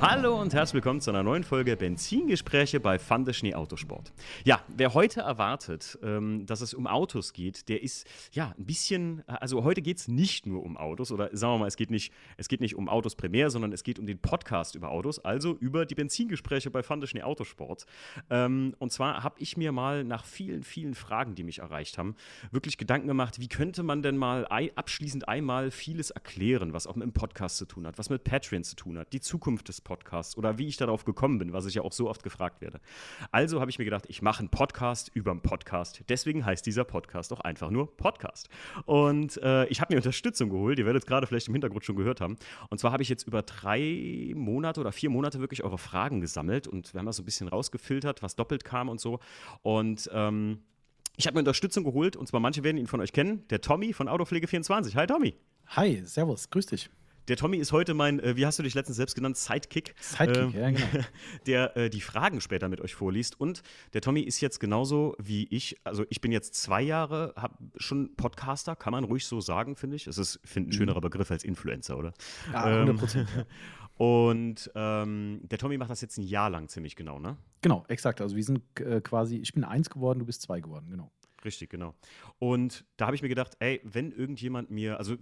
Hallo und herzlich willkommen zu einer neuen Folge Benzingespräche bei Fande Schnee Autosport. Ja, wer heute erwartet, ähm, dass es um Autos geht, der ist ja ein bisschen, also heute geht es nicht nur um Autos oder sagen wir mal, es geht nicht, es geht nicht um Autos primär, sondern es geht um den Podcast über Autos, also über die Benzingespräche bei Fande Schnee Autosport. Ähm, und zwar habe ich mir mal nach vielen, vielen Fragen, die mich erreicht haben, wirklich Gedanken gemacht, wie könnte man denn mal abschließend einmal vieles erklären, was auch mit dem Podcast zu tun hat, was mit Patreon zu tun hat, die Zukunft des Podcasts oder wie ich darauf gekommen bin, was ich ja auch so oft gefragt werde. Also habe ich mir gedacht, ich mache einen Podcast über einen Podcast. Deswegen heißt dieser Podcast auch einfach nur Podcast. Und äh, ich habe mir Unterstützung geholt, ihr werdet es gerade vielleicht im Hintergrund schon gehört haben. Und zwar habe ich jetzt über drei Monate oder vier Monate wirklich eure Fragen gesammelt und wir haben das so ein bisschen rausgefiltert, was doppelt kam und so. Und ähm, ich habe mir Unterstützung geholt und zwar manche werden ihn von euch kennen. Der Tommy von Autopflege24. Hi Tommy. Hi, servus, grüß dich. Der Tommy ist heute mein, äh, wie hast du dich letztens selbst genannt, Sidekick. Sidekick, äh, ja, genau. Der äh, die Fragen später mit euch vorliest. Und der Tommy ist jetzt genauso wie ich. Also ich bin jetzt zwei Jahre, habe schon Podcaster, kann man ruhig so sagen, finde ich. Es ist, finde ein mhm. schönerer Begriff als Influencer, oder? Ja, 100 ähm, Und ähm, der Tommy macht das jetzt ein Jahr lang ziemlich genau, ne? Genau, exakt. Also wir sind äh, quasi, ich bin eins geworden, du bist zwei geworden, genau. Richtig, genau. Und da habe ich mir gedacht, ey, wenn irgendjemand mir, also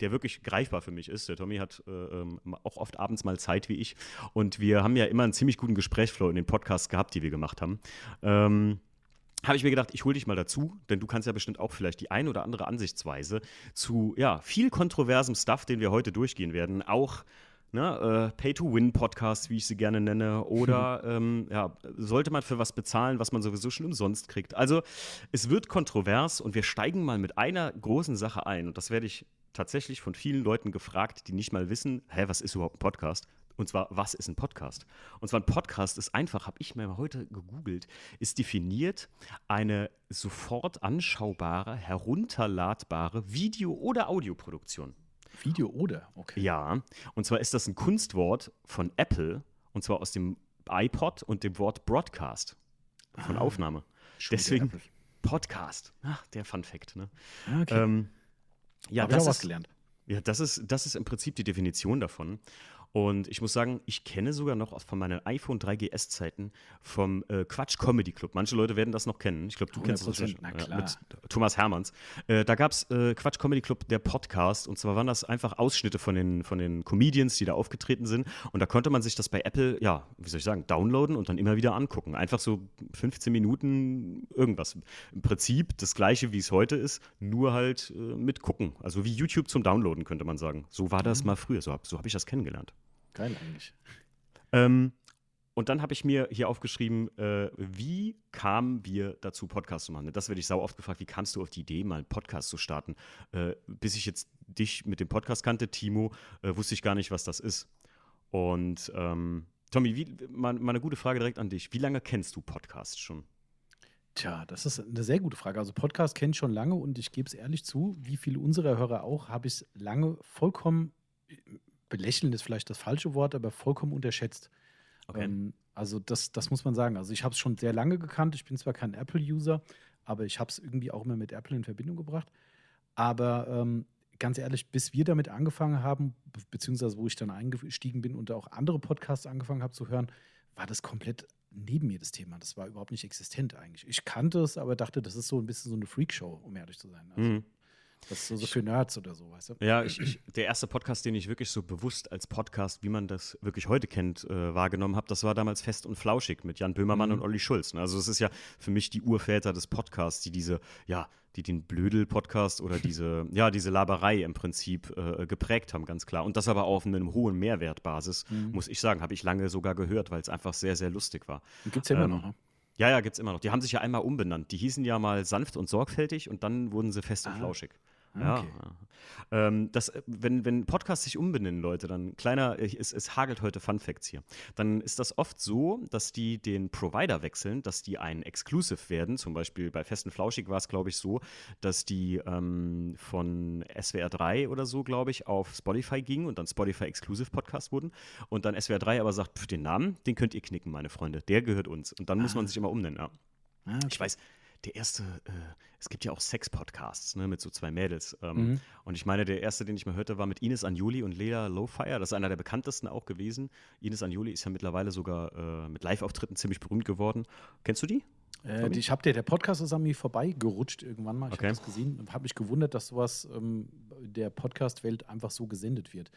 der wirklich greifbar für mich ist, der Tommy hat äh, ähm, auch oft abends mal Zeit wie ich und wir haben ja immer einen ziemlich guten Gesprächsflow in den Podcasts gehabt, die wir gemacht haben. Ähm, habe ich mir gedacht, ich hole dich mal dazu, denn du kannst ja bestimmt auch vielleicht die ein oder andere Ansichtsweise zu ja, viel kontroversem Stuff, den wir heute durchgehen werden, auch ne, äh, Pay-to-Win-Podcasts, wie ich sie gerne nenne, oder ähm, ja, sollte man für was bezahlen, was man sowieso schon umsonst kriegt. Also es wird kontrovers und wir steigen mal mit einer großen Sache ein und das werde ich tatsächlich von vielen Leuten gefragt, die nicht mal wissen, hä, was ist überhaupt ein Podcast? Und zwar, was ist ein Podcast? Und zwar ein Podcast ist einfach, habe ich mir heute gegoogelt, ist definiert eine sofort anschaubare, herunterladbare Video- oder Audioproduktion. Video oder? Okay. Ja, und zwar ist das ein Kunstwort von Apple und zwar aus dem iPod und dem Wort Broadcast von ah, Aufnahme. Deswegen Podcast. Ach, der Fun Fact, ne? Ah, okay. Ähm, ja, Hab das was gelernt. Ja, das ist, das ist im Prinzip die Definition davon. Und ich muss sagen, ich kenne sogar noch von meinen iPhone 3GS-Zeiten vom äh, Quatsch Comedy Club. Manche Leute werden das noch kennen. Ich glaube, du kennst das schon äh, mit Thomas Hermanns. Äh, da gab es äh, Quatsch Comedy Club, der Podcast. Und zwar waren das einfach Ausschnitte von den, von den Comedians, die da aufgetreten sind. Und da konnte man sich das bei Apple, ja, wie soll ich sagen, downloaden und dann immer wieder angucken. Einfach so 15 Minuten irgendwas. Im Prinzip das gleiche, wie es heute ist, nur halt äh, mit gucken. Also wie YouTube zum Downloaden, könnte man sagen. So war das mhm. mal früher. So, so habe ich das kennengelernt. Geil eigentlich. Ähm, und dann habe ich mir hier aufgeschrieben, äh, wie kamen wir dazu, Podcast zu machen? Das werde ich sau oft gefragt, wie kamst du auf die Idee, mal einen Podcast zu starten? Äh, bis ich jetzt dich mit dem Podcast kannte, Timo, äh, wusste ich gar nicht, was das ist. Und ähm, Tommy, wie, mal, mal eine gute Frage direkt an dich. Wie lange kennst du Podcasts schon? Tja, das ist eine sehr gute Frage. Also Podcast kenne ich schon lange und ich gebe es ehrlich zu, wie viele unserer Hörer auch, habe ich es lange vollkommen belächeln ist vielleicht das falsche Wort, aber vollkommen unterschätzt. Okay. Ähm, also das, das muss man sagen. Also ich habe es schon sehr lange gekannt. Ich bin zwar kein Apple-User, aber ich habe es irgendwie auch immer mit Apple in Verbindung gebracht. Aber ähm, ganz ehrlich, bis wir damit angefangen haben, beziehungsweise wo ich dann eingestiegen bin und auch andere Podcasts angefangen habe zu hören, war das komplett neben mir das Thema. Das war überhaupt nicht existent eigentlich. Ich kannte es, aber dachte, das ist so ein bisschen so eine Freakshow, um ehrlich zu sein. Also, mhm. Das ist so, so für Nerds oder so, weißt du? Ja, ich, ich, der erste Podcast, den ich wirklich so bewusst als Podcast, wie man das wirklich heute kennt, äh, wahrgenommen habe, das war damals Fest und Flauschig mit Jan Böhmermann mhm. und Olli Schulz. Ne? Also es ist ja für mich die Urväter des Podcasts, die diese, ja, die den Blödel-Podcast oder diese, ja, diese Laberei im Prinzip äh, geprägt haben, ganz klar. Und das aber auf einem hohen Mehrwertbasis, mhm. muss ich sagen, habe ich lange sogar gehört, weil es einfach sehr, sehr lustig war. Gibt es ja ähm, immer noch, ne? Ja, ja, gibt's immer noch. Die haben sich ja einmal umbenannt. Die hießen ja mal sanft und sorgfältig und dann wurden sie fest und ah. flauschig. Ja. Okay. Ähm, das, wenn, wenn Podcasts sich umbenennen, Leute, dann kleiner, es, es hagelt heute Fun Facts hier. Dann ist das oft so, dass die den Provider wechseln, dass die ein Exclusive werden. Zum Beispiel bei Festen Flauschig war es, glaube ich, so, dass die ähm, von SWR 3 oder so, glaube ich, auf Spotify gingen und dann Spotify Exclusive Podcast wurden. Und dann SWR 3 aber sagt, pf, den Namen, den könnt ihr knicken, meine Freunde. Der gehört uns. Und dann ah. muss man sich immer umnennen, ja. Ah, okay. Ich weiß, der erste, äh, es gibt ja auch Sex-Podcasts, ne, mit so zwei Mädels. Ähm, Mhm. Und ich meine, der erste, den ich mal hörte, war mit Ines Anjuli und Lea Lowfire. Das ist einer der bekanntesten auch gewesen. Ines Anjuli ist ja mittlerweile sogar äh, mit Live-Auftritten ziemlich berühmt geworden. Kennst du die? Äh, ich habe der, der Podcast ist an mir vorbeigerutscht irgendwann mal. Ich Okay. habe das gesehen und habe mich gewundert, dass sowas ähm, der Podcast-Welt einfach so gesendet wird.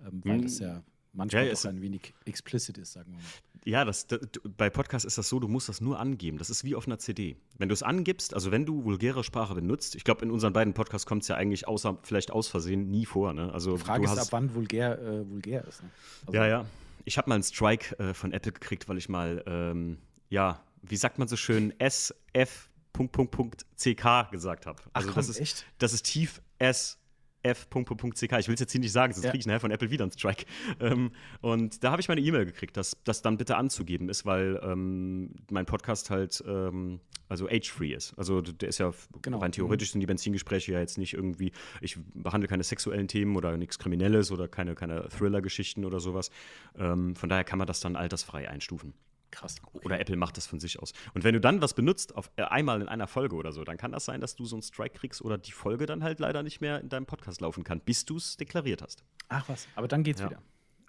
Ähm, weil Hm. das ja manchmal Ja, ein wenig explicit ist, sagen wir mal. Ja, das, das, bei Podcasts ist das so, du musst das nur angeben. Das ist wie auf einer CD. Wenn du es angibst, also wenn du vulgäre Sprache benutzt, ich glaube, in unseren beiden Podcasts kommt es ja eigentlich außer vielleicht aus Versehen nie vor. Ne? Also Die Frage ist, ab wann vulgär, äh, vulgär ist. Ne? Also, Ja, ja. Ich habe mal einen Strike äh, von Apple gekriegt, weil ich mal, ähm, ja, wie sagt man so schön, SF. Punkt, Punkt, Punkt, CK gesagt habe. Also komm, das ist echt? das ist tief S F. Punkt, Punkt, Punkt, CK. Ich will es jetzt hier nicht sagen, sonst Ja. kriege ich nachher von Apple wieder einen Strike. Ähm, und da habe ich meine E-Mail gekriegt, dass das dann bitte anzugeben ist, weil ähm, mein Podcast halt ähm, also age-free ist. Also der ist ja Genau. rein theoretisch sind die Benzingespräche ja jetzt nicht irgendwie, ich behandle keine sexuellen Themen oder nichts Kriminelles oder keine, keine Thriller-Geschichten oder sowas. Ähm, von daher kann man das dann altersfrei einstufen. Krass. Oder Apple macht das von sich aus. Und wenn du dann was benutzt, auf, äh, einmal in einer Folge oder so, dann kann das sein, dass du so einen Strike kriegst oder die Folge dann halt leider nicht mehr in deinem Podcast laufen kann, bis du es deklariert hast. Ach was, aber dann geht's Ja. wieder.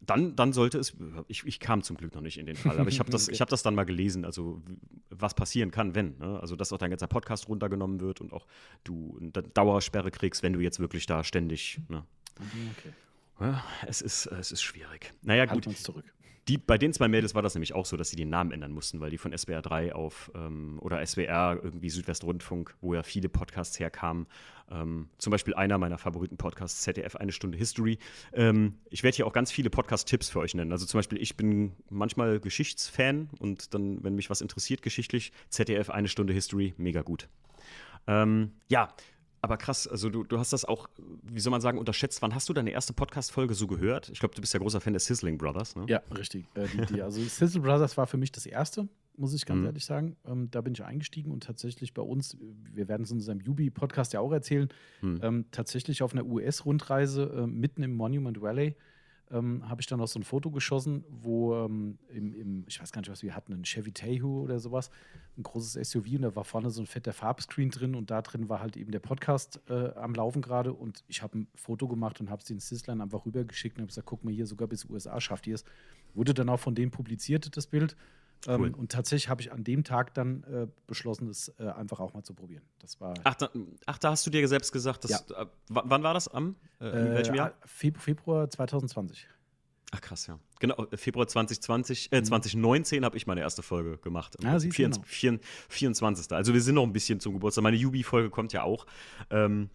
Dann, dann sollte es, ich, ich kam zum Glück noch nicht in den Fall, aber ich habe das, Okay. ich hab das dann mal gelesen, also was passieren kann, wenn. Ne? Also, dass auch dein ganzer Podcast runtergenommen wird und auch du eine Dauersperre kriegst, wenn du jetzt wirklich da ständig. Ne? Okay. Ja, es, ist, es ist schwierig. Naja, Halten gut. uns zurück. Die, bei den zwei Mädels war das nämlich auch so, dass sie den Namen ändern mussten, weil die von SWR 3 auf ähm, oder SWR, irgendwie Südwestrundfunk, wo ja viele Podcasts herkamen. Ähm, zum Beispiel einer meiner Favoriten-Podcasts, ZDF Eine Stunde History. Ähm, ich werde hier auch ganz viele Podcast-Tipps für euch nennen. Also zum Beispiel, ich bin manchmal Geschichtsfan und dann, wenn mich was interessiert geschichtlich, ZDF Eine Stunde History, mega gut. Ähm, ja, aber krass, also du, du hast das auch, wie soll man sagen, unterschätzt. Wann hast du deine erste Podcast-Folge so gehört? Ich glaube, du bist ja großer Fan der Sizzling Brothers, ne? Ja, richtig. Äh, die, die, also Sizzle Brothers war für mich das erste, muss ich ganz Mhm. ehrlich sagen. Ähm, da bin ich eingestiegen und tatsächlich bei uns, wir werden es in unserem Yubi-Podcast ja auch erzählen, Hm. ähm, tatsächlich auf einer US-Rundreise äh, mitten im Monument Valley ähm, habe ich dann auch so ein Foto geschossen, wo ähm, im, im, ich weiß gar nicht, was wir hatten, ein Chevy Tahoe oder sowas, ein großes SUV und da war vorne so ein fetter Farbscreen drin und da drin war halt eben der Podcast äh, am Laufen gerade und ich habe ein Foto gemacht und habe es den Sizzlern einfach rübergeschickt und habe gesagt, guck mal hier, sogar bis USA schafft ihr es. Wurde dann auch von denen publiziert, das Bild. Ähm, Cool. Und tatsächlich habe ich an dem Tag dann äh, beschlossen, es äh, einfach auch mal zu probieren. Das war Ach da, ach, da hast du dir selbst gesagt, dass, Ja. äh, wann war das? Am? Äh, in äh, welchem Jahr? Feb Februar 2020. Ach krass, ja. Genau, äh, Februar 2020, äh, 2019 habe ich meine erste Folge gemacht. Mhm. Ah, siehst du, 24, 24, 24. Also wir sind noch ein bisschen zum Geburtstag. Meine Jubi-Folge kommt ja auch. Ähm,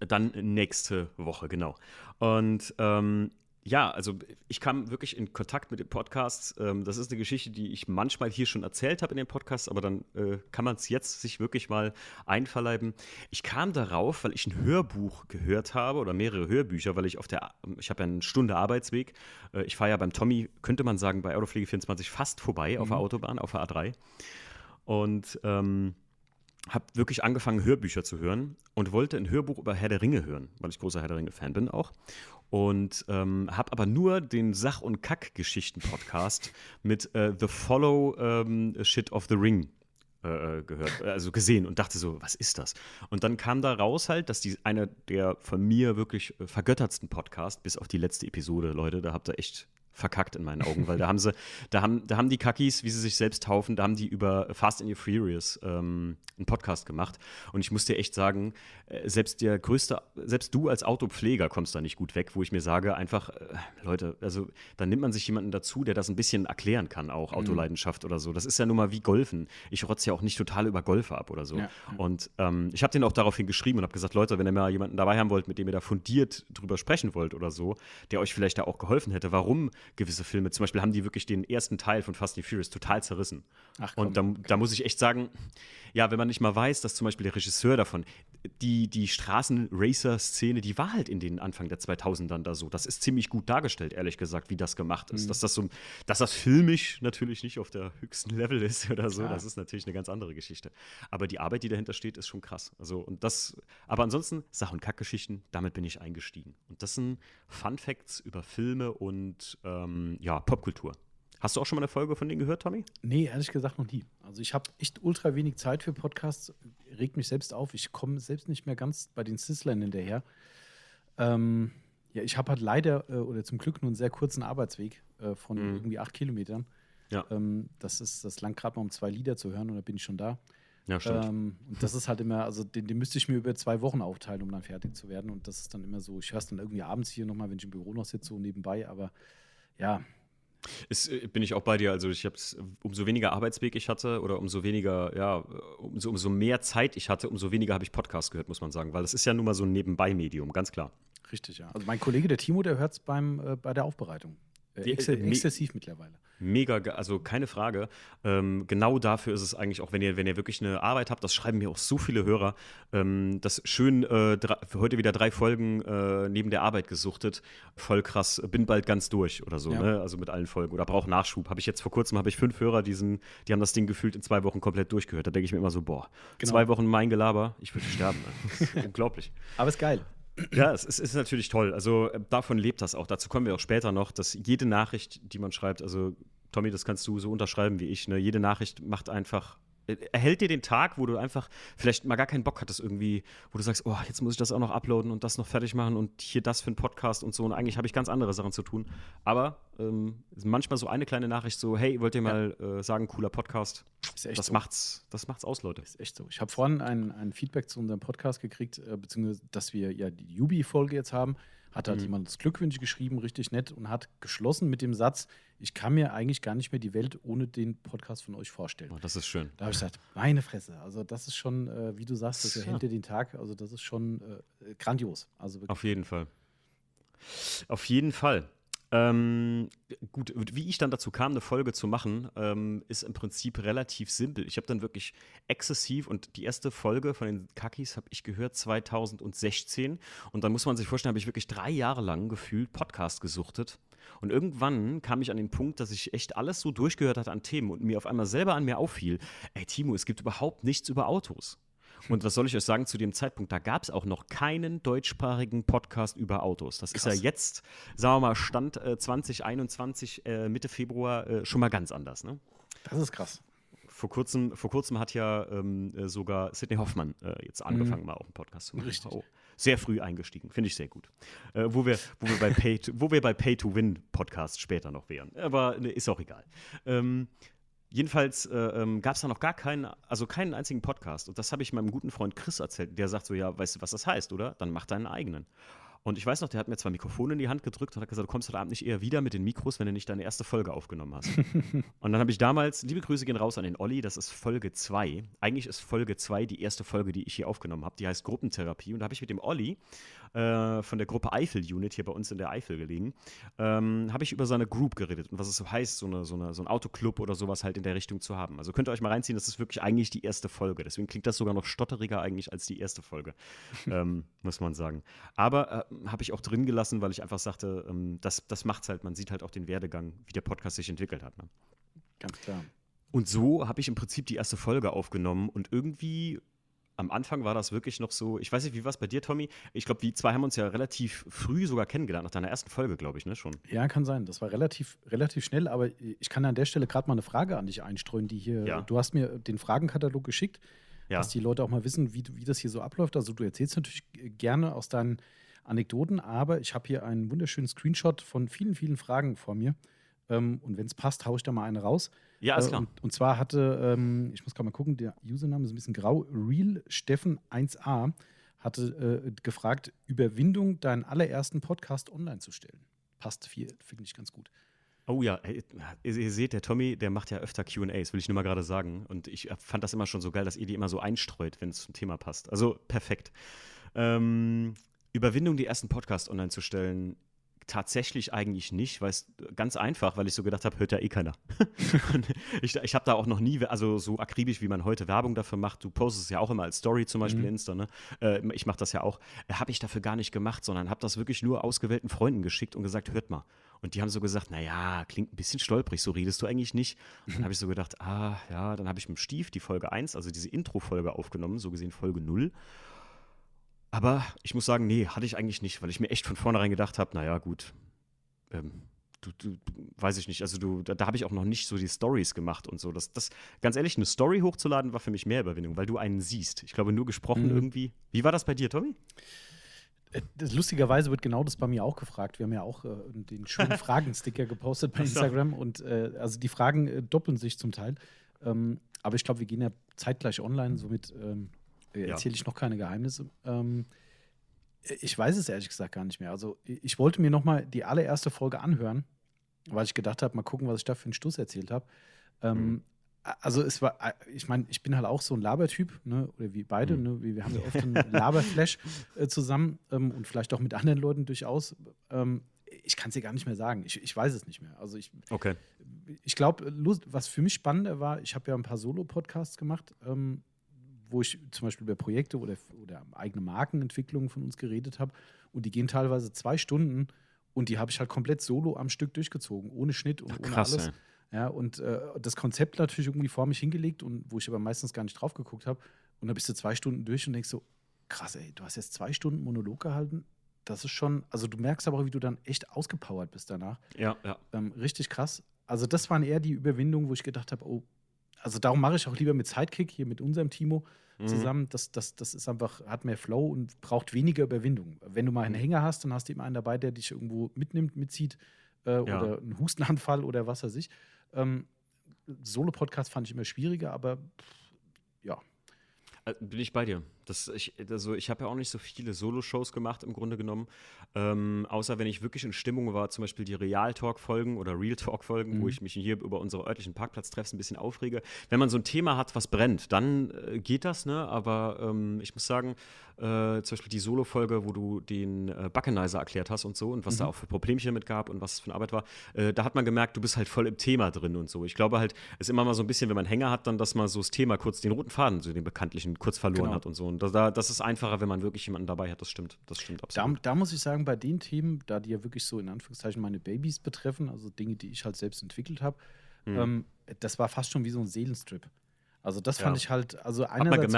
dann nächste Woche, genau. Und ähm, ja, also ich kam wirklich in Kontakt mit den Podcasts. Ähm, das ist eine Geschichte, die ich manchmal hier schon erzählt habe in den Podcasts, aber dann äh, kann man es jetzt sich wirklich mal einverleiben. Ich kam darauf, weil ich ein Hörbuch gehört habe oder mehrere Hörbücher, weil ich auf der, ich habe ja eine Stunde Arbeitsweg. Äh, ich fahre ja beim Tommy, könnte man sagen, bei Autopflege 24 fast vorbei auf der Autobahn, auf der A3. Und ähm, habe wirklich angefangen, Hörbücher zu hören und wollte ein Hörbuch über Herr der Ringe hören, weil ich großer Herr der Ringe-Fan bin auch. Und ähm, habe aber nur den Sach- und Kack-Geschichten-Podcast mit äh, The Follow ähm, Shit of the Ring äh, gehört, also gesehen und dachte so, was ist das? Und dann kam da raus halt, dass die einer der von mir wirklich äh, vergöttertsten Podcasts, bis auf die letzte Episode, Leute, da habt ihr echt verkackt in meinen Augen, weil da haben sie, da haben, da haben die Kackis, wie sie sich selbst taufen, da haben die über Fast and Furious ähm, einen Podcast gemacht. Und ich muss dir echt sagen, äh, selbst der größte, selbst du als Autopfleger kommst da nicht gut weg, wo ich mir sage, einfach, äh, Leute, also dann nimmt man sich jemanden dazu, der das ein bisschen erklären kann, auch Autoleidenschaft oder so. Das ist ja nun mal wie Golfen. Ich rotze ja auch nicht total über Golfe ab oder so. Ja. Und ähm, ich habe den auch daraufhin geschrieben und habe gesagt, Leute, wenn ihr mal jemanden dabei haben wollt, mit dem ihr da fundiert drüber sprechen wollt oder so, der euch vielleicht da auch geholfen hätte, warum gewisse Filme, zum Beispiel haben die wirklich den ersten Teil von Fast and Furious total zerrissen. Ach, komm, und da, da muss ich echt sagen, ja, wenn man nicht mal weiß, dass zum Beispiel der Regisseur davon, die, die Straßenracer-Szene, die war halt in den Anfang der 2000ern da so. Das ist ziemlich gut dargestellt, ehrlich gesagt, wie das gemacht ist. Dass das so, dass das filmisch natürlich nicht auf der höchsten Level ist oder so, Klar. das ist natürlich eine ganz andere Geschichte. Aber die Arbeit, die dahinter steht, ist schon krass. Also, und das, aber ansonsten, Sach- und Kackgeschichten, damit bin ich eingestiegen. Und das sind Fun Facts über Filme und ähm, ja, Popkultur. Hast du auch schon mal eine Folge von denen gehört, Tommy? Nee, ehrlich gesagt noch nie. Also ich habe echt ultra wenig Zeit für Podcasts, regt mich selbst auf. Ich komme selbst nicht mehr ganz bei den Sizzlern hinterher. Ähm, ja, ich habe halt leider äh, oder zum Glück nur einen sehr kurzen Arbeitsweg äh, von mhm. irgendwie acht Kilometern. Ja. Ähm, das ist das lang gerade mal um zwei Lieder zu hören und dann bin ich schon da. Ja, stimmt. Ähm, und das ist halt immer, also den, den, müsste ich mir über zwei Wochen aufteilen, um dann fertig zu werden. Und das ist dann immer so, ich höre es dann irgendwie abends hier nochmal, wenn ich im Büro noch sitze, so nebenbei. Aber ja, ist, äh, bin ich auch bei dir. Also ich habe umso weniger Arbeitsweg ich hatte oder umso weniger, ja, umso, umso mehr Zeit ich hatte, umso weniger habe ich Podcast gehört, muss man sagen. Weil das ist ja nun mal so ein Nebenbei-Medium, ganz klar. Richtig, ja. Also mein Kollege, der Timo, der hört es äh, bei der Aufbereitung. Äh, ex exzessiv mittlerweile. Mega, also keine Frage. Ähm, genau dafür ist es eigentlich auch, wenn ihr, wenn ihr wirklich eine Arbeit habt, das schreiben mir auch so viele Hörer, ähm, das schön äh, für heute wieder drei Folgen äh, neben der Arbeit gesuchtet. Voll krass, bin bald ganz durch oder so, ja. ne? Also mit allen Folgen. Oder brauche Nachschub. Habe ich jetzt vor kurzem, habe ich fünf Hörer, die, sind, die haben das Ding gefühlt in zwei Wochen komplett durchgehört. Da denke ich mir immer so, boah, genau. zwei Wochen mein Gelaber, ich würde sterben. Unglaublich. Aber ist geil. Ja, es ist, ist, natürlich toll. Also äh, davon lebt das auch. Dazu kommen wir auch später noch, dass jede Nachricht, die man schreibt, also Tommy, das kannst du so unterschreiben wie ich, ne? jede Nachricht macht einfach erhält dir den Tag, wo du einfach vielleicht mal gar keinen Bock hattest irgendwie, wo du sagst, oh, jetzt muss ich das auch noch uploaden und das noch fertig machen und hier das für einen Podcast und so und eigentlich habe ich ganz andere Sachen zu tun. Aber ähm, manchmal so eine kleine Nachricht so, hey, wollt ihr mal ja. äh, sagen, cooler Podcast? das so. macht's, das macht's aus, Leute. Ist echt so. Ich habe vorhin ein, ein Feedback zu unserem Podcast gekriegt, äh, beziehungsweise, dass wir ja die Yubi-Folge jetzt haben hat halt mhm. jemand das Glückwünsche geschrieben, richtig nett, und hat geschlossen mit dem Satz, ich kann mir eigentlich gar nicht mehr die Welt ohne den Podcast von euch vorstellen. Oh, das ist schön. Da habe ich gesagt, meine Fresse. Also das ist schon, äh, wie du sagst, das erhält dir den Tag. Also das ist schon äh, grandios. Also Auf jeden Fall. Auf jeden Fall. Ähm, gut, wie ich dann dazu kam, eine Folge zu machen, ähm, ist im Prinzip relativ simpel. Ich habe dann wirklich exzessiv und die erste Folge von den Kakis habe ich gehört 2016 und dann muss man sich vorstellen, habe ich wirklich drei Jahre lang gefühlt Podcast gesuchtet und irgendwann kam ich an den Punkt, dass ich echt alles so durchgehört hatte an Themen und mir auf einmal selber an mir auffiel, ey Timo, es gibt überhaupt nichts über Autos. Und was soll ich euch sagen zu dem Zeitpunkt? Da gab es auch noch keinen deutschsprachigen Podcast über Autos. Das Krass. ist ja jetzt, sagen wir mal, Stand äh, 2021, äh, Mitte Februar, äh, schon mal ganz anders. Ne? Das ist krass. Vor kurzem, vor kurzem hat ja ähm, äh, sogar Sidney Hoffmann äh, jetzt angefangen, mhm. mal auch einen Podcast zu machen. Richtig. Oh, sehr früh eingestiegen, finde ich sehr gut. Äh, wo, wir, wo, wir bei Pay to, wo wir bei Pay to Win Podcast später noch wären. Aber ne, ist auch egal. Ähm, Jedenfalls äh, ähm, gab es da noch gar keinen, also keinen einzigen Podcast. Und das habe ich meinem guten Freund Chris erzählt. Der sagt so: Ja, weißt du, was das heißt, oder? Dann mach deinen eigenen. Und ich weiß noch, der hat mir zwei Mikrofone in die Hand gedrückt und hat gesagt, du kommst heute Abend nicht eher wieder mit den Mikros, wenn du nicht deine erste Folge aufgenommen hast. und dann habe ich damals, liebe Grüße gehen raus an den Olli, das ist Folge 2. Eigentlich ist Folge 2 die erste Folge, die ich hier aufgenommen habe. Die heißt Gruppentherapie. Und da habe ich mit dem Olli äh, von der Gruppe Eifel Unit hier bei uns in der Eifel gelegen, ähm, habe ich über seine Group geredet und was es so heißt, so, eine, so, eine, so ein Autoclub oder sowas halt in der Richtung zu haben. Also könnt ihr euch mal reinziehen, das ist wirklich eigentlich die erste Folge. Deswegen klingt das sogar noch stotteriger eigentlich als die erste Folge, ähm, muss man sagen. Aber äh, habe ich auch drin gelassen, weil ich einfach sagte, ähm, das, das macht's halt, man sieht halt auch den Werdegang, wie der Podcast sich entwickelt hat. Ne? Ganz klar. Und so habe ich im Prinzip die erste Folge aufgenommen und irgendwie am Anfang war das wirklich noch so, ich weiß nicht, wie war es bei dir, Tommy? Ich glaube, die zwei haben uns ja relativ früh sogar kennengelernt, nach deiner ersten Folge, glaube ich, ne, schon. Ja, kann sein. Das war relativ, relativ schnell, aber ich kann an der Stelle gerade mal eine Frage an dich einstreuen, die hier, ja. du hast mir den Fragenkatalog geschickt, ja. dass die Leute auch mal wissen, wie, wie das hier so abläuft. Also du erzählst natürlich gerne aus deinen Anekdoten, aber ich habe hier einen wunderschönen Screenshot von vielen, vielen Fragen vor mir. Ähm, und wenn es passt, haue ich da mal eine raus. Ja, ist äh, klar. Und, und, zwar hatte, ähm, ich muss gerade mal gucken, der Username ist ein bisschen grau, Real Steffen 1a hatte äh, gefragt, Überwindung, deinen allerersten Podcast online zu stellen. Passt viel, finde ich ganz gut. Oh ja, ihr, ihr, seht, der Tommy, der macht ja öfter QAs, will ich nur mal gerade sagen. Und ich fand das immer schon so geil, dass ihr die immer so einstreut, wenn es zum Thema passt. Also perfekt. Ähm, Überwindung, die ersten Podcast online zu stellen, tatsächlich eigentlich nicht, weil es ganz einfach, weil ich so gedacht habe, hört ja eh keiner. ich ich habe da auch noch nie, also so akribisch, wie man heute Werbung dafür macht, du postest es ja auch immer als Story zum Beispiel mhm. Insta, ne? Äh, ich mache das ja auch, äh, habe ich dafür gar nicht gemacht, sondern habe das wirklich nur ausgewählten Freunden geschickt und gesagt, hört mal. Und die haben so gesagt, naja, klingt ein bisschen stolprig, so redest du eigentlich nicht. Und dann habe ich so gedacht, ah ja, dann habe ich mit Stief die Folge 1, also diese Intro-Folge aufgenommen, so gesehen Folge 0. Aber ich muss sagen, nee, hatte ich eigentlich nicht, weil ich mir echt von vornherein gedacht habe, naja, gut, ähm, du, du, weiß ich nicht, also du, da, da habe ich auch noch nicht so die Stories gemacht und so. Das, das, ganz ehrlich, eine Story hochzuladen war für mich mehr Überwindung, weil du einen siehst. Ich glaube, nur gesprochen mhm. irgendwie. Wie war das bei dir, Tommy? Äh, lustigerweise wird genau das bei mir auch gefragt. Wir haben ja auch äh, den schönen Fragensticker gepostet bei Instagram und äh, also die Fragen äh, doppeln sich zum Teil. Ähm, aber ich glaube, wir gehen ja zeitgleich online, somit ähm, erzähle ja. ich noch keine Geheimnisse. Ähm, ich weiß es ehrlich gesagt gar nicht mehr. Also ich wollte mir noch mal die allererste Folge anhören, weil ich gedacht habe, mal gucken, was ich da für einen Stuss erzählt habe. Ähm, mhm. Also es war, ich meine, ich bin halt auch so ein Labertyp, ne? oder wie beide, mhm. ne? wir haben ja oft einen Laberflash äh, zusammen ähm, und vielleicht auch mit anderen Leuten durchaus. Ähm, ich kann es dir gar nicht mehr sagen. Ich, ich weiß es nicht mehr. Also ich, okay. ich glaube, was für mich spannender war, ich habe ja ein paar Solo-Podcasts gemacht ähm, wo ich zum Beispiel über Projekte oder, oder eigene Markenentwicklungen von uns geredet habe. Und die gehen teilweise zwei Stunden und die habe ich halt komplett solo am Stück durchgezogen, ohne Schnitt und Ach, krass, ohne alles. Ja, ja und äh, das Konzept natürlich irgendwie vor mich hingelegt und wo ich aber meistens gar nicht drauf geguckt habe. Und dann bist du zwei Stunden durch und denkst so, krass, ey, du hast jetzt zwei Stunden Monolog gehalten. Das ist schon, also du merkst aber, wie du dann echt ausgepowert bist danach. Ja, ja. Ähm, richtig krass. Also das waren eher die Überwindungen, wo ich gedacht habe, oh, also darum mache ich auch lieber mit Sidekick hier mit unserem Timo mhm. zusammen. Das, das, das ist einfach, hat mehr Flow und braucht weniger Überwindung. Wenn du mal einen mhm. Hänger hast, dann hast du immer einen dabei, der dich irgendwo mitnimmt, mitzieht äh, ja. oder einen Hustenanfall oder was weiß ich. Ähm, Solo-Podcast fand ich immer schwieriger, aber pff, ja. Äh, bin ich bei dir. Das, ich also ich habe ja auch nicht so viele Solo-Shows gemacht im Grunde genommen. Ähm, außer wenn ich wirklich in Stimmung war, zum Beispiel die Real-Talk-Folgen oder Real-Talk-Folgen, mhm. wo ich mich hier über unsere örtlichen Parkplatztreffs ein bisschen aufrege. Wenn man so ein Thema hat, was brennt, dann äh, geht das, ne? Aber ähm, ich muss sagen, äh, zum Beispiel die Solo-Folge, wo du den äh, Buckenizer erklärt hast und so und was mhm. da auch für Problemchen damit gab und was es für eine Arbeit war, äh, da hat man gemerkt, du bist halt voll im Thema drin und so. Ich glaube halt, es ist immer mal so ein bisschen, wenn man Hänger hat, dann, dass man so das Thema kurz, den roten Faden, so den bekanntlichen, kurz verloren genau. hat und so. Und da, das ist einfacher, wenn man wirklich jemanden dabei hat, das stimmt. Das stimmt absolut. Da, da muss ich sagen, bei den Themen, da die ja wirklich so in Anführungszeichen meine Babys betreffen, also Dinge, die ich halt selbst entwickelt habe, mhm. ähm, das war fast schon wie so ein Seelenstrip. Also das fand ich halt, also einerseits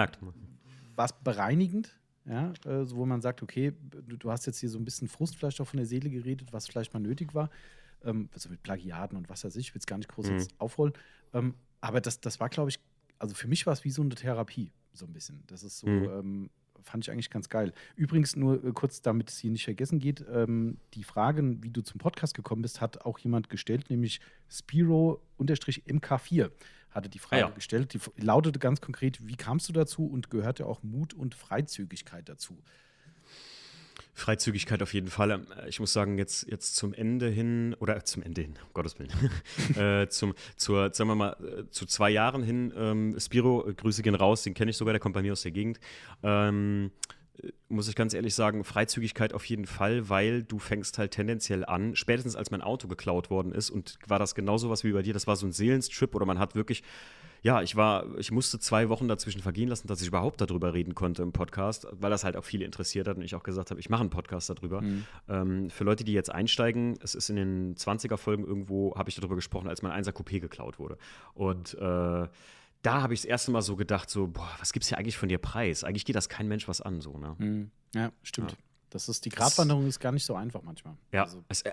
war es bereinigend, ja, äh, wo man sagt, okay, du, du, hast jetzt hier so ein bisschen Frust vielleicht auch von der Seele geredet, was vielleicht mal nötig war, ähm, also mit Plagiaten und was weiß ich, ich will es gar nicht groß mhm. jetzt aufrollen, ähm, aber das, das war, glaube ich, also für mich war es wie so eine Therapie, so ein bisschen. Das ist so, mhm. ähm, fand ich eigentlich ganz geil. Übrigens, nur äh, kurz, damit es hier nicht vergessen geht, ähm, die Fragen, wie du zum Podcast gekommen bist, hat auch jemand gestellt, nämlich Spiro-MK4 hatte die Frage ah, ja. gestellt. Die lautete ganz konkret, wie kamst du dazu und gehörte auch Mut und Freizügigkeit dazu? Freizügigkeit auf jeden Fall. Ähm, ich muss sagen, jetzt, jetzt zum Ende hin, oder zum Ende hin, um Gottes Willen, äh, zum, zur, sagen wir mal, äh, zu zwei Jahren hin, ähm, Spiro, äh, Grüße gehen raus, den kenne ich sogar, der kommt bei mir aus der Gegend. Ähm, äh, muss ich ganz ehrlich sagen, Freizügigkeit auf jeden Fall, weil du fängst halt tendenziell an, spätestens als mein Auto geklaut worden ist und war das genauso was wie bei dir, das war so ein Seelenstrip oder man hat wirklich ja, ich war, ich musste zwei Wochen dazwischen vergehen lassen, dass ich überhaupt darüber reden konnte im Podcast, weil das halt auch viele interessiert hat und ich auch gesagt habe, ich mache einen Podcast darüber. Mhm. Ähm, für Leute, die jetzt einsteigen, es ist in den 20er-Folgen irgendwo, habe ich darüber gesprochen, als mein 1er Coupé geklaut wurde. Und äh, da habe ich das erste Mal so gedacht, so, boah, was gibt es hier eigentlich von dir preis? Eigentlich geht das kein Mensch was an, so, ne? Mhm. Ja, stimmt. Ja. Das ist, die Gratwanderung ist gar nicht so einfach manchmal. Ja, also. es, äh,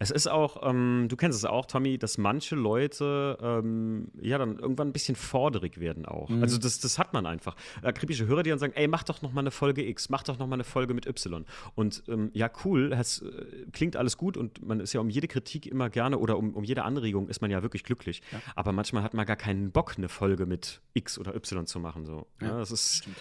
es, ist auch, ähm, du kennst es auch, Tommy, dass manche Leute ähm, ja dann irgendwann ein bisschen forderig werden auch. Mhm. Also das, das hat man einfach. Akribische Hörer, die dann sagen, ey, mach doch noch mal eine Folge X, mach doch noch mal eine Folge mit Y. Und ähm, ja, cool, es äh, klingt alles gut und man ist ja um jede Kritik immer gerne oder um, um jede Anregung ist man ja wirklich glücklich. Ja. Aber manchmal hat man gar keinen Bock, eine Folge mit X oder Y zu machen. So. Ja, ja das ist. Stimmt.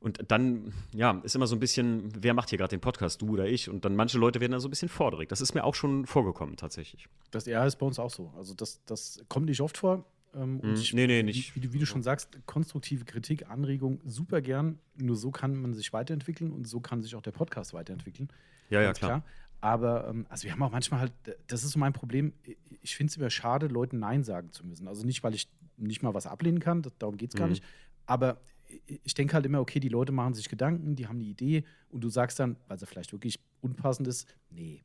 Und dann, ja, ist immer so ein bisschen, wer macht hier gerade den Podcast, du oder ich? Und dann manche Leute werden dann so ein bisschen forderig. Das ist mir auch schon vorgekommen, tatsächlich. Das ja, ist bei uns auch so. Also, das, das kommt nicht oft vor. Ähm, und mm, ich, nee, nee, nicht. Wie, wie, du schon sagst, konstruktive Kritik, Anregung, super gern. Nur so kann man sich weiterentwickeln und so kann sich auch der Podcast weiterentwickeln. Ja, ja, klar. klar. Aber ähm, also wir haben auch manchmal halt, das ist so mein Problem, ich finde es immer schade, Leuten Nein sagen zu müssen. Also nicht, weil ich nicht mal was ablehnen kann, darum geht es gar mhm. nicht. Aber ich denke halt immer, okay, die Leute machen sich Gedanken, die haben eine Idee und du sagst dann, weil sie vielleicht wirklich unpassend ist, nee.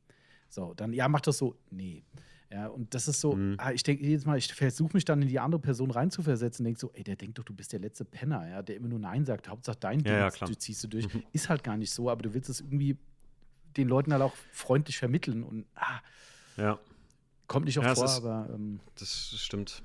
So, dann, ja, mach das so, nee. Ja, und das ist so, mhm. ah, ich denke jedes Mal, ich versuche mich dann in die andere Person reinzuversetzen und denke so, ey, der denkt doch, du bist der letzte Penner, ja, der immer nur Nein sagt. Hauptsache dein Ding, ja, du ziehst du durch. Mhm. Ist halt gar nicht so, aber du willst es irgendwie den Leuten halt auch freundlich vermitteln und ah. Ja. Kommt nicht oft Ja, vor, ist- aber ähm, Das stimmt.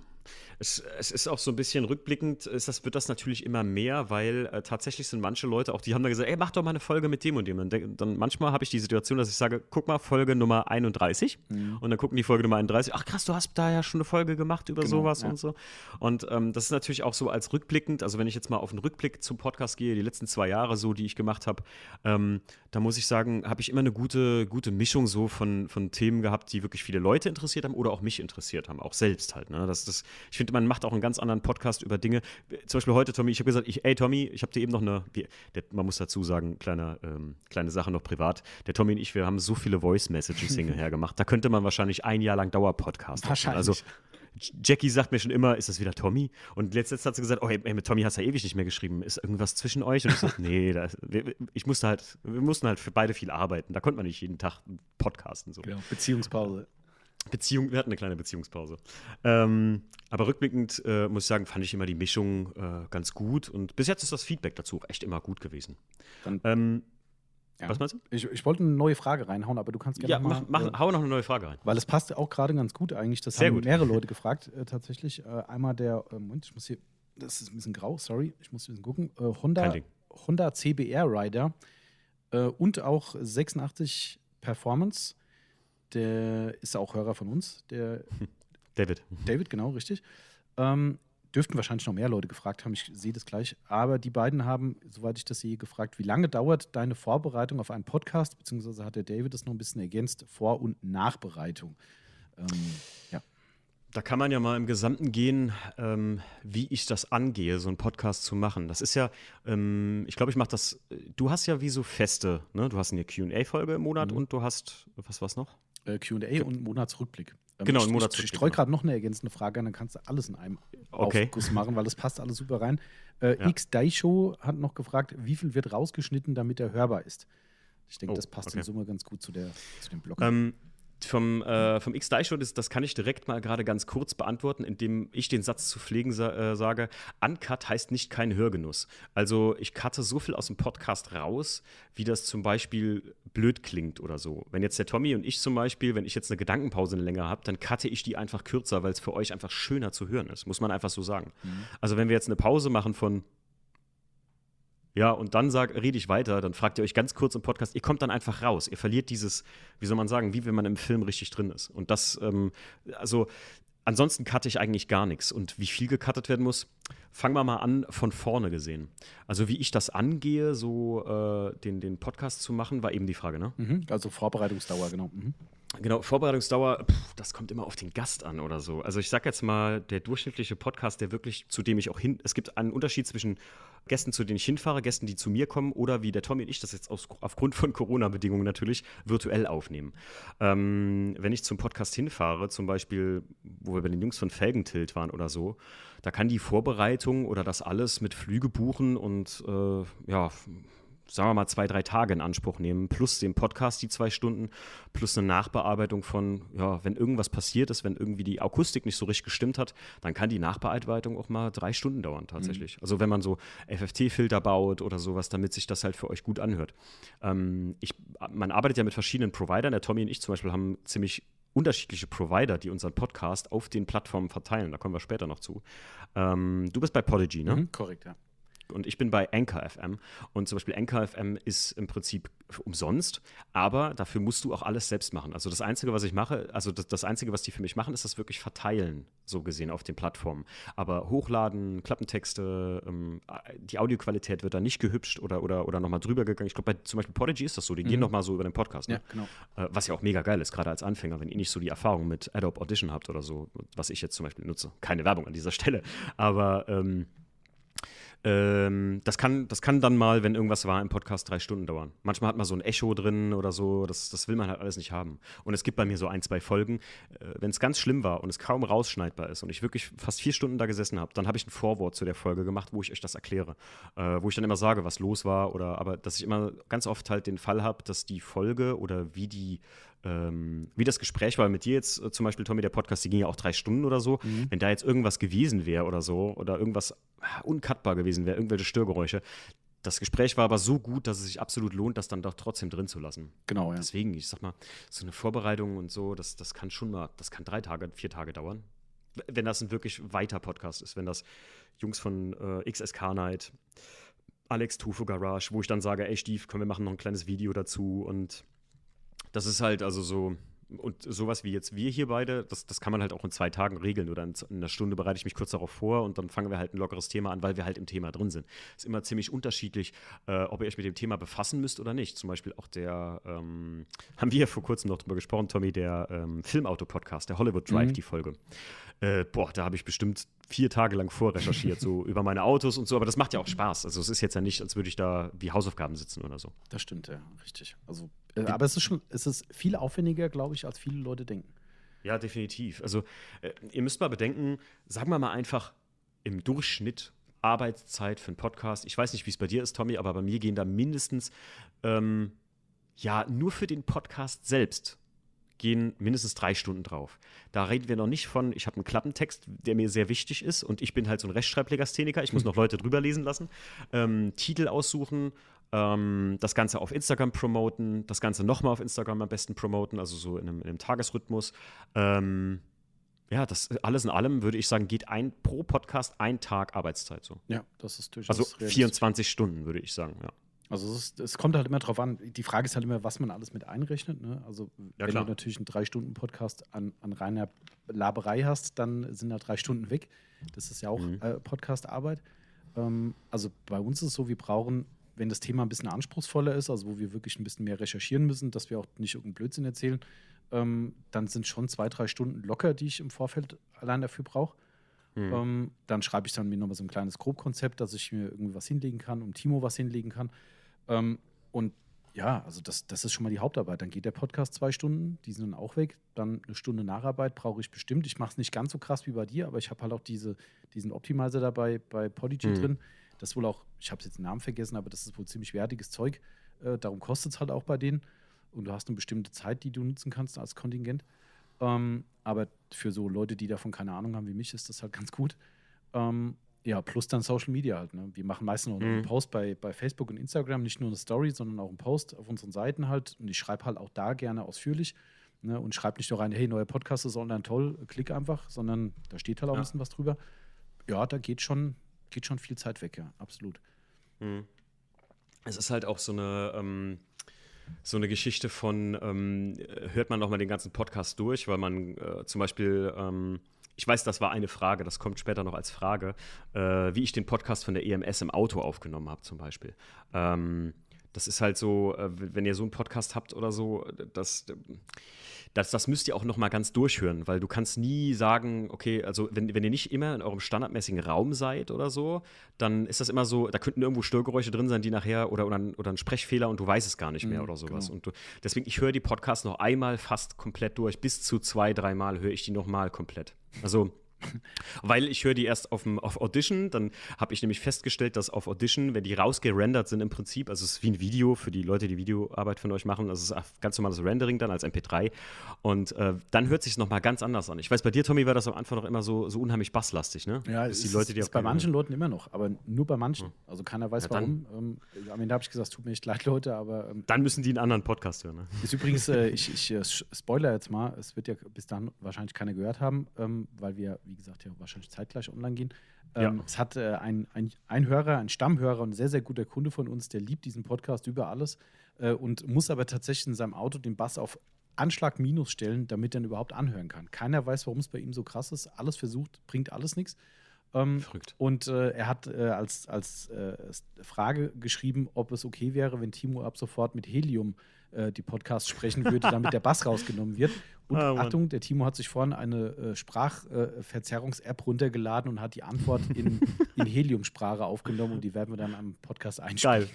Es, es ist auch so ein bisschen rückblickend, ist das, wird das natürlich immer mehr, weil äh, tatsächlich sind manche Leute auch, die haben dann gesagt, ey, mach doch mal eine Folge mit dem und dem. Und dann, dann manchmal habe ich die Situation, dass ich sage, guck mal, Folge Nummer 31. Mhm. Und dann gucken die Folge Nummer 31. Ach krass, du hast da ja schon eine Folge gemacht über Genau, sowas ja. und so. Und ähm, das ist natürlich auch so als rückblickend, also wenn ich jetzt mal auf den Rückblick zum Podcast gehe, die letzten zwei Jahre so, die ich gemacht habe, ähm, da muss ich sagen, habe ich immer eine gute, gute Mischung so von, von Themen gehabt, die wirklich viele Leute interessiert haben oder auch mich interessiert haben, auch selbst halt. Ne? Das, das, ich finde, man macht auch einen ganz anderen Podcast über Dinge. Zum Beispiel heute, Tommy, ich habe gesagt, ich, ey Tommy, ich habe dir eben noch eine, der, man muss dazu sagen, kleine, ähm, kleine Sache noch privat. Der Tommy und ich, wir haben so viele Voice-Messages hinterher gemacht. Da könnte man wahrscheinlich ein Jahr lang Dauerpodcast machen. Also Jackie sagt mir schon immer, ist das wieder Tommy? Und letztens hat sie gesagt, oh, ey, mit Tommy hast du ja ewig nicht mehr geschrieben. Ist irgendwas zwischen euch? Und ich so, nee, da, wir, ich musste halt, wir mussten halt für beide viel arbeiten. Da konnte man nicht jeden Tag podcasten. So. genau. Beziehungspause. Beziehung, wir hatten eine kleine Beziehungspause. Ähm, aber rückblickend äh, muss ich sagen, fand ich immer die Mischung äh, ganz gut. Und bis jetzt ist das Feedback dazu auch echt immer gut gewesen. Dann- ähm, Ja. Was meinst du? Ich, ich wollte eine neue Frage reinhauen, aber du kannst gerne Ja, mal, mach, mach, äh, hau noch eine neue Frage rein. Weil es passt auch gerade ganz gut eigentlich. Das Sehr haben gut. mehrere Leute gefragt, äh, tatsächlich. Äh, einmal der, äh, Moment, ich muss hier, das ist ein bisschen grau, sorry, ich muss ein bisschen gucken. Honda. Honda CBR Rider und auch 86 Performance. Der ist auch Hörer von uns, der David. David, genau, richtig. Ähm, dürften wahrscheinlich noch mehr Leute gefragt haben, ich sehe das gleich. Aber die beiden haben, soweit ich das sehe, gefragt, wie lange dauert deine Vorbereitung auf einen Podcast? Beziehungsweise hat der David das noch ein bisschen ergänzt, Vor- und Nachbereitung. Ähm, ja. Da kann man ja mal im Gesamten gehen, ähm, wie ich das angehe, so einen Podcast zu machen. Das ist ja, ähm, ich glaube, ich mache das, du hast ja wie so feste, ne? Du hast eine QA-Folge im Monat Mhm. und du hast, was war's noch? Äh, QA und Monatsrückblick. Ähm, Genau, ich, ein Ich, Monatsrückblick, ich streue genau. gerade noch eine ergänzende Frage an, dann kannst du alles in einem Okay. Aufguss machen, weil das passt alles super rein. Äh, Ja. X Daisho hat noch gefragt, wie viel wird rausgeschnitten, damit er hörbar ist. Ich denke, Oh, das passt okay. in Summe ganz gut zu, der, zu dem Blog. Ähm, vom, äh, vom X-Dai-Show, das, das kann ich direkt mal gerade ganz kurz beantworten, indem ich den Satz zu pflegen sa äh, sage: Uncut heißt nicht kein Hörgenuss. Also, ich cutte so viel aus dem Podcast raus, wie das zum Beispiel blöd klingt oder so. Wenn jetzt der Tommy und ich zum Beispiel, wenn ich jetzt eine Gedankenpause länger habe, dann cutte ich die einfach kürzer, weil es für euch einfach schöner zu hören ist. Muss man einfach so sagen. Also, wenn wir jetzt eine Pause machen von ja, und dann sag, rede ich weiter, dann fragt ihr euch ganz kurz im Podcast, ihr kommt dann einfach raus. Ihr verliert dieses, wie soll man sagen, wie wenn man im Film richtig drin ist. Und das, ähm, also ansonsten cutte ich eigentlich gar nichts. Und wie viel gecuttet werden muss, fangen wir mal an von vorne gesehen. Also wie ich das angehe, so äh, den, den Podcast zu machen, war eben die Frage, ne? Mhm, also Vorbereitungsdauer, genau. Mhm. Genau, Vorbereitungsdauer, pff, das kommt immer auf den Gast an oder so. Also ich sag jetzt mal, der durchschnittliche Podcast, der wirklich, zu dem ich auch hin, es gibt einen Unterschied zwischen Gästen, zu denen ich hinfahre, Gästen, die zu mir kommen oder wie der Tommy und ich das jetzt aus, aufgrund von Corona-Bedingungen natürlich virtuell aufnehmen. Ähm, wenn ich zum Podcast hinfahre, zum Beispiel, wo wir bei den Jungs von Felgentilt waren oder so, da kann die Vorbereitung oder das alles mit Flüge buchen und äh, ja, sagen wir mal, zwei, drei Tage in Anspruch nehmen, plus den Podcast, die zwei Stunden, plus eine Nachbearbeitung von, ja, wenn irgendwas passiert ist, wenn irgendwie die Akustik nicht so richtig gestimmt hat, dann kann die Nachbearbeitung auch mal drei Stunden dauern tatsächlich. Also wenn man so FFT-Filter baut oder sowas, damit sich das halt für euch gut anhört. Ähm, ich, man arbeitet ja mit verschiedenen Providern. Der Tommy und ich zum Beispiel haben ziemlich unterschiedliche Provider, die unseren Podcast auf den Plattformen verteilen. Da kommen wir später noch zu. Ähm, du bist bei Podigy, ne? Mhm, korrekt, ja. Und ich bin bei Anchor FM. Und zum Beispiel Anchor FM ist im Prinzip umsonst, aber dafür musst du auch alles selbst machen. Also das Einzige, was ich mache, also das, das Einzige, was die für mich machen, ist das wirklich verteilen, so gesehen, auf den Plattformen. Aber hochladen, Klappentexte, ähm, die Audioqualität wird da nicht gehübscht oder, oder, oder nochmal drüber gegangen. Ich glaube, bei zum Beispiel Podigy ist das so, die gehen nochmal so über den Podcast. Ne? Ja, genau. Äh, Was ja auch mega geil ist, gerade als Anfänger, wenn ihr nicht so die Erfahrung mit Adobe Audition habt oder so, was ich jetzt zum Beispiel nutze. Keine Werbung an dieser Stelle, aber ähm, ähm, das, kann, das kann dann mal, wenn irgendwas war, im Podcast drei Stunden dauern. Manchmal hat man so ein Echo drin oder so, das, das will man halt alles nicht haben. Und es gibt bei mir so ein, zwei Folgen, äh, wenn es ganz schlimm war und es kaum rausschneidbar ist und ich wirklich fast vier Stunden da gesessen habe, dann habe ich ein Vorwort zu der Folge gemacht, wo ich euch das erkläre. Äh, wo ich dann immer sage, was los war oder aber dass ich immer ganz oft halt den Fall habe, dass die Folge oder wie die ähm, wie das Gespräch war mit dir jetzt, äh, zum Beispiel, Tommy, der Podcast, die ging ja auch drei Stunden oder so. Wenn da jetzt irgendwas gewesen wäre oder so, oder irgendwas ah, uncutbar gewesen wäre, irgendwelche Störgeräusche, das Gespräch war aber so gut, dass es sich absolut lohnt, das dann doch trotzdem drin zu lassen. Genau, ja. Deswegen, ich sag mal, so eine Vorbereitung und so, das, das kann schon mal, das kann drei Tage, vier Tage dauern. Wenn das ein wirklich weiter Podcast ist, wenn das Jungs von äh, XSK Night, Alex Tufo Garage, wo ich dann sage, ey Stief, können wir machen noch ein kleines Video dazu und das ist halt also so, und sowas wie jetzt wir hier beide, das, das kann man halt auch in zwei Tagen regeln oder in, in, einer Stunde bereite ich mich kurz darauf vor und dann fangen wir halt ein lockeres Thema an, weil wir halt im Thema drin sind. Ist immer ziemlich unterschiedlich, äh, ob ihr euch mit dem Thema befassen müsst oder nicht. Zum Beispiel auch der, ähm, haben wir ja vor kurzem noch drüber gesprochen, Tommy, der ähm, Filmauto-Podcast, der Hollywood Drive, mhm. die Folge. Äh, boah, da habe ich bestimmt vier Tage lang vorrecherchiert, so über meine Autos und so, aber das macht ja auch Spaß. Also es ist jetzt ja nicht, als würde ich da wie Hausaufgaben sitzen oder so. Das stimmt, ja, richtig. Also, äh, aber es ist schon, es ist viel aufwendiger, glaube ich, als viele Leute denken. Ja, definitiv. Also äh, ihr müsst mal bedenken, sagen wir mal einfach im Durchschnitt Arbeitszeit für einen Podcast. Ich weiß nicht, wie es bei dir ist, Tommy, aber bei mir gehen da mindestens ähm, ja nur für den Podcast selbst gehen mindestens drei Stunden drauf. Da reden wir noch nicht von, ich habe einen Klappentext, der mir sehr wichtig ist und ich bin halt so ein Rechtschreiblegastheniker, ich muss noch Leute drüber lesen lassen, ähm, Titel aussuchen, ähm, das Ganze auf Instagram promoten, das Ganze nochmal auf Instagram am besten promoten, also so in einem, in einem Tagesrhythmus. Ähm, ja, das alles in allem würde ich sagen, geht ein pro Podcast ein Tag Arbeitszeit so. Ja, das ist durchaus. Also 24 Stunden, würde ich sagen, ja. Also es, ist, es, kommt halt immer drauf an. Die Frage ist halt immer, was man alles mit einrechnet. Ne? Also ja, wenn klar. du natürlich einen Drei-Stunden-Podcast an, an, reiner Laberei hast, dann sind da drei Stunden weg. Das ist ja auch mhm. äh, Podcast-Arbeit. Ähm, also bei uns ist es so, wir brauchen, wenn das Thema ein bisschen anspruchsvoller ist, also wo wir wirklich ein bisschen mehr recherchieren müssen, dass wir auch nicht irgendeinen Blödsinn erzählen, ähm, dann sind schon zwei, drei Stunden locker, die ich im Vorfeld allein dafür brauche. Mhm. Ähm, dann schreibe ich dann mir nochmal so ein kleines Grobkonzept, dass ich mir irgendwie was hinlegen kann und Timo was hinlegen kann. Ähm, und ja, also das, das ist schon mal die Hauptarbeit. Dann geht der Podcast zwei Stunden, die sind dann auch weg. Dann eine Stunde Nacharbeit brauche ich bestimmt. Ich mache es nicht ganz so krass wie bei dir, aber ich habe halt auch diese, diesen Optimizer dabei bei Podigy mhm. drin. Das ist wohl auch, ich habe jetzt den Namen vergessen, aber das ist wohl ziemlich wertiges Zeug. Äh, darum kostet es halt auch bei denen. Und du hast eine bestimmte Zeit, die du nutzen kannst als Kontingent. Ähm, aber für so Leute, die davon keine Ahnung haben wie mich, ist das halt ganz gut. Ähm, ja, plus dann Social Media halt. Ne? Wir machen meistens noch mhm. einen Post bei, bei Facebook und Instagram, nicht nur eine Story, sondern auch einen Post auf unseren Seiten halt. Und ich schreibe halt auch da gerne ausführlich. Ne? Und schreibe nicht nur rein, hey, neuer Podcast ist online toll, klick einfach, sondern da steht halt auch ja. ein bisschen was drüber. Ja, da geht schon, geht schon viel Zeit weg, ja, absolut. Mhm. Es ist halt auch so eine, ähm, so eine Geschichte von, ähm, hört man noch mal den ganzen Podcast durch, weil man äh, zum Beispiel ähm, ich weiß, das war eine Frage, das kommt später noch als Frage, äh, wie ich den Podcast von der EMS im Auto aufgenommen habe, zum Beispiel. Ähm, das ist halt so, äh, wenn ihr so einen Podcast habt oder so, das, das, das müsst ihr auch noch mal ganz durchhören, weil du kannst nie sagen, okay, also wenn, wenn ihr nicht immer in eurem standardmäßigen Raum seid oder so, dann ist das immer so, da könnten irgendwo Störgeräusche drin sein, die nachher oder, oder, ein, oder ein Sprechfehler und du weißt es gar nicht mehr mhm, oder sowas. Genau. Und du, deswegen, ich höre die Podcasts noch einmal fast komplett durch, bis zu zwei, dreimal höre ich die noch mal komplett. Also weil ich höre die erst auf, auf Audition, dann habe ich nämlich festgestellt, dass auf Audition, wenn die rausgerendert sind im Prinzip, also es ist wie ein Video für die Leute, die Videoarbeit von euch machen, also es ist ganz normales Rendering dann als MP3 und äh, dann hört sich es nochmal ganz anders an. Ich weiß, bei dir, Tommy, war das am Anfang noch immer so, so unheimlich basslastig, ne? Ja, es ist, Leute, die ist bei manchen Leuten immer noch, aber nur bei manchen. Hm. Also keiner weiß ja, warum. Ähm, am Ende habe ich gesagt, es tut mir echt leid, Leute, aber ähm, Dann müssen die einen anderen Podcast hören, ne? Ist übrigens, äh, ich, ich äh, spoiler jetzt mal, es wird ja bis dann wahrscheinlich keiner gehört haben, ähm, weil wir, wie gesagt, ja wahrscheinlich zeitgleich online gehen. Ähm, ja. Es hat äh, ein, ein, ein Hörer, ein Stammhörer und ein sehr, sehr guter Kunde von uns, der liebt diesen Podcast über alles äh, und muss aber tatsächlich in seinem Auto den Bass auf Anschlag minus stellen, damit er ihn überhaupt anhören kann. Keiner weiß, warum es bei ihm so krass ist. Alles versucht, bringt alles nichts. Ähm, Verrückt. Und äh, er hat äh, als, als äh, Frage geschrieben, ob es okay wäre, wenn Timo ab sofort mit Helium äh, die Podcasts sprechen würde, damit der Bass rausgenommen wird. Und oh, Achtung, der Timo hat sich vorhin eine äh, Sprachverzerrungs-App runtergeladen und hat die Antwort in, in Helium-Sprache aufgenommen und die werden wir dann am Podcast einspielen.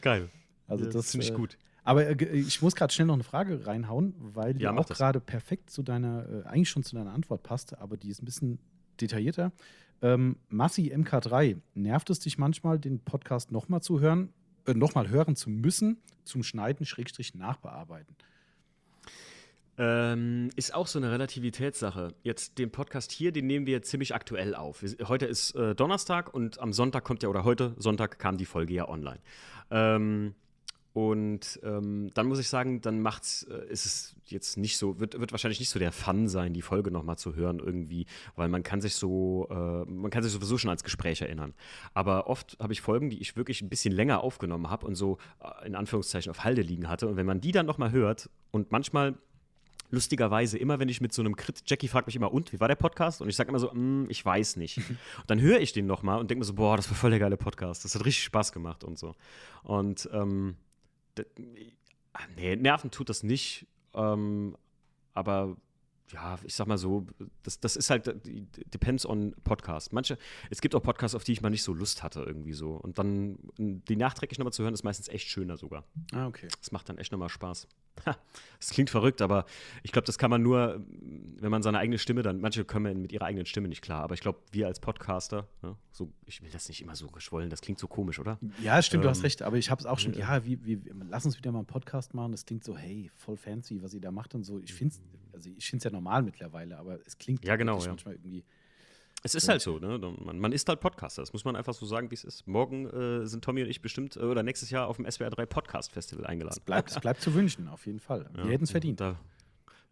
Geil. Geil. Also ja, das ist ziemlich äh, gut. Aber ich muss gerade schnell noch eine Frage reinhauen, weil die ja, auch gerade perfekt zu deiner, eigentlich schon zu deiner Antwort passt, aber die ist ein bisschen detaillierter. Ähm, Massi MK3, nervt es dich manchmal, den Podcast nochmal zu hören? äh, nochmal hören zu müssen, zum Schneiden, Schrägstrich nachbearbeiten? Ähm, ist auch so eine Relativitätssache. Jetzt den Podcast hier, den nehmen wir ziemlich aktuell auf. Heute ist äh, Donnerstag und am Sonntag kommt ja, oder heute Sonntag kam die Folge ja online. Ähm, und ähm, dann muss ich sagen, dann macht's, äh, ist es jetzt nicht so, wird, wird wahrscheinlich nicht so der Fun sein, die Folge nochmal zu hören irgendwie, weil man kann sich so, äh, man kann sich sowieso schon als Gespräch erinnern. Aber oft habe ich Folgen, die ich wirklich ein bisschen länger aufgenommen habe und so äh, in Anführungszeichen auf Halde liegen hatte. Und wenn man die dann nochmal hört und manchmal lustigerweise immer, wenn ich mit so einem Crit, Jackie fragt mich immer, und, wie war der Podcast? Und ich sage immer so, mm, ich weiß nicht. und dann höre ich den nochmal und denke mir so, boah, das war voll der geile Podcast. Das hat richtig Spaß gemacht und so. Und ähm, nee, Nerven tut das nicht. Ähm, aber ja, ich sag mal so, das, das ist halt, depends on Podcast. Manche, es gibt auch Podcasts, auf die ich mal nicht so Lust hatte, irgendwie so. Und dann die nachträglich nochmal zu hören, ist meistens echt schöner sogar. Ah, okay. Das macht dann echt nochmal Spaß. Das klingt verrückt, aber ich glaube, das kann man nur, wenn man seine eigene Stimme dann, manche können mit ihrer eigenen Stimme nicht klar, aber ich glaube, wir als Podcaster, ja, so, ich will das nicht immer so geschwollen, das klingt so komisch, oder? Ja, stimmt, ähm, du hast ähm, recht, aber ich habe es auch schon, ja, wie, wie, lass uns wieder mal einen Podcast machen, das klingt so, hey, voll fancy, was ihr da macht und so. Ich finde es also ich finde es ja normal mittlerweile, aber es klingt ja, genau, ja. manchmal irgendwie es ist halt so, ne? Man, man, ist halt Podcaster. Das muss man einfach so sagen, wie es ist. Morgen äh, sind Tommy und ich bestimmt äh, oder nächstes Jahr auf dem SWR 3 Podcast Festival eingeladen. Es bleibt, es bleibt zu wünschen, auf jeden Fall. Ja, wir hätten es verdient. Da,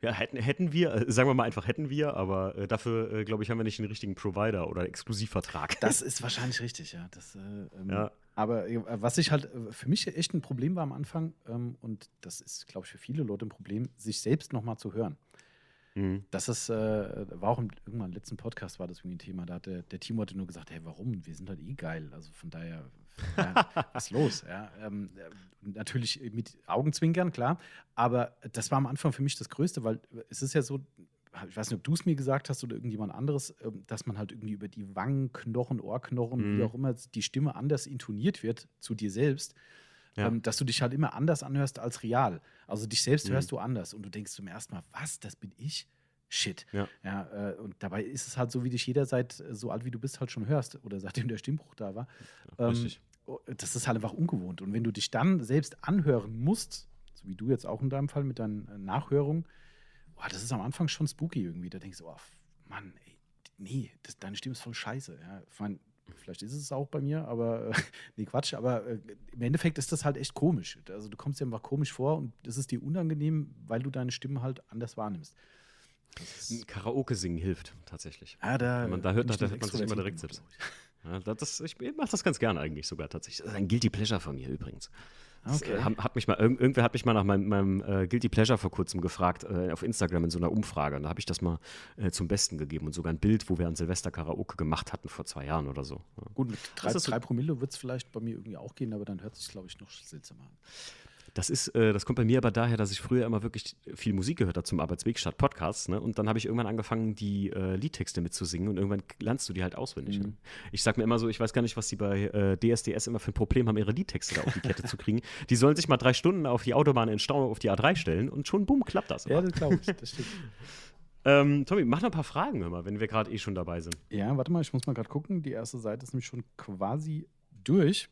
ja, hätten, hätten wir, äh, sagen wir mal einfach hätten wir, aber äh, dafür, äh, glaube ich, haben wir nicht den richtigen Provider oder Exklusivvertrag. Das ist wahrscheinlich richtig, ja. Das, äh, ähm, ja. Aber was ich halt für mich echt ein Problem war am Anfang, ähm, und das ist, glaube ich, für viele Leute ein Problem, sich selbst nochmal zu hören. Mhm. Das ist, äh, war auch im, irgendwann im letzten Podcast war das irgendwie ein Thema. Da hat der, der Timo hatte nur gesagt, hey, warum? Wir sind halt eh geil. Also von daher, ja, was ist los? Ja, ähm, natürlich mit Augenzwinkern, klar. Aber das war am Anfang für mich das Größte, weil es ist ja so, ich weiß nicht, ob du es mir gesagt hast oder irgendjemand anderes, ähm, dass man halt irgendwie über die Wangen, Knochen, Ohrknochen, mhm. wie auch immer, die Stimme anders intoniert wird zu dir selbst ja. ähm, dass du dich halt immer anders anhörst als real. Also dich selbst mhm. hörst du anders und du denkst zum ersten Mal, was, das bin ich? Shit. Ja. ja äh, und dabei ist es halt so, wie dich jeder seit äh, so alt wie du bist halt schon hörst oder seitdem der Stimmbruch da war. Ja, ähm, oh, das ist halt einfach ungewohnt. Und wenn du dich dann selbst anhören musst, so wie du jetzt auch in deinem Fall mit deinen äh, Nachhörungen, oh, das ist am Anfang schon spooky irgendwie. Da denkst du, oh, Mann, ey, nee, das, deine Stimme ist voll scheiße. Ja. Ich meine, Vielleicht ist es auch bei mir, aber äh, nee, Quatsch. Aber äh, im Endeffekt ist das halt echt komisch. Also du kommst dir einfach komisch vor und das ist dir unangenehm, weil du deine Stimme halt anders wahrnimmst. Karaoke singen hilft tatsächlich. Ah, da, Wenn man da hört, da hört man sich immer direkt selbst. Ja, das, ich mache das ganz gerne eigentlich sogar tatsächlich. Das ist ein Guilty Pleasure von mir übrigens. Okay. Das, äh, hat mich mal, irgendwer hat mich mal nach meinem, meinem äh, Guilty Pleasure vor kurzem gefragt, äh, auf Instagram in so einer Umfrage. Und da habe ich das mal äh, zum Besten gegeben und sogar ein Bild, wo wir an Silvester Karaoke gemacht hatten vor zwei Jahren oder so. Ja. Gut, mit drei, drei Promille wird es vielleicht bei mir irgendwie auch gehen, aber dann hört es sich, glaube ich, noch seltsamer an. Das ist, äh, das kommt bei mir aber daher, dass ich früher immer wirklich viel Musik gehört habe zum Arbeitsweg statt Podcasts. Ne? Und dann habe ich irgendwann angefangen, die äh, Liedtexte mitzusingen und irgendwann lernst du die halt auswendig. Mhm. Ne? Ich sage mir immer so, ich weiß gar nicht, was die bei äh, DSDS immer für ein Problem haben, ihre Liedtexte da auf die Kette zu kriegen. Die sollen sich mal drei Stunden auf die Autobahn in Stau auf die A3 stellen und schon bumm, klappt das. Immer. Ja, das glaube ich, das stimmt. Ähm, Tommy, mach noch ein paar Fragen, hör mal, wenn wir gerade eh schon dabei sind. Ja, warte mal, ich muss mal gerade gucken. Die erste Seite ist nämlich schon quasi durch.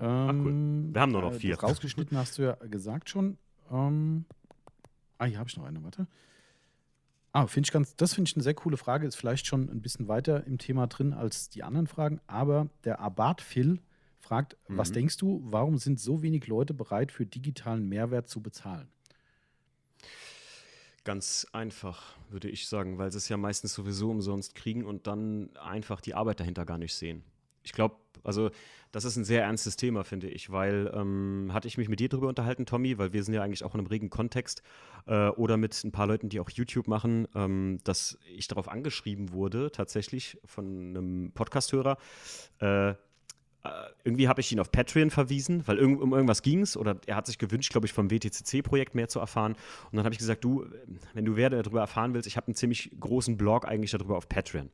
Ähm, Ach cool. Wir haben nur noch äh, vier. rausgeschnitten hast du ja gesagt schon. Ähm, ah, hier habe ich noch eine, warte. Ah, finde ich ganz, das finde ich eine sehr coole Frage. Ist vielleicht schon ein bisschen weiter im Thema drin als die anderen Fragen. Aber der Abat Phil fragt: mhm. Was denkst du, warum sind so wenig Leute bereit, für digitalen Mehrwert zu bezahlen? Ganz einfach, würde ich sagen, weil sie es ja meistens sowieso umsonst kriegen und dann einfach die Arbeit dahinter gar nicht sehen. Ich glaube, also das ist ein sehr ernstes Thema, finde ich, weil ähm, hatte ich mich mit dir darüber unterhalten, Tommy, weil wir sind ja eigentlich auch in einem regen Kontext äh, oder mit ein paar Leuten, die auch YouTube machen, ähm, dass ich darauf angeschrieben wurde, tatsächlich von einem Podcasthörer. Äh, äh irgendwie habe ich ihn auf Patreon verwiesen, weil um irgendwas ging es oder er hat sich gewünscht, glaube ich, vom WTCC-Projekt mehr zu erfahren. Und dann habe ich gesagt, du, wenn du wer darüber erfahren willst, ich habe einen ziemlich großen Blog eigentlich darüber auf Patreon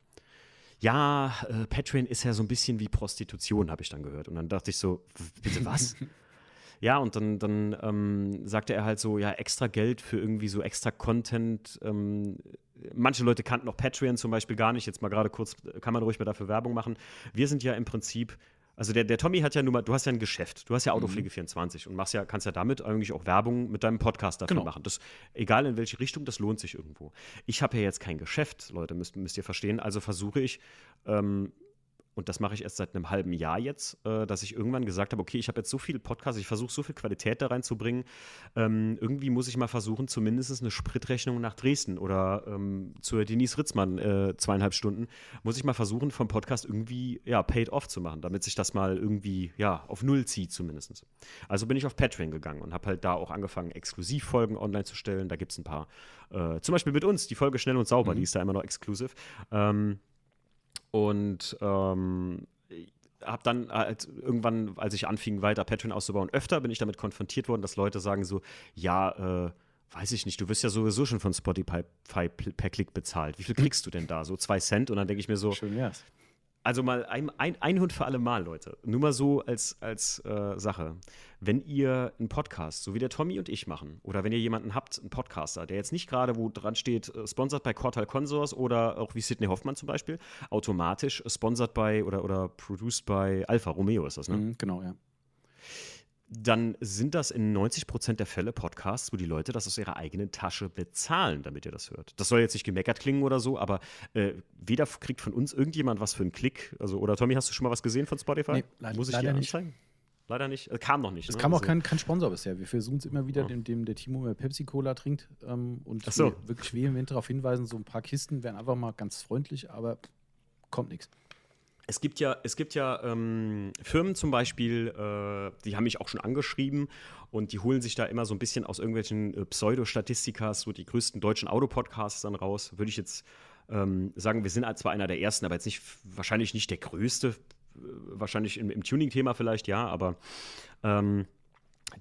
ja, äh, Patreon ist ja so ein bisschen wie Prostitution, habe ich dann gehört. Und dann dachte ich so, bitte was? ja, und dann, dann ähm, sagte er halt so, ja, extra Geld für irgendwie so extra Content. Ähm, manche Leute kannten auch Patreon zum Beispiel gar nicht. Jetzt mal gerade kurz, kann man ruhig mal dafür Werbung machen. Wir sind ja im Prinzip Also der, der Tommy hat ja nur mal, du hast ja ein Geschäft, du hast ja Autopflege24 und machst ja, kannst ja damit eigentlich auch Werbung mit deinem Podcast dafür Genau. machen. Das, egal in welche Richtung, das lohnt sich irgendwo. Ich habe ja jetzt kein Geschäft, Leute, müsst, müsst ihr verstehen. Also versuche ich, ähm, und das mache ich erst seit einem halben Jahr jetzt, äh, dass ich irgendwann gesagt habe, okay, ich habe jetzt so viele Podcasts, ich versuche so viel Qualität da reinzubringen. Ähm, irgendwie muss ich mal versuchen, zumindest eine Spritrechnung nach Dresden oder ähm, zur Denise Ritzmann äh, zweieinhalb Stunden, muss ich mal versuchen, vom Podcast irgendwie ja, paid off zu machen, damit sich das mal irgendwie ja, auf Null zieht zumindest. Also bin ich auf Patreon gegangen und habe halt da auch angefangen, Exklusivfolgen online zu stellen. Da gibt es ein paar, äh, zum Beispiel mit uns, die Folge Schnell und Sauber, die ist da immer noch exklusiv. Ähm, und ähm, habe dann halt irgendwann, als ich anfing, weiter Patreon auszubauen, öfter bin ich damit konfrontiert worden, dass Leute sagen so, ja, äh, weiß ich nicht, du wirst ja sowieso schon von Spotify per Klick bezahlt. Wie viel kriegst du denn da? So zwei Cent? Und dann denke ich mir so, Schön wär's. Also mal ein, ein, ein Hund für alle Mal, Leute. Nur mal so als, als äh, Sache. Wenn ihr einen Podcast, so wie der Tommy und ich machen, oder wenn ihr jemanden habt, einen Podcaster, der jetzt nicht gerade, wo dran steht, äh, sponsert bei Cortal Consors oder auch wie Sidney Hoffmann zum Beispiel, automatisch sponsert bei oder, oder produced bei Alfa Romeo ist das, ne? Mhm, genau, ja. Dann sind das in 90 Prozent der Fälle Podcasts, wo die Leute das aus ihrer eigenen Tasche bezahlen, damit ihr das hört. Das soll jetzt nicht gemeckert klingen oder so, aber äh, weder kriegt von uns irgendjemand was für einen Klick. Also, oder Tommy, hast du schon mal was gesehen von Spotify? Nee, leid- Muss ich leider dir nicht. anzeigen? Leider nicht. Äh, kam noch nicht. Es ne? kam auch Also- kein, kein Sponsor bisher. Wir versuchen es immer wieder, Ja. dem, dem der Timo immer Pepsi-Cola trinkt ähm, und so. wir wirklich vehement darauf hinweisen, so ein paar Kisten wären einfach mal ganz freundlich, aber kommt nichts. Es gibt ja, es gibt ja ähm, Firmen zum Beispiel, äh, die haben mich auch schon angeschrieben und die holen sich da immer so ein bisschen aus irgendwelchen äh, Pseudo-Statistikas so die größten deutschen Autopodcasts dann raus. Würde ich jetzt ähm, sagen, wir sind zwar einer der ersten, aber jetzt nicht wahrscheinlich nicht der größte, äh, wahrscheinlich im, im Tuning-Thema vielleicht ja, aber ähm,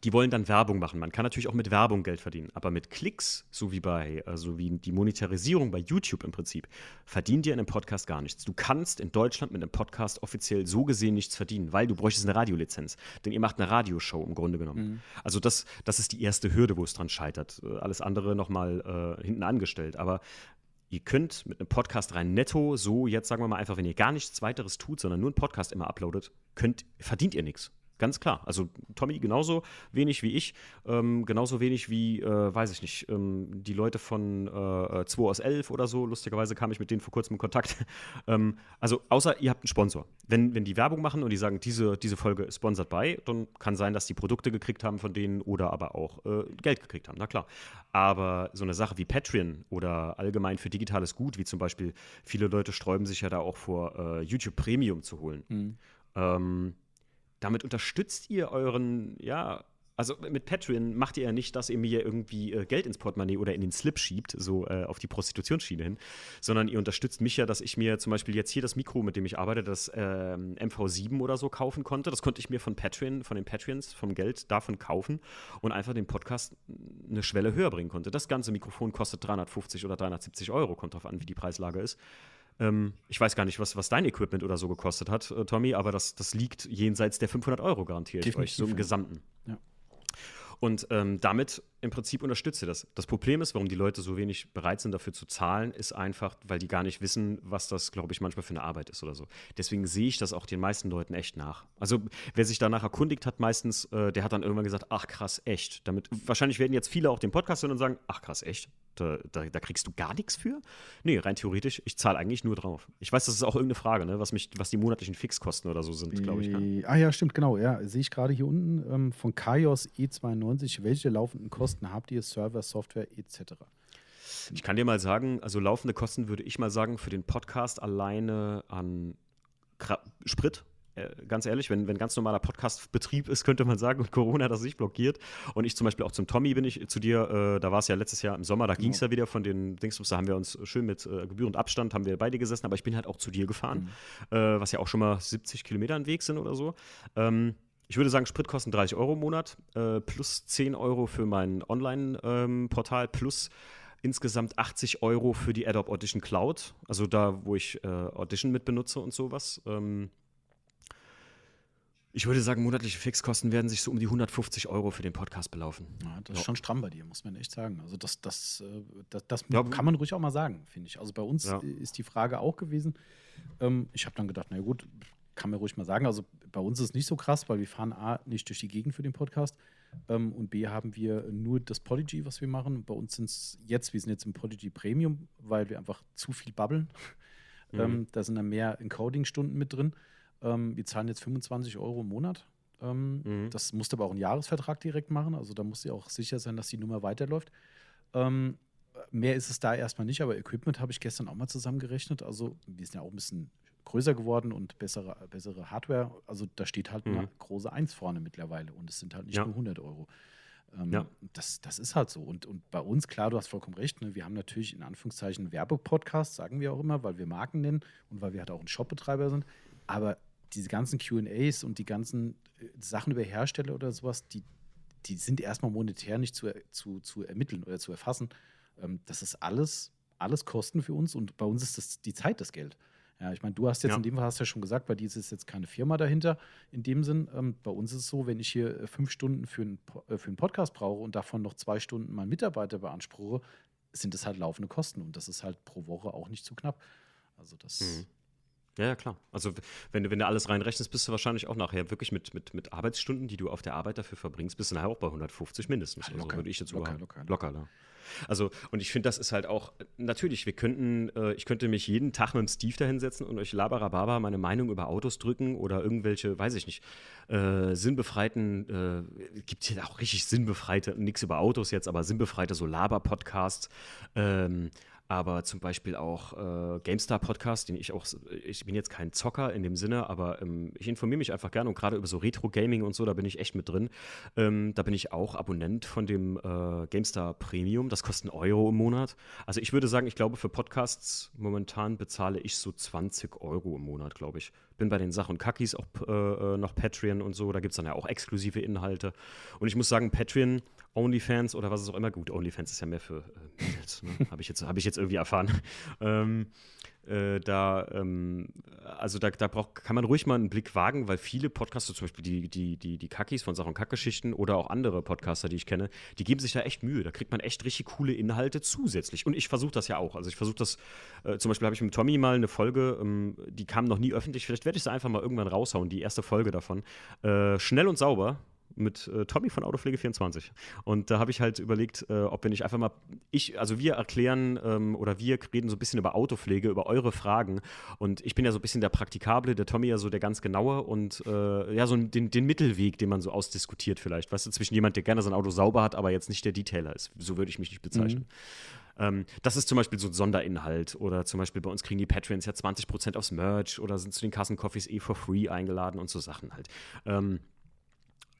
die wollen dann Werbung machen. Man kann natürlich auch mit Werbung Geld verdienen, aber mit Klicks, so wie bei, also wie die Monetarisierung bei YouTube im Prinzip, verdient ihr in einem Podcast gar nichts. Du kannst in Deutschland mit einem Podcast offiziell so gesehen nichts verdienen, weil du bräuchtest eine Radiolizenz. Denn ihr macht eine Radioshow im Grunde genommen. Also das, das ist die erste Hürde, wo es dran scheitert. Äh, Alles andere nochmal äh, hinten angestellt. Aber Ihr könnt mit einem Podcast rein netto, so jetzt sagen wir mal einfach, wenn ihr gar nichts weiteres tut, sondern nur einen Podcast immer uploadet, könnt, verdient ihr nichts. Ganz klar. Also Tommy genauso wenig wie ich, ähm, genauso wenig wie, äh, weiß ich nicht, ähm, die Leute von äh, 2 aus 11 oder so. Lustigerweise kam ich mit denen vor kurzem in Kontakt. ähm, also außer ihr habt einen Sponsor. Wenn, wenn die Werbung machen und die sagen, diese, diese Folge ist sponsored bei, dann kann sein, dass die Produkte gekriegt haben von denen oder aber auch äh, Geld gekriegt haben. Na klar. Aber so eine Sache wie Patreon oder allgemein für digitales Gut, wie zum Beispiel viele Leute sträuben sich ja da auch vor, äh, YouTube Premium zu holen. Ähm, damit unterstützt ihr euren, ja, also mit Patreon macht ihr ja nicht, dass ihr mir irgendwie äh, Geld ins Portemonnaie oder in den Slip schiebt, so äh, auf die Prostitutionsschiene hin, sondern ihr unterstützt mich ja, dass ich mir zum Beispiel jetzt hier das Mikro, mit dem ich arbeite, das ähm, MV7 oder so kaufen konnte. Das konnte ich mir von Patreon, von den Patreons, vom Geld davon kaufen und einfach den Podcast eine Schwelle höher bringen konnte. Das ganze Mikrofon kostet 350 oder 370 Euro, kommt drauf an, wie die Preislage ist. Ähm, ich weiß gar nicht, was, was dein Equipment oder so gekostet hat, äh, Tommy, aber das, das liegt jenseits der 500 Euro, garantiere ich euch, Definitiv, so im ja. Gesamten. Ja. Und ähm, damit im Prinzip unterstützt ihr das. Das Problem ist, warum die Leute so wenig bereit sind, dafür zu zahlen, ist einfach, weil die gar nicht wissen, was das, glaube ich, manchmal für eine Arbeit ist oder so. Deswegen sehe ich das auch den meisten Leuten echt nach. Also, wer sich danach erkundigt hat, meistens, äh, der hat dann irgendwann gesagt: Ach krass, echt. Damit, wahrscheinlich werden jetzt viele auch den Podcast hören und sagen: Ach krass, echt. Da, da, da kriegst du gar nichts für? Nee, rein theoretisch, ich zahle eigentlich nur drauf. Ich weiß, das ist auch irgendeine Frage, ne? was, mich, was die monatlichen Fixkosten oder so sind, glaube ich. Ne? Ah ja, stimmt, genau. Ja, sehe ich gerade hier unten ähm, von Kaios E92. Welche laufenden Kosten habt ihr? Server, Software etc. Ich kann dir mal sagen, also laufende Kosten würde ich mal sagen, für den Podcast alleine an Kra Sprit. Äh, ganz ehrlich, wenn, wenn ganz normaler Podcast-Betrieb ist, könnte man sagen, und Corona das nicht blockiert. Und ich zum Beispiel auch zum Tommy bin ich zu dir, äh, da war es ja letztes Jahr im Sommer, da ging es ja wieder von den Dingsbums, da haben wir uns schön mit äh, gebührend Abstand, haben wir beide gesessen, aber ich bin halt auch zu dir gefahren, äh, was ja auch schon mal 70 Kilometer ein Weg sind oder so. Ähm, ich würde sagen, Spritkosten 30 Euro im Monat, äh, plus 10 Euro für mein Online-Portal, plus insgesamt 80 Euro für die Adobe Audition Cloud, also da, wo ich äh, Audition mit benutze und sowas. Ähm, ich würde sagen, monatliche Fixkosten werden sich so um die 150 Euro für den Podcast belaufen. Ja, das ist Ja. schon stramm bei dir, muss man echt sagen. Also das, das, äh, das, das Ja, kann man ruhig auch mal sagen, finde ich. Also bei uns ist die Frage auch gewesen. Ähm, ich habe dann gedacht, na gut, kann man ruhig mal sagen. Also bei uns ist es nicht so krass, weil wir fahren A, nicht durch die Gegend für den Podcast ähm, und B, haben wir nur das Polygy, was wir machen. Bei uns sind es jetzt, wir sind jetzt im Polygy Premium, weil wir einfach zu viel babbeln. Mhm. Ähm, da sind dann mehr Encoding-Stunden mit drin. Ähm, wir zahlen jetzt 25 Euro im Monat. Ähm, mhm. Das musste aber auch einen Jahresvertrag direkt machen. Also da musste ja auch sicher sein, dass die Nummer weiterläuft. Ähm, mehr ist es da erstmal nicht, aber Equipment habe ich gestern auch mal zusammengerechnet. Also wir sind ja auch ein bisschen größer geworden und bessere, bessere Hardware. Also da steht halt mhm. eine große Eins vorne mittlerweile und es sind halt nicht ja. nur 100 Euro. Ähm, ja. das, das ist halt so. Und, und bei uns, klar, du hast vollkommen recht, ne, wir haben natürlich in Anführungszeichen Werbepodcasts, sagen wir auch immer, weil wir Marken nennen und weil wir halt auch ein Shopbetreiber sind. Aber diese ganzen QAs und die ganzen äh, Sachen über Hersteller oder sowas, die, die sind erstmal monetär nicht zu, zu, zu ermitteln oder zu erfassen. Ähm, das ist alles, alles Kosten für uns und bei uns ist das die Zeit das Geld. Ja, ich meine, du hast jetzt ja. in dem Fall hast ja schon gesagt, bei dir ist jetzt keine Firma dahinter in dem Sinn. Ähm, bei uns ist es so, wenn ich hier äh, fünf Stunden für, ein, äh, für einen Podcast brauche und davon noch zwei Stunden meinen Mitarbeiter beanspruche, sind das halt laufende Kosten und das ist halt pro Woche auch nicht zu knapp. Also das. Mhm. Ja, ja, klar. Also wenn du, wenn du alles reinrechnest, bist du wahrscheinlich auch nachher wirklich mit, mit, mit Arbeitsstunden, die du auf der Arbeit dafür verbringst, bist du nachher auch bei 150 mindestens. Ja, locker, also würde ich jetzt locker, locker, locker, locker. Also, und ich finde, das ist halt auch, natürlich, wir könnten, äh, ich könnte mich jeden Tag mit dem Steve da hinsetzen und euch labarababa meine Meinung über Autos drücken oder irgendwelche, weiß ich nicht, äh, sinnbefreiten, äh, gibt hier auch richtig sinnbefreite, nichts über Autos jetzt, aber sinnbefreite so Laber-Podcasts, ähm, aber zum Beispiel auch äh, GameStar Podcast, den ich auch, ich bin jetzt kein Zocker in dem Sinne, aber ähm, ich informiere mich einfach gerne und gerade über so Retro-Gaming und so, da bin ich echt mit drin. Ähm, da bin ich auch Abonnent von dem äh, GameStar Premium, das kostet einen Euro im Monat. Also ich würde sagen, ich glaube für Podcasts momentan bezahle ich so 20 Euro im Monat, glaube ich. Bin bei den Sachen Kakis auch äh, äh, noch Patreon und so, da gibt es dann ja auch exklusive Inhalte. Und ich muss sagen, Patreon OnlyFans oder was ist auch immer gut. OnlyFans ist ja mehr für äh, Mädels, ne? habe ich, jetzt, hab ich jetzt irgendwie erfahren. ähm, äh, da, ähm, also da, da braucht, kann man ruhig mal einen Blick wagen, weil viele Podcaster, zum Beispiel die, die, die, die Kackis von Sachen Kackgeschichten oder auch andere Podcaster, die ich kenne, die geben sich da echt Mühe. Da kriegt man echt richtig coole Inhalte zusätzlich. Und ich versuche das ja auch. Also ich versuche das, äh, zum Beispiel habe ich mit Tommy mal eine Folge, ähm, die kam noch nie öffentlich. Vielleicht werde ich sie einfach mal irgendwann raushauen, die erste Folge davon. Äh, schnell und sauber mit äh, Tommy von Autopflege24. Und da habe ich halt überlegt, äh, ob wir nicht einfach mal, ich, also wir erklären ähm, oder wir reden so ein bisschen über Autopflege, über eure Fragen. Und ich bin ja so ein bisschen der Praktikable, der Tommy ja so der ganz genaue und äh, ja, so den, den Mittelweg, den man so ausdiskutiert vielleicht, weißt du, zwischen jemand, der gerne sein Auto sauber hat, aber jetzt nicht der Detailer ist. So würde ich mich nicht bezeichnen. Mhm. Ähm, das ist zum Beispiel so ein Sonderinhalt. Oder zum Beispiel bei uns kriegen die Patreons ja 20% aufs Merch oder sind zu den Kassencoffees eh for free eingeladen und so Sachen halt. Ähm,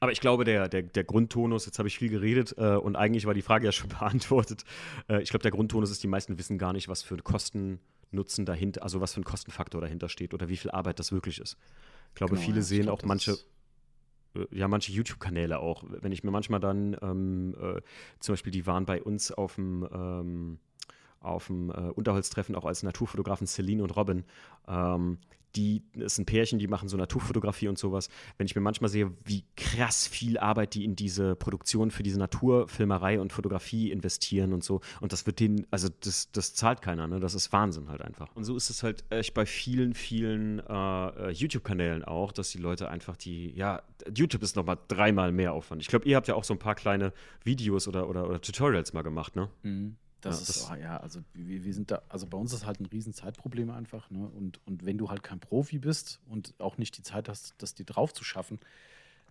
aber ich glaube, der, der, der Grundtonus, jetzt habe ich viel geredet äh, und eigentlich war die Frage ja schon beantwortet. Äh, ich glaube, der Grundtonus ist, die meisten wissen gar nicht, was für ein Kosten-Nutzen dahinter, also was für ein Kostenfaktor dahinter steht oder wie viel Arbeit das wirklich ist. Ich glaube, genau, viele ja, sehen glaub, auch manche, äh, ja, manche YouTube-Kanäle auch. Wenn ich mir manchmal dann, ähm, äh, zum Beispiel, die waren bei uns auf dem, ähm, auf dem äh, Unterholztreffen auch als Naturfotografen Celine und Robin. Ähm, die, ist ein Pärchen, die machen so Naturfotografie und sowas. Wenn ich mir manchmal sehe, wie krass viel Arbeit die in diese Produktion für diese Naturfilmerei und Fotografie investieren und so. Und das wird denen, also das, das zahlt keiner, ne? Das ist Wahnsinn halt einfach. Und so ist es halt echt bei vielen, vielen äh, YouTube-Kanälen auch, dass die Leute einfach die, ja, YouTube ist nochmal dreimal mehr Aufwand. Ich glaube, ihr habt ja auch so ein paar kleine Videos oder, oder, oder Tutorials mal gemacht, ne? Mhm. Das, ja, ist, das oh, ja, also wir, wir, sind da, also bei uns ist halt ein riesen Zeitproblem einfach, ne? Und, und wenn du halt kein Profi bist und auch nicht die Zeit hast, das dir drauf zu schaffen,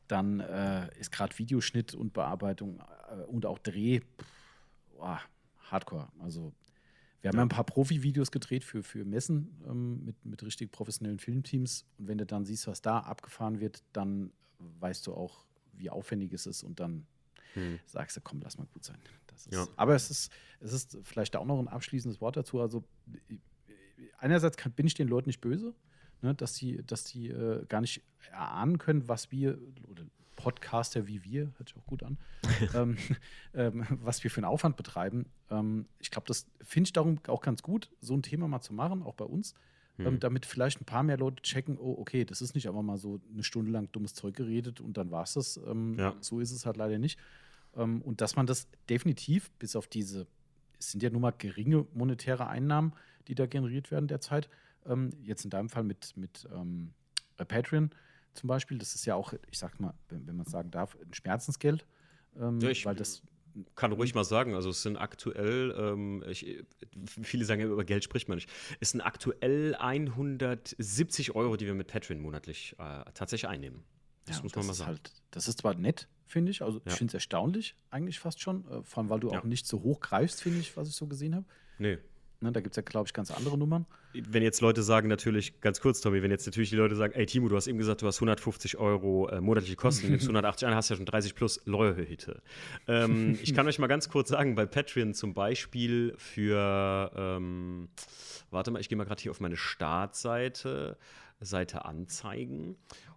dann äh, ist gerade Videoschnitt und Bearbeitung äh, und auch Dreh pff, oh, Hardcore. Also wir haben ja ein paar Profi-Videos gedreht für, für Messen ähm, mit, mit richtig professionellen Filmteams. Und wenn du dann siehst, was da abgefahren wird, dann weißt du auch, wie aufwendig es ist und dann hm. sagst du, komm, lass mal gut sein. Ist, ja. Aber es ist, es ist vielleicht auch noch ein abschließendes Wort dazu. Also einerseits kann, bin ich den Leuten nicht böse, ne, dass sie, dass sie äh, gar nicht erahnen können, was wir, oder Podcaster wie wir, hört sich auch gut an, ähm, ähm, was wir für einen Aufwand betreiben. Ähm, ich glaube, das finde ich darum auch ganz gut, so ein Thema mal zu machen, auch bei uns. Mhm. damit vielleicht ein paar mehr Leute checken, oh, okay, das ist nicht einfach mal so eine Stunde lang dummes Zeug geredet und dann war es das. Ähm, ja. So ist es halt leider nicht. Ähm, und dass man das definitiv bis auf diese, es sind ja nun mal geringe monetäre Einnahmen, die da generiert werden derzeit, ähm, jetzt in deinem Fall mit, mit, ähm, Patreon zum Beispiel, das ist ja auch, ich sag mal, wenn, wenn man es sagen darf, ein Schmerzensgeld. Ähm, Ja, ich- weil das Kann ruhig mal sagen, also es sind aktuell, ähm, ich, viele sagen ja, über Geld spricht man nicht. Es sind aktuell 170 Euro, die wir mit Patreon monatlich äh, tatsächlich einnehmen. Das Ja, muss man mal ist sagen. Halt, das ist zwar nett, finde ich. Also ich Ja. finde es erstaunlich, eigentlich fast schon. Äh, vor allem, weil du Ja. auch nicht so hoch greifst, finde ich, was ich so gesehen habe. Nee. Ne, da gibt es ja, glaube ich, ganz andere Nummern. Wenn jetzt Leute sagen, natürlich, ganz kurz, Tommy, wenn jetzt natürlich die Leute sagen, ey Timo, du hast eben gesagt, du hast 150 Euro äh, monatliche Kosten, nimmst 180 ein, hast ja schon 30 plus Loyalty. Ähm, ich kann euch mal ganz kurz sagen, bei Patreon zum Beispiel für, ähm, warte mal, ich gehe mal gerade hier auf meine Startseite, Seite Anzeigen.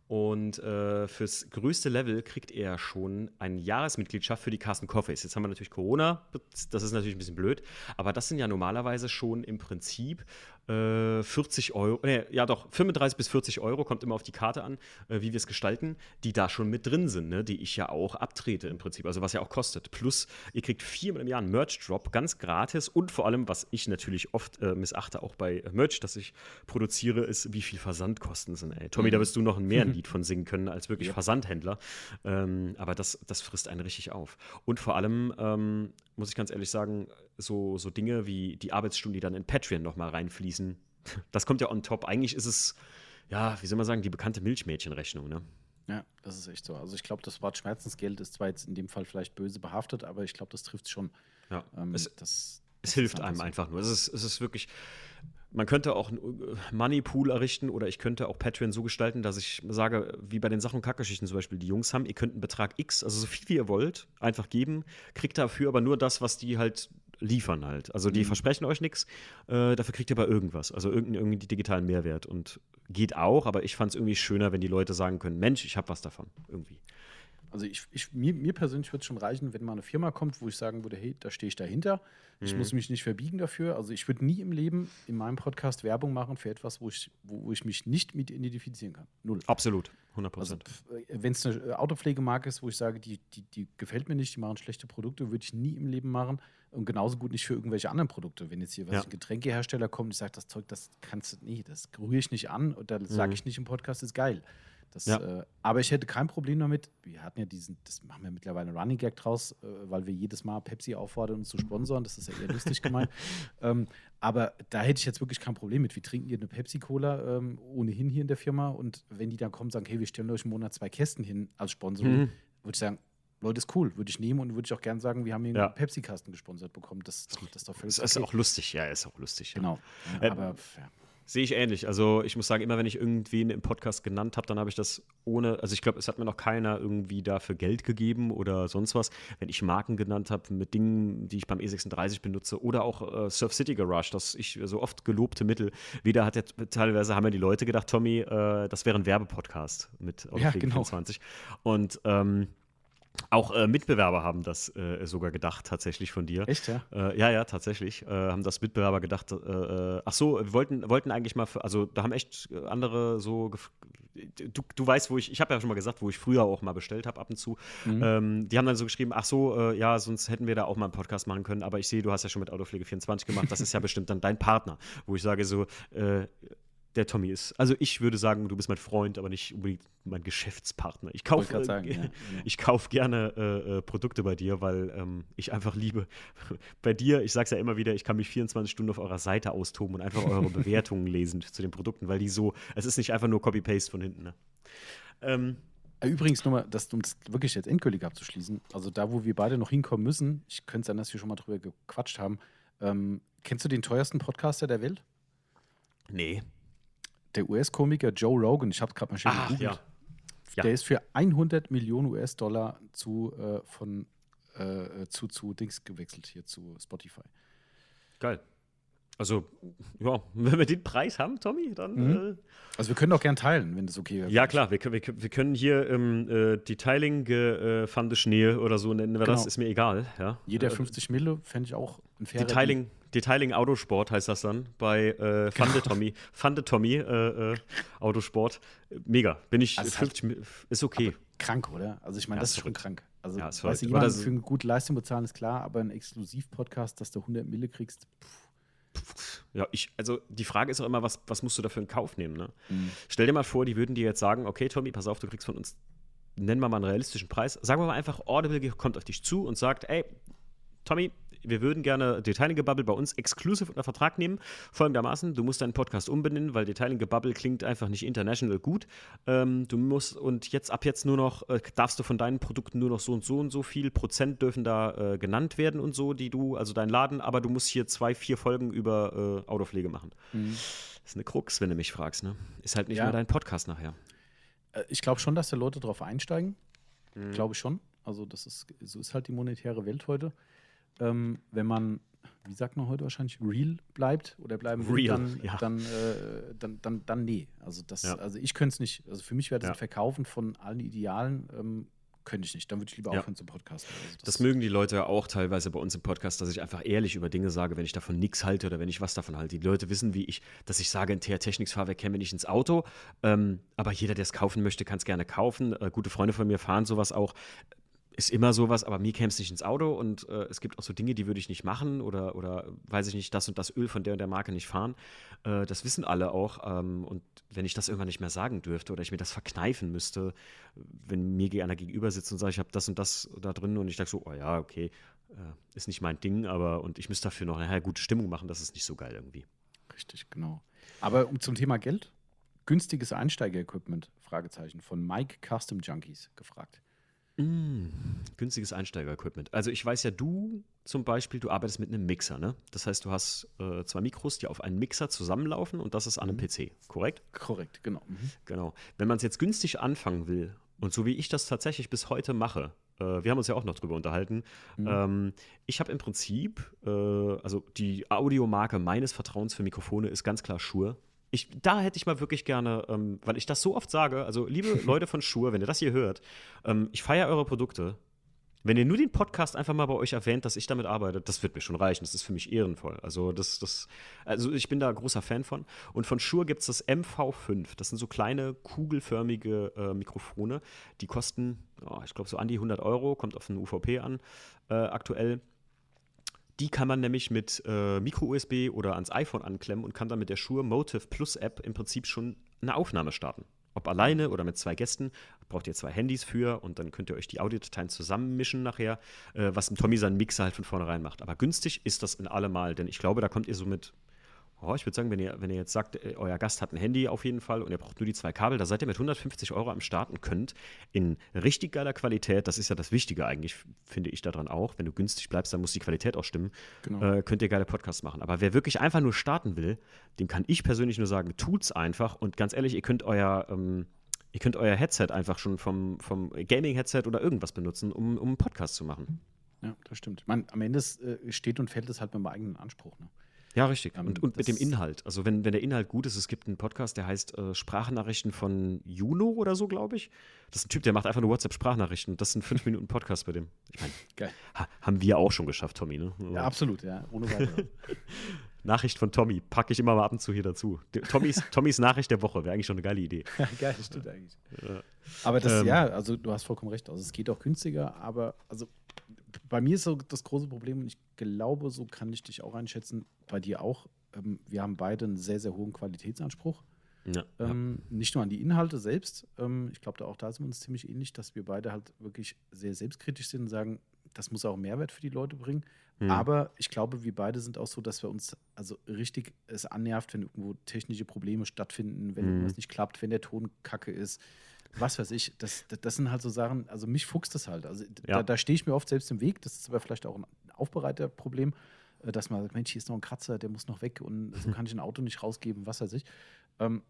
Und äh, fürs größte Level kriegt er schon eine Jahresmitgliedschaft für die Carsten Coffees. Jetzt haben wir natürlich Corona, das ist natürlich ein bisschen blöd, aber das sind ja normalerweise schon im Prinzip äh, 40 Euro, nee, ja doch, 35 bis 40 Euro, kommt immer auf die Karte an, äh, wie wir es gestalten, die da schon mit drin sind, ne? die ich ja auch abtrete im Prinzip, also was ja auch kostet. Plus, ihr kriegt viermal im Jahr einen Merch-Drop, ganz gratis und vor allem, was ich natürlich oft äh, missachte, auch bei äh, Merch, das ich produziere, ist, wie viel Versandkosten sind. Ey. Tommy, da wirst du noch mehr ein Lied von singen können als wirklich Ja. Versandhändler. Ähm, aber das, das frisst einen richtig auf. Und vor allem, ähm, muss ich ganz ehrlich sagen, so, so Dinge wie die Arbeitsstunden, die dann in Patreon nochmal reinfließen, das kommt ja on top. Eigentlich ist es, ja, wie soll man sagen, die bekannte Milchmädchenrechnung, ne? Ja, das ist echt so. Also ich glaube, das Wort Schmerzensgeld ist zwar jetzt in dem Fall vielleicht böse behaftet, aber ich glaube, das trifft schon. Ja. Ähm, es, das, es hilft einem einfach nur. Es ist, es ist wirklich. Man könnte auch einen Moneypool errichten oder ich könnte auch Patreon so gestalten, dass ich sage, wie bei den Sachen Kackgeschichten zum Beispiel, die Jungs haben, ihr könnt einen Betrag X, also so viel wie ihr wollt, einfach geben, kriegt dafür aber nur das, was die halt liefern halt. Also die Mhm. versprechen euch nichts, äh, dafür kriegt ihr aber irgendwas, also irgendeinen irgendwie digitalen Mehrwert und geht auch, aber ich fand es irgendwie schöner, wenn die Leute sagen können, Mensch, ich habe was davon, irgendwie. Also ich, ich, mir, mir persönlich würde es schon reichen, wenn mal eine Firma kommt, wo ich sagen würde, hey, da stehe ich dahinter. Ich Mhm. muss mich nicht verbiegen dafür. Also ich würde nie im Leben in meinem Podcast Werbung machen für etwas, wo ich, wo, wo ich mich nicht mit identifizieren kann. Null. Absolut, 100 Also Prozent. wenn es eine äh, Autopflegemarke ist, wo ich sage, die, die, die gefällt mir nicht, die machen schlechte Produkte, würde ich nie im Leben machen. Und genauso gut nicht für irgendwelche anderen Produkte. Wenn jetzt hier was Ja. ein Getränkehersteller kommt und ich sage, das Zeug, das kannst du, nee, das rühre ich nicht an und da sage Mhm. ich nicht im Podcast, ist geil. Das, Ja. äh, aber ich hätte kein Problem damit. Wir hatten ja diesen, das machen wir mittlerweile einen Running Gag draus, äh, weil wir jedes Mal Pepsi auffordern, uns zu sponsoren. Das ist ja eher lustig gemeint. Ähm, aber da hätte ich jetzt wirklich kein Problem mit. Wir trinken hier eine Pepsi-Cola ähm, ohnehin hier in der Firma und wenn die dann kommen und sagen, hey, wir stellen euch im Monat zwei Kästen hin als Sponsoring, Mhm. würde ich sagen, Leute, ist cool, würde ich nehmen und würde ich auch gerne sagen, wir haben hier Ja. einen Pepsi-Kasten gesponsert bekommen. Das, das ist doch völlig Es ist okay. auch lustig, ja, ist auch lustig. Ja. Genau. Ja, Ähm, aber ja. Sehe ich ähnlich. Also ich muss sagen, immer wenn ich irgendwen im Podcast genannt habe, dann habe ich das ohne, also ich glaube, es hat mir noch keiner irgendwie dafür Geld gegeben oder sonst was. Wenn ich Marken genannt habe mit Dingen, die ich beim E36 benutze oder auch äh, Surf City Garage, das ich so oft gelobte Mittel, wieder hat ja teilweise haben ja die Leute gedacht, Tommy, äh, das wäre ein Werbepodcast mit Autopflege genau. 24. Und ähm, auch äh, Mitbewerber haben das äh, sogar gedacht, tatsächlich von dir. Echt, ja? Äh, ja, ja, tatsächlich. Äh, haben das Mitbewerber gedacht, äh, äh, ach so, wir wollten, wollten eigentlich mal, für, also da haben echt andere so, du, du weißt, wo ich, ich habe ja schon mal gesagt, wo ich früher auch mal bestellt habe ab und zu. Mhm. Ähm, die haben dann so geschrieben, ach so, ja, sonst hätten wir da auch mal einen Podcast machen können, aber ich sehe, du hast ja schon mit Autopflege 24 gemacht, das ist ja bestimmt dann dein Partner, wo ich sage so, äh, der Tommy ist. Also ich würde sagen, du bist mein Freund, aber nicht unbedingt mein Geschäftspartner. Ich kaufe grad sagen, äh, ja, ich kauf gerne äh, äh, Produkte bei dir, weil ähm, ich einfach liebe. Bei dir, ich sag's ja immer wieder, ich kann mich 24 Stunden auf eurer Seite austoben und einfach eure Bewertungen lesen zu den Produkten, weil die so, es ist nicht einfach nur Copy-Paste von hinten. Ne? Ähm, Äh, Übrigens, nur mal, das, um das wirklich jetzt endgültig abzuschließen, also da, wo wir beide noch hinkommen müssen, ich könnte sein, dass wir schon mal drüber gequatscht haben, ähm, kennst du den teuersten Podcaster der Welt? nee. Der US-Komiker Joe Rogan, ich habe gerade mal schön Ach, gegoogelt. ja. Der ist für 100 Millionen US-Dollar zu, äh, von, äh, zu, zu Dings gewechselt, hier zu Spotify. Geil. Also, ja, wenn wir den Preis haben, Tommy, dann. Mhm. Äh, Also wir können auch gern teilen, wenn das okay wäre. ja, klar, wir, können- wir, wir können hier ähm, äh, Detailing äh, Fande Schnee oder so nennen wir das, Genau. ist mir egal. Ja. Jeder Äh, 50 Mille fände ich auch ein fairer Detailing, Detailing Autosport heißt das dann bei äh, Fande Tommy. Fande Tommy äh, äh, Autosport. Mega. Bin ich Also es 50 Mi- ist okay. Krank, oder? Also ich meine, Ja, das ist schon krank. Also Ja, Aber jemanden das- für eine gute Leistung bezahlen ist klar, aber ein Exklusiv-Podcast, dass du 100 Mille kriegst, pff, ja, ich, also die Frage ist auch immer, was, was musst du dafür in Kauf nehmen? Ne? Mhm. Stell dir mal vor, die würden dir jetzt sagen, okay, Tommy, pass auf, du kriegst von uns, nennen wir mal einen realistischen Preis. Sagen wir mal einfach, Audible kommt auf dich zu und sagt, ey, Tommy, wir würden gerne Detailing Bubble bei uns exklusiv unter Vertrag nehmen. Folgendermaßen, du musst deinen Podcast umbenennen, weil Detailing Bubble klingt einfach nicht international gut. Ähm, du musst und jetzt ab jetzt nur noch, äh, darfst du von deinen Produkten nur noch so und so und so viel Prozent dürfen da äh, genannt werden und so, die du, also dein Laden, aber du musst hier zwei, vier Folgen über äh, Autopflege machen. Mhm. Das ist eine Krux, wenn du mich fragst, ne? Ist halt nicht ja. mehr dein Podcast nachher. Äh, ich glaube schon, dass da Leute drauf einsteigen. Mhm. Glaube ich schon. Also, das ist, so ist halt die monetäre Welt heute ähm, wenn man, wie sagt man heute wahrscheinlich, real bleibt oder bleiben will, real, dann, ja. dann, äh, dann, dann, dann, nee. Also, das, ja. also ich könnte es nicht. Also für mich wäre das ja. Verkaufen von allen Idealen ähm, könnte ich nicht. Dann würde ich lieber ja. aufhören zum Podcast. Also das, das, mögen die Leute auch teilweise bei uns im Podcast, dass ich einfach ehrlich über Dinge sage, wenn ich davon nichts halte oder wenn ich was davon halte. Die Leute wissen, wie ich, dass ich sage, ein TR-Technics-Fahrwerk käme nicht ins Auto. Ähm, aber jeder, der es kaufen möchte, kann es gerne kaufen. Äh, gute Freunde von mir fahren sowas auch ist immer sowas, aber mir käme es nicht ins Auto und äh, es gibt auch so Dinge, die würde ich nicht machen oder, oder weiß ich nicht, das und das Öl von der und der Marke nicht fahren. Äh, das wissen alle auch. Ähm, und wenn ich das irgendwann nicht mehr sagen dürfte oder ich mir das verkneifen müsste, wenn mir einer gegenüber sitzt und sagt, ich habe das und das da drin und ich sage so, oh ja, okay, äh, ist nicht mein Ding, aber und ich müsste dafür noch eine gute Stimmung machen, das ist nicht so geil irgendwie. Richtig, genau. Aber um zum Thema Geld, günstiges Einsteiger-Equipment, Fragezeichen, von Mike Custom Junkies gefragt. Mm, günstiges Einsteiger-Equipment. Also ich weiß ja, du zum Beispiel, du arbeitest mit einem Mixer, ne? Das heißt, du hast äh, zwei Mikros, die auf einen Mixer zusammenlaufen und das ist an einem mhm. PC, korrekt? Korrekt, genau. Mhm. Genau. Wenn man es jetzt günstig anfangen will und so wie ich das tatsächlich bis heute mache, äh, wir haben uns ja auch noch drüber unterhalten, mhm. ähm, ich habe im Prinzip, äh, also die Audiomarke meines Vertrauens für Mikrofone ist ganz klar Shure. Ich, da hätte ich mal wirklich gerne, ähm, weil ich das so oft sage, also liebe Leute von Shure, wenn ihr das hier hört, ähm, ich feiere eure Produkte. Wenn ihr nur den Podcast einfach mal bei euch erwähnt, dass ich damit arbeite, das wird mir schon reichen. Das ist für mich ehrenvoll. Also, das, das, also ich bin da großer Fan von. Und von Shure gibt es das MV5. Das sind so kleine, kugelförmige äh, Mikrofone. Die kosten, oh, ich glaube, so an die 100 Euro, kommt auf den UVP an äh, aktuell. Die kann man nämlich mit äh, Micro-USB oder ans iPhone anklemmen und kann dann mit der Shure Motive Plus App im Prinzip schon eine Aufnahme starten. Ob alleine oder mit zwei Gästen, braucht ihr zwei Handys für und dann könnt ihr euch die Audiodateien zusammenmischen nachher, äh, was Tommy seinen Mixer halt von vornherein macht. Aber günstig ist das in allemal, denn ich glaube, da kommt ihr so mit Oh, ich würde sagen, wenn ihr, wenn ihr jetzt sagt, äh, euer Gast hat ein Handy auf jeden Fall und ihr braucht nur die zwei Kabel, da seid ihr mit 150 Euro am Start und könnt in richtig geiler Qualität, das ist ja das Wichtige eigentlich, finde ich daran auch, wenn du günstig bleibst, dann muss die Qualität auch stimmen, genau. äh, könnt ihr geile Podcasts machen. Aber wer wirklich einfach nur starten will, dem kann ich persönlich nur sagen, tut's einfach und ganz ehrlich, ihr könnt euer, ähm, ihr könnt euer Headset einfach schon vom, vom Gaming-Headset oder irgendwas benutzen, um, um einen Podcast zu machen. Ja, das stimmt. Man, am Ende äh, steht und fällt es halt mit dem eigenen Anspruch. Ne? Ja, richtig. Ähm, und, und mit dem Inhalt. Also wenn, wenn der Inhalt gut ist, es gibt einen Podcast, der heißt äh, Sprachnachrichten von Juno oder so, glaube ich. Das ist ein Typ, der macht einfach nur WhatsApp-Sprachnachrichten. Das sind fünf Minuten Podcast bei dem. Ich meine, ha, haben wir auch schon geschafft, Tommy, ne? Ja, absolut, ja. Ohne. Nachricht von Tommy, packe ich immer mal ab und zu hier dazu. Tommys, Tommys Nachricht der Woche wäre eigentlich schon eine geile Idee. Geil, das stimmt eigentlich. Ja. Aber das, ähm, ja, also du hast vollkommen recht. Also es geht auch günstiger, aber also bei mir ist so das große Problem und ich glaube, so kann ich dich auch einschätzen, bei dir auch. Ähm, wir haben beide einen sehr, sehr hohen Qualitätsanspruch. Ja, ähm, ja. Nicht nur an die Inhalte selbst. Ähm, ich glaube, da auch da sind wir uns ziemlich ähnlich, dass wir beide halt wirklich sehr selbstkritisch sind und sagen, das muss auch Mehrwert für die Leute bringen. Mhm. Aber ich glaube, wir beide sind auch so, dass wir uns also richtig es annervt, wenn irgendwo technische Probleme stattfinden, wenn mhm. irgendwas nicht klappt, wenn der Ton kacke ist was weiß ich, das, das, sind halt so Sachen, also mich fuchst das halt. Also ja. da, da stehe ich mir oft selbst im Weg. Das ist aber vielleicht auch ein Aufbereiterproblem, äh, dass man sagt, Mensch, hier ist noch ein Kratzer, der muss noch weg und so kann ich ein Auto nicht rausgeben, was weiß ich. Ähm,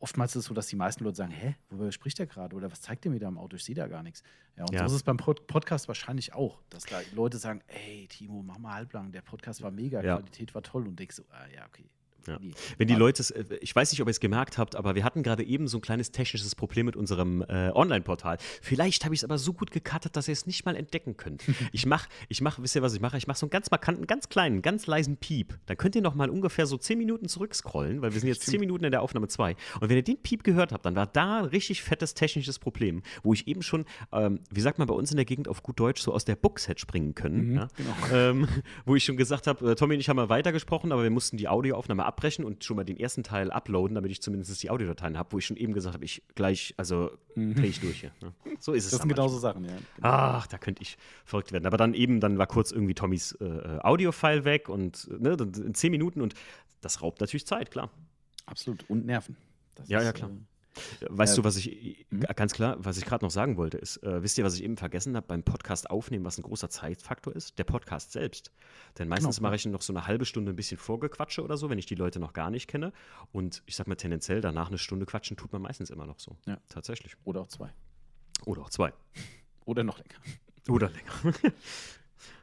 oftmals ist es so, dass die meisten Leute sagen, hä, worüber spricht der gerade? Oder was zeigt der mir da im Auto? Ich sehe da gar nichts. Ja, und ja. so ist es beim Pod Podcast wahrscheinlich auch, dass da Leute sagen, ey, Timo, mach mal halblang, der Podcast war mega, ja. Qualität war toll und denkst so, ah, ja, okay, Ja. Wenn die Leute, äh, ich weiß nicht, ob ihr es gemerkt habt, aber wir hatten gerade eben so ein kleines technisches Problem mit unserem äh, Online-Portal. Vielleicht habe ich es aber so gut gecuttet, dass ihr es nicht mal entdecken könnt. ich mache, ich mache, wisst ihr, was ich mache? Ich mache so einen ganz markanten, ganz kleinen, ganz leisen Piep. Dann könnt ihr noch mal ungefähr so 10 Minuten zurückscrollen, weil wir sind jetzt 10 Minuten in der Aufnahme 2. Und wenn ihr den Piep gehört habt, dann war da ein richtig fettes technisches Problem, wo ich eben schon, ähm, wie sagt man bei uns in der Gegend auf gut Deutsch, so aus der Box hätte springen können. Mhm, ja? genau. ähm, wo ich schon gesagt habe, äh, Tommy und ich haben mal weitergesprochen, aber wir mussten die Audioaufnahme abbrechen und schon mal den ersten Teil uploaden, damit ich zumindest die Audiodateien habe, wo ich schon eben gesagt habe, ich gleich, also mhm. drehe ich durch hier. Ne? So ist es. Das sind genauso Sachen, ja. Genau. Ach, da könnte ich verrückt werden. Aber dann eben, dann war kurz irgendwie Tommys äh, äh Audiofile weg und ne, in zehn Minuten und das raubt natürlich Zeit, klar. Absolut. Und Nerven. Das ja, ist, ja, klar. Äh Weißt äh, du, was ich hm? ganz klar, was ich gerade noch sagen wollte, ist, äh, wisst ihr, was ich eben vergessen habe beim Podcast aufnehmen, was ein großer Zeitfaktor ist? Der Podcast selbst. Denn meistens genau. mache ich noch so eine halbe Stunde ein bisschen Vorgequatsche oder so, wenn ich die Leute noch gar nicht kenne. Und ich sag mal tendenziell, danach eine Stunde quatschen tut man meistens immer noch so. Ja. Tatsächlich. Oder auch zwei. Oder auch zwei. Oder noch länger. Oder länger.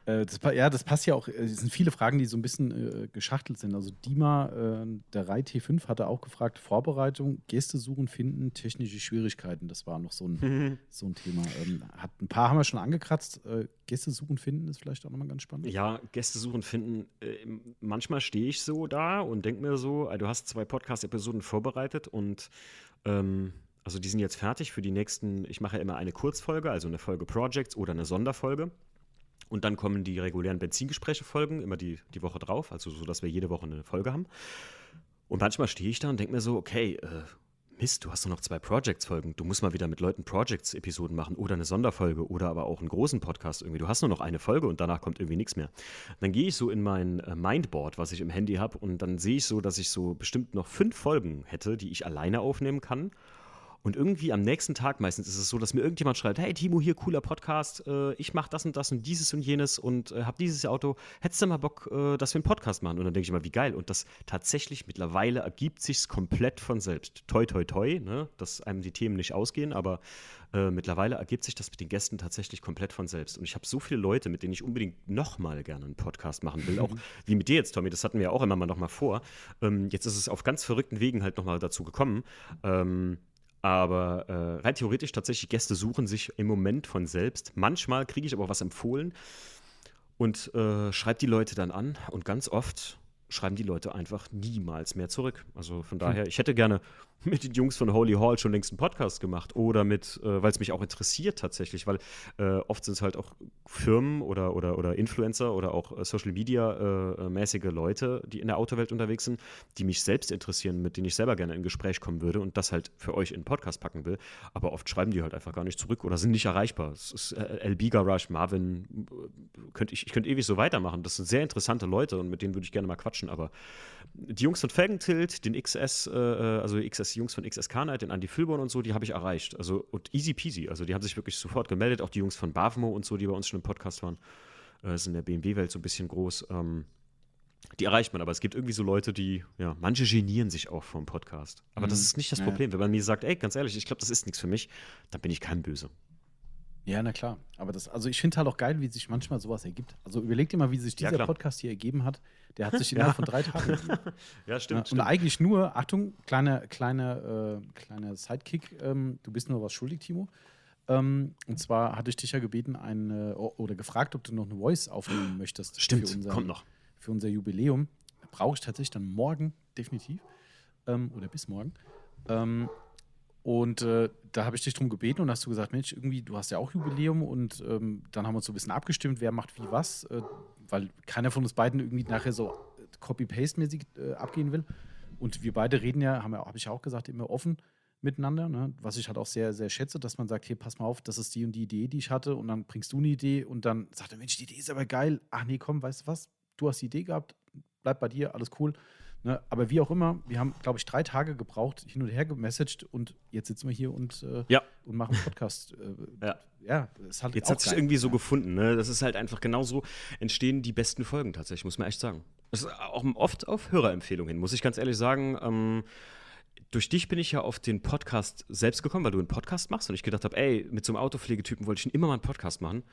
Äh, das, ja, das passt ja auch. Es sind viele Fragen, die so ein bisschen äh, geschachtelt sind. Also Dima, äh, der Rai T5, hatte auch gefragt: Vorbereitung, Gäste suchen, finden, technische Schwierigkeiten. Das war noch so ein, mhm. so ein Thema. Ähm, hat, ein paar haben wir schon angekratzt. Äh, Gäste suchen, finden ist vielleicht auch nochmal ganz spannend. Ja, Gäste suchen, finden. Äh, manchmal stehe ich so da und denke mir so: äh, Du hast zwei Podcast-Episoden vorbereitet und. Ähm also die sind jetzt fertig für die nächsten, ich mache ja immer eine Kurzfolge, also eine Folge Projects oder eine Sonderfolge. Und dann kommen die regulären Benzingespräche-Folgen, immer die, die Woche drauf, also so, dass wir jede Woche eine Folge haben. Und manchmal stehe ich da und denke mir so, okay, äh, Mist, du hast doch noch zwei Projects-Folgen. Du musst mal wieder mit Leuten Projects-Episoden machen oder eine Sonderfolge oder aber auch einen großen Podcast irgendwie. Du hast nur noch eine Folge und danach kommt irgendwie nichts mehr. Dann gehe ich so in mein äh, Mindboard, was ich im Handy habe, und dann sehe ich so, dass ich so bestimmt noch fünf Folgen hätte, die ich alleine aufnehmen kann. Und irgendwie am nächsten Tag meistens ist es so, dass mir irgendjemand schreibt, hey Timo, hier cooler Podcast, äh, ich mache das und das und dieses und jenes und äh, habe dieses Auto. Hättest du mal Bock, äh, dass wir einen Podcast machen? Und dann denke ich immer, wie geil. Und das tatsächlich mittlerweile ergibt sich komplett von selbst. Toi, toi, toi, ne? dass einem die Themen nicht ausgehen, aber mittlerweile ergibt sich das mit den Gästen tatsächlich komplett von selbst. Und ich habe so viele Leute, mit denen ich unbedingt nochmal gerne einen Podcast machen will. Auch wie mit dir jetzt, Tommy, das hatten wir ja auch immer mal nochmal vor. Ähm, jetzt ist es auf ganz verrückten Wegen halt nochmal dazu gekommen. Ähm, aber äh, rein theoretisch tatsächlich Gäste suchen sich im Moment von selbst. Manchmal kriege ich aber was empfohlen und äh, schreibe die Leute dann an. Und ganz oft schreiben die Leute einfach niemals mehr zurück. Also von hm. daher, ich hätte gerne mit den Jungs von Holy Hall schon längst einen Podcast gemacht oder mit, äh, weil es mich auch interessiert tatsächlich, weil äh, oft sind es halt auch Firmen oder, oder, oder Influencer oder auch äh, Social Media äh, äh, mäßige Leute, die in der Autowelt unterwegs sind, die mich selbst interessieren, mit denen ich selber gerne in Gespräch kommen würde und das halt für euch in den Podcast packen will. Aber oft schreiben die halt einfach gar nicht zurück oder sind nicht erreichbar. Es ist äh, LB Garage, Marvin, könnt ich, ich könnte ewig so weitermachen. Das sind sehr interessante Leute und mit denen würde ich gerne mal quatschen, aber die Jungs von Felgentilt, den XS, also XS die Jungs von XSK Night, den Andy Filborn und so, die habe ich erreicht. Also und easy peasy. Also die haben sich wirklich sofort gemeldet. Auch die Jungs von Bavmo und so, die bei uns schon im Podcast waren, äh, sind in der BMW-Welt so ein bisschen groß. Ähm, die erreicht man, aber es gibt irgendwie so Leute, die, ja, manche genieren sich auch vom Podcast. Aber mhm. das ist nicht das Problem. Ja. Wenn man mir sagt, ey, ganz ehrlich, ich glaube, das ist nichts für mich, dann bin ich kein Böse. Ja, na klar. Aber das, also ich finde halt auch geil, wie sich manchmal sowas ergibt. Also überleg dir mal, wie sich dieser ja, Podcast hier ergeben hat. Der hat sich innerhalb ja. von drei Tagen. Ja, stimmt. Und stimmt. eigentlich nur, Achtung, kleiner kleine, äh, kleine Sidekick, ähm, du bist nur was schuldig, Timo. Ähm, und zwar hatte ich dich ja gebeten, eine, oder gefragt, ob du noch eine Voice aufnehmen möchtest. Stimmt, für unser, kommt noch. Für unser Jubiläum. Brauche ich tatsächlich dann morgen, definitiv. Ähm, oder bis morgen. Ähm, und äh, da habe ich dich darum gebeten und hast du gesagt, Mensch, irgendwie, du hast ja auch Jubiläum und ähm, dann haben wir uns so ein bisschen abgestimmt, wer macht wie was, äh, weil keiner von uns beiden irgendwie nachher so Copy-Paste-mäßig äh, abgehen will. Und wir beide reden ja, habe hab ich auch gesagt, immer offen miteinander, ne? was ich halt auch sehr, sehr schätze, dass man sagt, hey, pass mal auf, das ist die und die Idee, die ich hatte und dann bringst du eine Idee und dann sagt er, Mensch, die Idee ist aber geil. Ach nee, komm, weißt du was, du hast die Idee gehabt, bleib bei dir, alles cool. Ne? Aber wie auch immer, wir haben, glaube ich, drei Tage gebraucht, hin und her gemessaged und jetzt sitzen wir hier und, äh, ja. und machen Podcast. Äh, ja. ja, ist halt Jetzt hat sich irgendwie so gefunden. Ne? Das ist halt einfach genauso entstehen die besten Folgen tatsächlich, muss man echt sagen. Das ist auch oft auf Hörerempfehlungen hin, muss ich ganz ehrlich sagen. Ähm, durch dich bin ich ja auf den Podcast selbst gekommen, weil du einen Podcast machst und ich gedacht habe, ey, mit so einem Autopflegetypen wollte ich schon immer mal einen Podcast machen.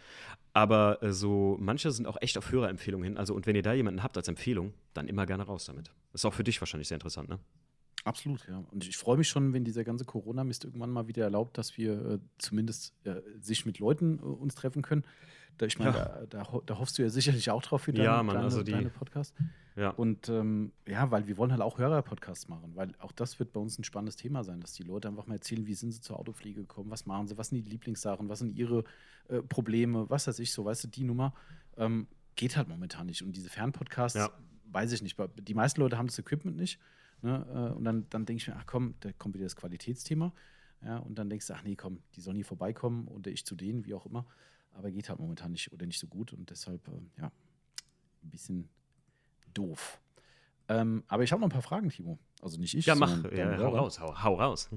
Aber äh, so manche sind auch echt auf Hörerempfehlungen hin. Also, und wenn ihr da jemanden habt als Empfehlung, dann immer gerne raus damit. Ist auch für dich wahrscheinlich sehr interessant, ne? Absolut, ja. Und ich freue mich schon, wenn dieser ganze Corona-Mist irgendwann mal wieder erlaubt, dass wir äh, zumindest äh, sich mit Leuten äh, uns treffen können. Da, ich meine, ja. da, da, da, hoffst du ja sicherlich auch drauf für deine, ja, Mann, deine, also die, deine Podcast. Ja. Und ähm, ja, weil wir wollen halt auch Hörer-Podcasts machen, weil auch das wird bei uns ein spannendes Thema sein, dass die Leute einfach mal erzählen, wie sind sie zur Autopflege gekommen, was machen sie, was sind die Lieblingssachen, was sind ihre äh, Probleme, was weiß ich so, weißt du, die Nummer ähm, geht halt momentan nicht. Und diese Fernpodcasts, ja. weiß ich nicht, die meisten Leute haben das Equipment nicht. Ne? Äh, und dann, dann denke ich mir, ach komm, da kommt wieder das Qualitätsthema. Ja, und dann denkst du, ach nee, komm, die sollen hier vorbeikommen oder ich zu denen, wie auch immer aber geht halt momentan nicht oder nicht so gut und deshalb, äh, ja, ein bisschen doof. Ähm, aber ich habe noch ein paar Fragen, Timo. Also nicht ich. Ja, mach. Ja, hau raus, hau, hau raus.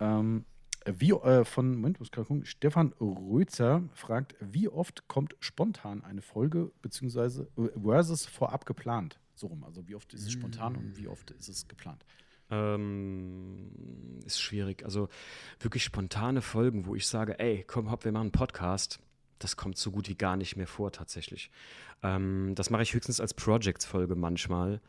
Ähm, wie äh, von Moment, muss gerade gucken. Stefan Rözer fragt, wie oft kommt spontan eine Folge beziehungsweise äh, versus vorab geplant? So rum. Also wie oft ist es spontan und wie oft ist es geplant? Ähm, ist schwierig. Also wirklich spontane Folgen, wo ich sage, ey, komm, hopp, wir machen einen Podcast das kommt so gut wie gar nicht mehr vor tatsächlich. Ähm, das mache ich höchstens als Projects-Folge manchmal.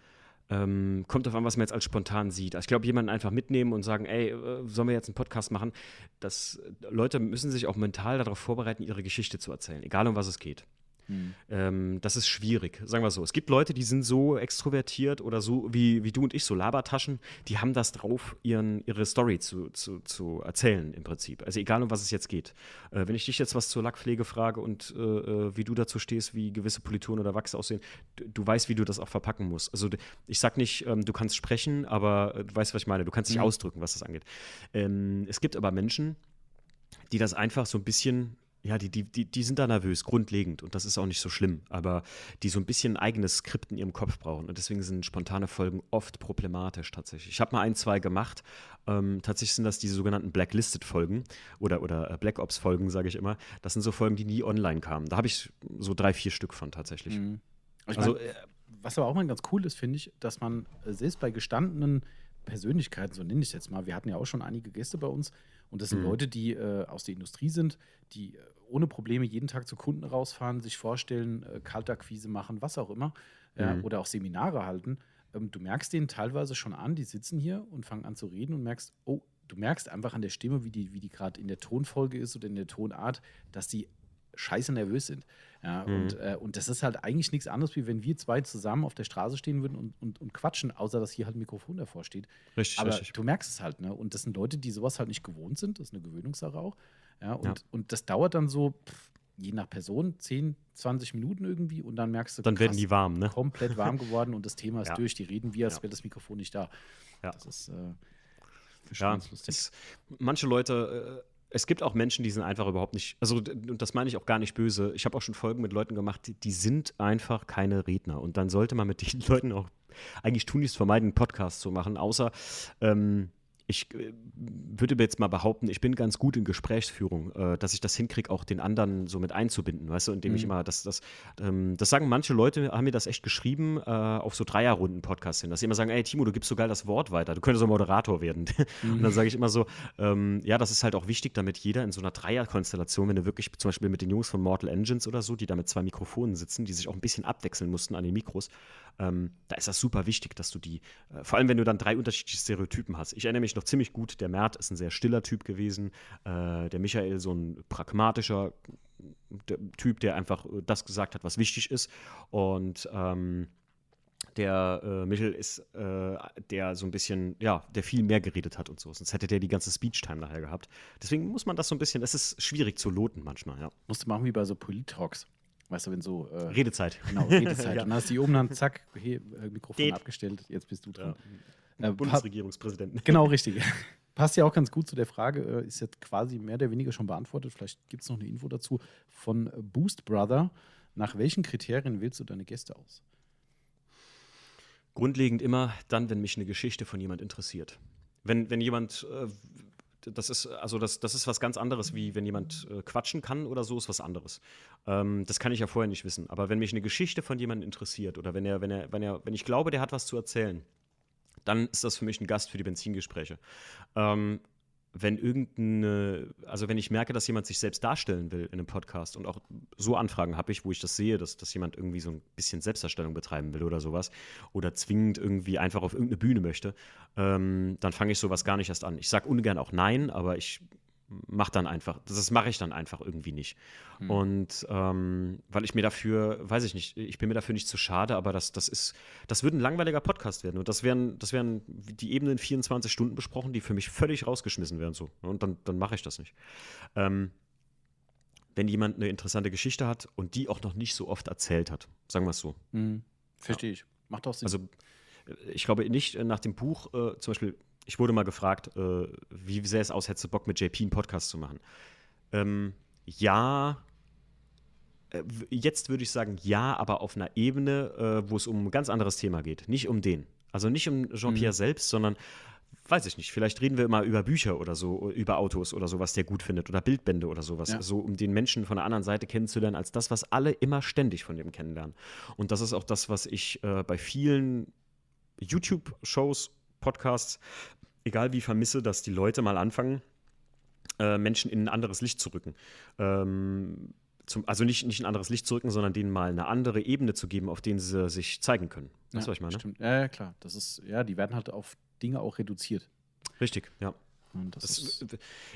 Ähm, kommt auf an, was man jetzt als spontan sieht. Also ich glaube, jemanden einfach mitnehmen und sagen, ey, äh, sollen wir jetzt einen Podcast machen? Das, Leute müssen sich auch mental darauf vorbereiten, ihre Geschichte zu erzählen, egal um was es geht. Mhm. Ähm, das ist schwierig, sagen wir so. Es gibt Leute, die sind so extrovertiert oder so wie, wie du und ich, so Labertaschen, die haben das drauf, ihren, ihre Story zu, zu, zu erzählen im Prinzip. Also egal, um was es jetzt geht. Äh, wenn ich dich jetzt was zur Lackpflege frage und äh, äh wie du dazu stehst, wie gewisse Polituren oder Wachs aussehen, du, du, weißt, wie du das auch verpacken musst. Also ich sag nicht, ähm, du kannst sprechen, aber äh, du weißt, was ich meine. Du kannst dich mhm. ausdrücken, was das angeht. Ähm, es gibt aber Menschen, die das einfach so ein bisschen ja, die, die, die, die sind da nervös, grundlegend. Und das ist auch nicht so schlimm. Aber die so ein bisschen ein eigenes Skript in ihrem Kopf brauchen. Und deswegen sind spontane Folgen oft problematisch tatsächlich. Ich habe mal ein, zwei gemacht. Ähm, tatsächlich sind das diese sogenannten Blacklisted-Folgen oder, oder äh, Black Ops-Folgen, sage ich immer. Das sind so Folgen, die nie online kamen. Da habe ich so drei, vier Stück von tatsächlich. Mhm. Also, mein, äh, was aber auch mal ganz cool ist, finde ich, dass man äh, selbst bei gestandenen Persönlichkeiten, so nenne ich es jetzt mal, wir hatten ja auch schon einige Gäste bei uns, und das sind mhm. Leute, die äh, aus der Industrie sind, die äh, ohne Probleme jeden Tag zu Kunden rausfahren, sich vorstellen, äh, Kaltakquise machen, was auch immer, mhm. oder auch Seminare halten. Ähm, du merkst denen teilweise schon an, die sitzen hier und fangen an zu reden und merkst, oh, du merkst einfach an der Stimme, wie die, wie die gerade in der Tonfolge ist oder in der Tonart, dass die scheiße nervös sind. Ja, mhm. und, äh, und das ist halt eigentlich nichts anderes, wie wenn wir zwei zusammen auf der Straße stehen würden und, und, und quatschen, außer dass hier halt ein Mikrofon davor steht. Richtig, Aber richtig. du merkst es halt, ne? Und das sind Leute, die sowas halt nicht gewohnt sind. Das ist eine Gewöhnungssache auch. Ja, und, ja. und das dauert dann so, pff, je nach Person, 10, 20 Minuten irgendwie und dann merkst du, dann krass, werden die warm, ne? Komplett warm geworden und das Thema ist ja. durch. Die reden wie, als wäre das Mikrofon nicht da. Ja. Das ist. Äh, ja, es, manche Leute äh, es gibt auch Menschen, die sind einfach überhaupt nicht, also und das meine ich auch gar nicht böse. Ich habe auch schon Folgen mit Leuten gemacht, die, die, sind einfach keine Redner. Und dann sollte man mit den Leuten auch eigentlich tunlichst vermeiden, einen Podcast zu machen, außer ähm, ich äh, würde jetzt mal behaupten, ich bin ganz gut in Gesprächsführung, äh, dass ich das hinkriege, auch den anderen so mit einzubinden, weißt du, indem mhm. ich immer, das, das, ähm, das sagen manche Leute, haben mir das echt geschrieben, äh, auf so Dreierrunden-Podcasts hin, dass sie immer sagen, ey Timo, du gibst so geil das Wort weiter, du könntest so Moderator werden. Mhm. Und dann sage ich immer so, ähm, ja, das ist halt auch wichtig, damit jeder in so einer Dreierkonstellation, wenn du wirklich zum Beispiel mit den Jungs von Mortal Engines oder so, die da mit zwei Mikrofonen sitzen, die sich auch ein bisschen abwechseln mussten an den Mikros, ähm, da ist das super wichtig, dass du die, äh, vor allem wenn du dann drei unterschiedliche Stereotypen hast. Ich erinnere mich noch ziemlich gut, der Mert ist ein sehr stiller Typ gewesen, äh, der Michael so ein pragmatischer der Typ, der einfach äh, das gesagt hat, was wichtig ist. Und ähm, der äh, Michel ist äh, der so ein bisschen, ja, der viel mehr geredet hat und so. Sonst hätte der die ganze Speech-Time nachher gehabt. Deswegen muss man das so ein bisschen, es ist schwierig zu loten manchmal, ja. Musst du machen wie bei so Polit-Talks. Weißt du, wenn so. Äh, Redezeit. Genau, Redezeit. ja. Und dann hast du die oben dann, zack, hey, äh, Mikrofon Geht. abgestellt, jetzt bist du dran. Ja. Äh, Bundesregierungspräsidenten. Genau, richtig. Passt ja auch ganz gut zu der Frage, äh, ist jetzt quasi mehr oder weniger schon beantwortet. Vielleicht gibt es noch eine Info dazu von Boost Brother. Nach welchen Kriterien wählst du deine Gäste aus? Grundlegend immer dann, wenn mich eine Geschichte von jemand interessiert. Wenn, wenn jemand äh, das ist, also das, das ist was ganz anderes, wie wenn jemand äh, quatschen kann oder so, ist was anderes. Ähm, das kann ich ja vorher nicht wissen. Aber wenn mich eine Geschichte von jemandem interessiert oder wenn er, wenn er, wenn er, wenn ich glaube, der hat was zu erzählen, dann ist das für mich ein Gast für die Benzingespräche. Ähm, wenn irgendeine, also wenn ich merke, dass jemand sich selbst darstellen will in einem Podcast und auch so Anfragen habe ich, wo ich das sehe, dass, dass jemand irgendwie so ein bisschen Selbstdarstellung betreiben will oder sowas oder zwingend irgendwie einfach auf irgendeine Bühne möchte, ähm, dann fange ich sowas gar nicht erst an. Ich sage ungern auch nein, aber ich mache dann einfach, das mache ich dann einfach irgendwie nicht. Hm. Und ähm, weil ich mir dafür, weiß ich nicht, ich bin mir dafür nicht zu schade, aber das, das ist, das würde ein langweiliger Podcast werden. Und das wären, das wären die Ebenen 24 Stunden besprochen, die für mich völlig rausgeschmissen wären. So. Und dann, dann mache ich das nicht. Ähm, wenn jemand eine interessante Geschichte hat und die auch noch nicht so oft erzählt hat, sagen wir es so. Hm. Verstehe ja. ich. Macht auch Sinn. Also ich glaube nicht äh, nach dem Buch, äh, zum Beispiel ich wurde mal gefragt, äh, wie sähe es aus, hättest du Bock mit JP einen Podcast zu machen? Ähm, ja, äh, jetzt würde ich sagen ja, aber auf einer Ebene, äh, wo es um ein ganz anderes Thema geht. Nicht um den. Also nicht um Jean-Pierre mhm. selbst, sondern weiß ich nicht, vielleicht reden wir immer über Bücher oder so, über Autos oder so, was der gut findet oder Bildbände oder sowas, ja. so um den Menschen von der anderen Seite kennenzulernen, als das, was alle immer ständig von dem kennenlernen. Und das ist auch das, was ich äh, bei vielen YouTube-Shows, Podcasts egal wie vermisse, dass die Leute mal anfangen, äh, Menschen in ein anderes Licht zu rücken. Ähm, zum, also nicht, nicht ein anderes Licht zu rücken, sondern denen mal eine andere Ebene zu geben, auf denen sie sich zeigen können. Weißt du, ja, was ich meine? Stimmt. Ja, ja, klar. Das ist, ja, die werden halt auf Dinge auch reduziert. Richtig, ja. Das,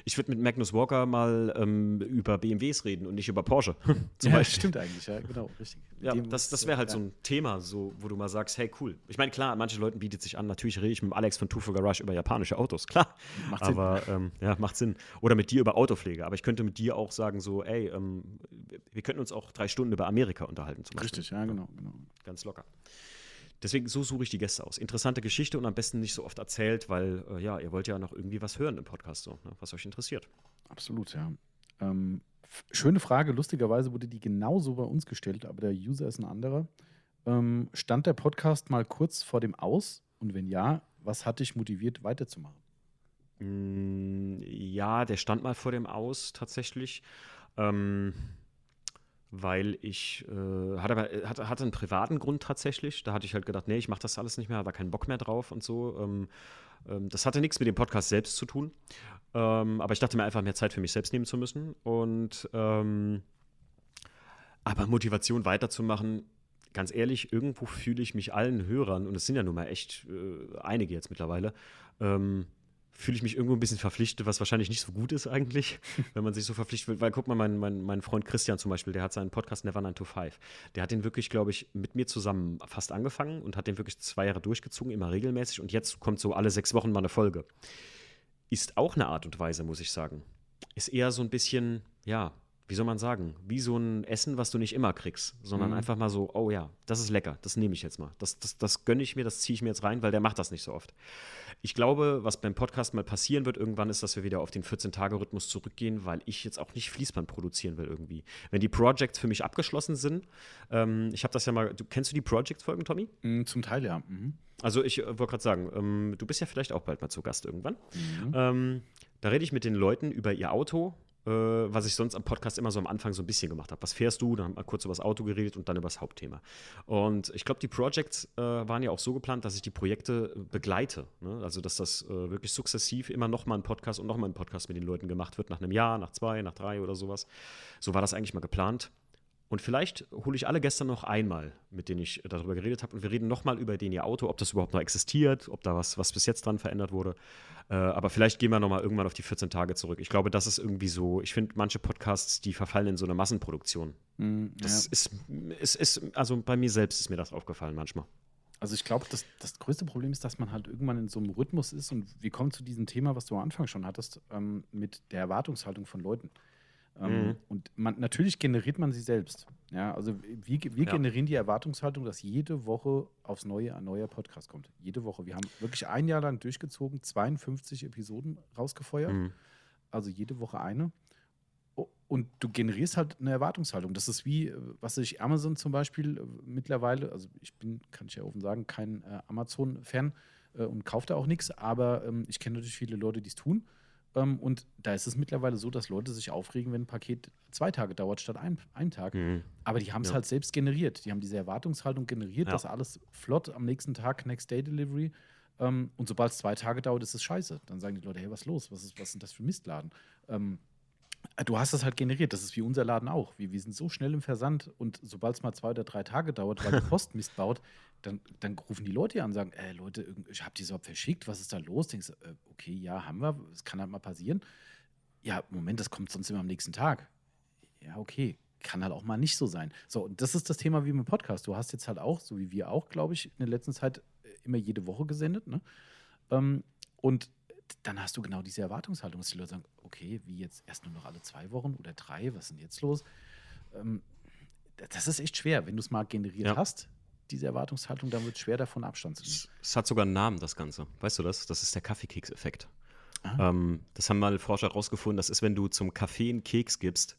ich würde mit Magnus Walker mal ähm, über BMWs reden und nicht über Porsche. Zum ja, Beispiel. stimmt eigentlich, ja, genau, richtig. Ja, das, das wäre halt ja. so ein Thema, so, wo du mal sagst, hey, cool. Ich meine, klar, manche Leuten bietet sich an, natürlich rede ich mit Alex von Two for Garage über japanische Autos, klar. Macht Sinn. Aber, ähm, ja, macht Sinn. Oder mit dir über Autopflege. Aber ich könnte mit dir auch sagen, so, ey, ähm, wir könnten uns auch drei Stunden über Amerika unterhalten, zum Beispiel. Richtig, ja, genau, genau. Ganz locker. Deswegen, so suche ich die Gäste aus. Interessante Geschichte und am besten nicht so oft erzählt, weil, äh, ja, ihr wollt ja noch irgendwie was hören im Podcast, so, ne, was euch interessiert. Absolut, ja. Ähm, schöne Frage. Lustigerweise wurde die genauso bei uns gestellt, aber der User ist ein anderer. Ähm, stand der Podcast mal kurz vor dem Aus? Und wenn ja, was hat dich motiviert, weiterzumachen? Mm, ja, der stand mal vor dem Aus tatsächlich. Ähm, weil ich äh, hatte, aber, hatte, hatte einen privaten Grund tatsächlich. Da hatte ich halt gedacht, nee, ich mache das alles nicht mehr, habe keinen Bock mehr drauf und so. Ähm, ähm, das hatte nichts mit dem Podcast selbst zu tun. Ähm, aber ich dachte mir einfach, mehr Zeit für mich selbst nehmen zu müssen. Und ähm, aber Motivation weiterzumachen, ganz ehrlich, irgendwo fühle ich mich allen Hörern, und es sind ja nun mal echt äh, einige jetzt mittlerweile, ähm, fühle ich mich irgendwo ein bisschen verpflichtet, was wahrscheinlich nicht so gut ist eigentlich, wenn man sich so verpflichtet wird. Weil guck mal, mein, mein, mein Freund Christian zum Beispiel, der hat seinen Podcast Never 9 to 5. Der hat den wirklich, glaube ich, mit mir zusammen fast angefangen und hat den wirklich zwei Jahre durchgezogen, immer regelmäßig. Und jetzt kommt so alle sechs Wochen mal eine Folge. Ist auch eine Art und Weise, muss ich sagen. Ist eher so ein bisschen, ja, wie soll man sagen, wie so ein Essen, was du nicht immer kriegst, sondern mhm. einfach mal so, oh ja, das ist lecker, das nehme ich jetzt mal. Das, das, das gönne ich mir, das ziehe ich mir jetzt rein, weil der macht das nicht so oft. Ich glaube, was beim Podcast mal passieren wird irgendwann, ist, dass wir wieder auf den 14-Tage-Rhythmus zurückgehen, weil ich jetzt auch nicht Fließband produzieren will irgendwie. Wenn die Projects für mich abgeschlossen sind, ähm, ich habe das ja mal, du, kennst du die Project-Folgen, Tommy? Mm, zum Teil, ja. Mhm. Also ich äh, wollte gerade sagen, ähm, du bist ja vielleicht auch bald mal zu Gast irgendwann. Mhm. Ähm, da rede ich mit den Leuten über ihr Auto, was ich sonst am Podcast immer so am Anfang so ein bisschen gemacht habe. Was fährst du? Dann haben wir kurz über das Auto geredet und dann über das Hauptthema. Und ich glaube, die Projects äh, waren ja auch so geplant, dass ich die Projekte begleite. Ne? Also, dass das äh, wirklich sukzessiv immer nochmal ein Podcast und nochmal ein Podcast mit den Leuten gemacht wird, nach einem Jahr, nach zwei, nach drei oder sowas. So war das eigentlich mal geplant. Und vielleicht hole ich alle gestern noch einmal, mit denen ich darüber geredet habe. Und wir reden nochmal über den ihr Auto, ob das überhaupt noch existiert, ob da was, was bis jetzt dran verändert wurde. Äh, aber vielleicht gehen wir nochmal irgendwann auf die 14 Tage zurück. Ich glaube, das ist irgendwie so. Ich finde, manche Podcasts, die verfallen in so eine Massenproduktion. Mm, das ja. ist, ist, ist, also bei mir selbst ist mir das aufgefallen manchmal. Also ich glaube, das, das größte Problem ist, dass man halt irgendwann in so einem Rhythmus ist und wir kommen zu diesem Thema, was du am Anfang schon hattest, ähm, mit der Erwartungshaltung von Leuten. Ähm, mhm. Und man, natürlich generiert man sie selbst. Ja, also wir, wir ja. generieren die Erwartungshaltung, dass jede Woche aufs Neue ein neuer Podcast kommt. Jede Woche. Wir haben wirklich ein Jahr lang durchgezogen, 52 Episoden rausgefeuert. Mhm. Also jede Woche eine. Und du generierst halt eine Erwartungshaltung. Das ist wie, äh, was ich Amazon zum Beispiel äh, mittlerweile, also ich bin, kann ich ja offen sagen, kein äh, Amazon-Fan und kaufe da auch nichts, aber ähm, ich kenne natürlich viele Leute, die es tun. Ähm, und da ist es mittlerweile so, dass Leute sich aufregen, wenn ein Paket zwei Tage dauert statt ein, ein Tag. Mhm. Aber die haben es ja. halt selbst generiert. Die haben diese Erwartungshaltung generiert, ja. dass alles flott am nächsten Tag, Next Day Delivery. Ähm, und sobald es zwei Tage dauert, ist es scheiße. Dann sagen die Leute, hey, was ist los? Was ist, was denn das für Mistladen? Ähm, du hast das halt generiert. Das ist wie unser Laden auch. Wir, wir sind so schnell im Versand und sobald es mal zwei oder drei Tage dauert, weil die Post Mist baut, dann, dann rufen die Leute an und sagen, äh, Leute, ich habe die so verschickt, was ist da los? Denkst du, äh, okay, ja, haben wir, es kann halt mal passieren. Ja, Moment, das kommt sonst immer am nächsten Tag. Ja, okay, kann halt auch mal nicht so sein. So, und das ist das Thema wie mit Podcast. Du hast jetzt halt auch, so wie wir auch, glaube ich, in der letzten Zeit äh, immer jede Woche gesendet. Ne? Ähm, und dann hast du genau diese Erwartungshaltung, dass die Leute sagen, okay, wie jetzt erst nur noch alle zwei Wochen oder drei, was ist denn jetzt los? Ähm, das ist echt schwer, wenn du es mal generiert ja. hast, diese Erwartungshaltung, dann wird es schwer davon Abstand zu nehmen. Es hat sogar einen Namen, das Ganze. Weißt du das? Das ist der Kaffeekeks-Effekt. Ähm, das haben mal Forscher herausgefunden. Das ist, wenn du zum Kaffee einen Keks gibst.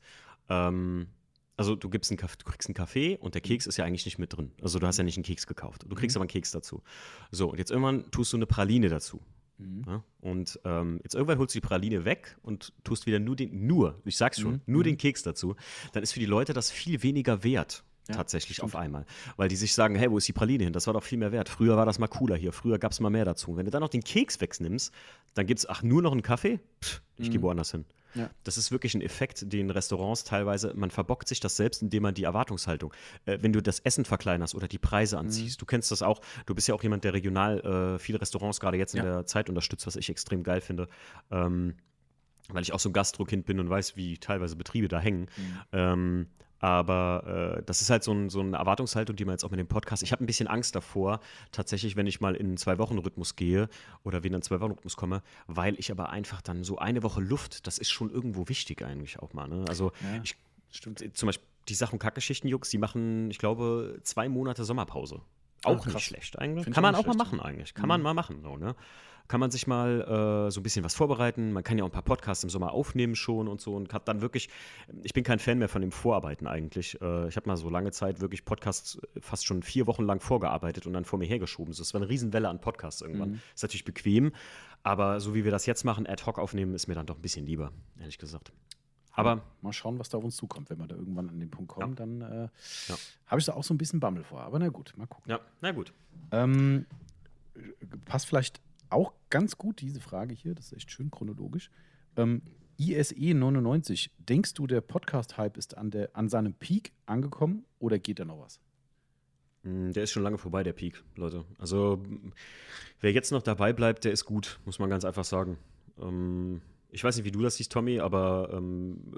Ähm, also du gibst einen Kaffee, du kriegst einen Kaffee und der Keks ist ja eigentlich nicht mit drin. Also du hast ja nicht einen Keks gekauft. Du kriegst mhm. aber einen Keks dazu. So, und jetzt irgendwann tust du eine Praline dazu. Mhm. Ja? Und ähm, jetzt irgendwann holst du die Praline weg und tust wieder nur den, nur, ich sag's schon, mhm. nur mhm. den Keks dazu. Dann ist für die Leute das viel weniger wert. Ja, tatsächlich stimmt. auf einmal. Weil die sich sagen, hey, wo ist die Praline hin? Das war doch viel mehr wert. Früher war das mal cooler hier. Früher gab es mal mehr dazu. wenn du dann noch den Keks wegnimmst, dann gibt es, ach, nur noch einen Kaffee? Pff, ich mhm. gehe woanders hin. Ja. Das ist wirklich ein Effekt, den Restaurants teilweise, man verbockt sich das selbst, indem man die Erwartungshaltung, äh, wenn du das Essen verkleinerst oder die Preise mhm. anziehst, mhm. du kennst das auch, du bist ja auch jemand, der regional äh, viele Restaurants gerade jetzt in ja. der Zeit unterstützt, was ich extrem geil finde. Ähm, weil ich auch so ein Gastro-Kind bin und weiß, wie teilweise Betriebe da hängen. Mhm. Ähm, aber äh, das ist halt so, ein, so, eine Erwartungshaltung, die man jetzt auch mit dem Podcast. Ich habe ein bisschen Angst davor, tatsächlich, wenn ich mal in einen Zwei-Wochen-Rhythmus gehe oder wieder in einen Zwei-Wochen-Rhythmus komme, weil ich aber einfach dann so eine Woche Luft, das ist schon irgendwo wichtig eigentlich auch mal. Ne? Also ja, ich, stimmt. zum Beispiel die Sachen Kackgeschichten, Jux, die machen, ich glaube, zwei Monate Sommerpause. Auch Ach, nicht schlecht eigentlich. Kann man auch mal machen eigentlich. Kann mhm. man mal machen. So, ne? Kann man sich mal äh, so ein bisschen was vorbereiten. Man kann ja auch ein paar Podcasts im Sommer aufnehmen schon und so und hat dann wirklich, ich bin kein Fan mehr von dem Vorarbeiten eigentlich. Äh, ich habe mal so lange Zeit wirklich Podcasts äh, fast schon vier Wochen lang vorgearbeitet und dann vor mir hergeschoben. Das war eine Riesenwelle an Podcasts irgendwann. Mhm. Ist natürlich bequem, aber so wie wir das jetzt machen, ad hoc aufnehmen, ist mir dann doch ein bisschen lieber, ehrlich gesagt. Aber mal schauen, was da auf uns zukommt. Wenn wir da irgendwann an den Punkt kommen, ja. dann äh, ja. habe ich da auch so ein bisschen Bammel vor. Aber na gut, mal gucken. Ja, na gut. Ähm, passt vielleicht auch ganz gut diese Frage hier, das ist echt schön chronologisch. Ähm, ISE 99, denkst du, der Podcast-Hype ist an, der, an seinem Peak angekommen oder geht da noch was? Hm, der ist schon lange vorbei, der Peak, Leute. Also, wer jetzt noch dabei bleibt, der ist gut, muss man ganz einfach sagen. Ähm, ich weiß nicht, wie du das siehst, Tommy, aber ähm,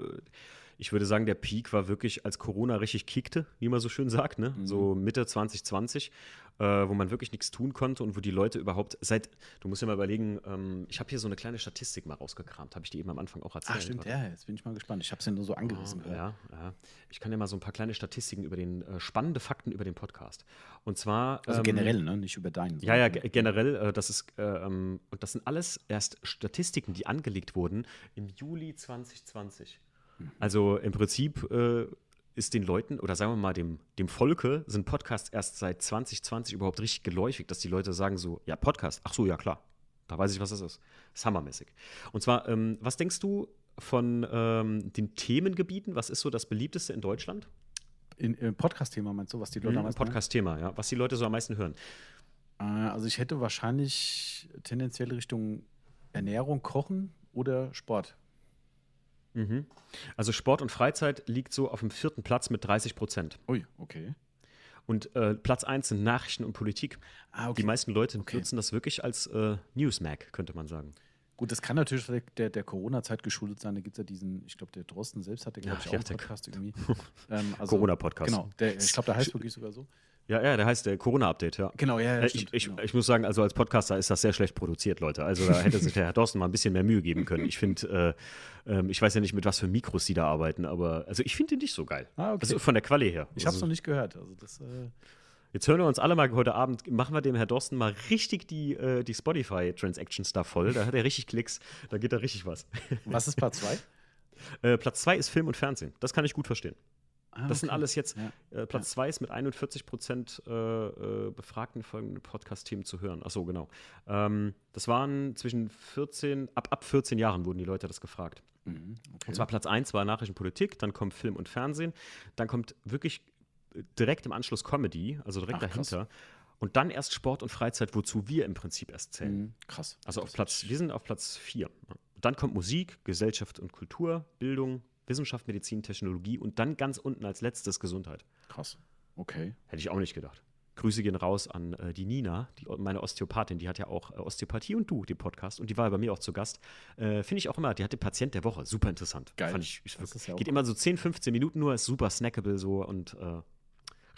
ich würde sagen, der Peak war wirklich, als Corona richtig kickte, wie man so schön sagt, ne? Mhm. so Mitte 2020 äh, wo man wirklich nichts tun konnte und wo die Leute überhaupt seit, du musst ja mal überlegen, ähm, ich habe hier so eine kleine Statistik mal rausgekramt, habe ich die eben am Anfang auch erzählt. Ach stimmt, ja, jetzt bin ich mal gespannt. Ich habe es ja nur so angerissen. Oh, ja, ja. Ich kann ja mal so ein paar kleine Statistiken über den, äh, spannende Fakten über den Podcast. Und zwar. Also ähm, generell, ne? nicht über deinen. Ja, ja, generell, äh, das ist, äh, ähm, und das sind alles erst Statistiken, die angelegt wurden im Juli 2020. Also im Prinzip äh, ist den Leuten oder sagen wir mal dem, dem Volke sind Podcasts erst seit 2020 überhaupt richtig geläufig, dass die Leute sagen so, ja, Podcast, ach so, ja klar, da weiß ich, was das ist. Das ist hammermäßig. Und zwar, ähm, was denkst du von ähm, den Themengebieten? Was ist so das beliebteste in Deutschland? In, in Podcast-Thema meinst du, was die Leute mhm, am meisten Podcast-Thema, ja. Was die Leute so am meisten hören. Äh, also ich hätte wahrscheinlich tendenziell Richtung Ernährung, Kochen oder Sport. Mhm. Also Sport und Freizeit liegt so auf dem vierten Platz mit 30 Prozent. Ui, okay. Und äh, Platz 1 sind Nachrichten und Politik. Ah, okay. Die meisten Leute okay. nutzen das wirklich als äh, Newsmac, könnte man sagen. Gut, das kann natürlich der, der Corona-Zeit geschuldet sein. Da gibt es ja diesen, ich glaube, der Drosten selbst hat, glaube ich, ja, auch einen Podcast irgendwie. ähm, also, Corona-Podcast. Genau, der, ich glaube, der heißt wirklich sogar so. Ja, ja, der heißt der Corona-Update, ja. Genau, ja, ja äh, ich, ich, genau. ich, muss sagen, also als Podcaster ist das sehr schlecht produziert, Leute. Also da hätte sich der Herr Dorsten mal ein bisschen mehr Mühe geben können. Ich finde, äh, äh, ich weiß ja nicht, mit was für Mikros die da arbeiten, aber also ich finde den nicht so geil. Ah, okay. Also von der Quali her. Ich habe es also, noch nicht gehört. Also das, äh Jetzt hören wir uns alle mal heute Abend, machen wir dem Herr Dorsten mal richtig die, äh, die Spotify-Transactions da voll. Da hat er richtig Klicks, da geht da richtig was. Was ist Platz 2? äh, Platz 2 ist Film und Fernsehen. Das kann ich gut verstehen. Ah, okay. Das sind alles jetzt, ja. äh, Platz 2 ja. ist mit 41 Prozent äh, äh, Befragten folgende Podcast-Themen zu hören. Achso, genau. Ähm, das waren zwischen 14, ab, ab 14 Jahren wurden die Leute das gefragt. Mhm, okay. Und zwar Platz 1 war Nachrichtenpolitik, dann kommt Film und Fernsehen, dann kommt wirklich direkt im Anschluss Comedy, also direkt Ach, dahinter. Krass. und dann erst Sport und Freizeit, wozu wir im Prinzip erst zählen. Mhm. Krass. Also auf Platz, wir sind auf Platz 4. Dann kommt Musik, Gesellschaft und Kultur, Bildung, Wissenschaft, Medizin, Technologie und dann ganz unten als letztes Gesundheit. Krass. Okay. Hätte ich auch nicht gedacht. Grüße gehen raus an äh, die Nina, die, meine Osteopathin, die hat ja auch äh, Osteopathie und du, den Podcast, und die war bei mir auch zu Gast. Äh, Finde ich auch immer, die hatte Patient der Woche, super interessant. Geil. Fand ich, ich, ist ja geht immer so 10, 15 Minuten nur, ist super snackable so und äh,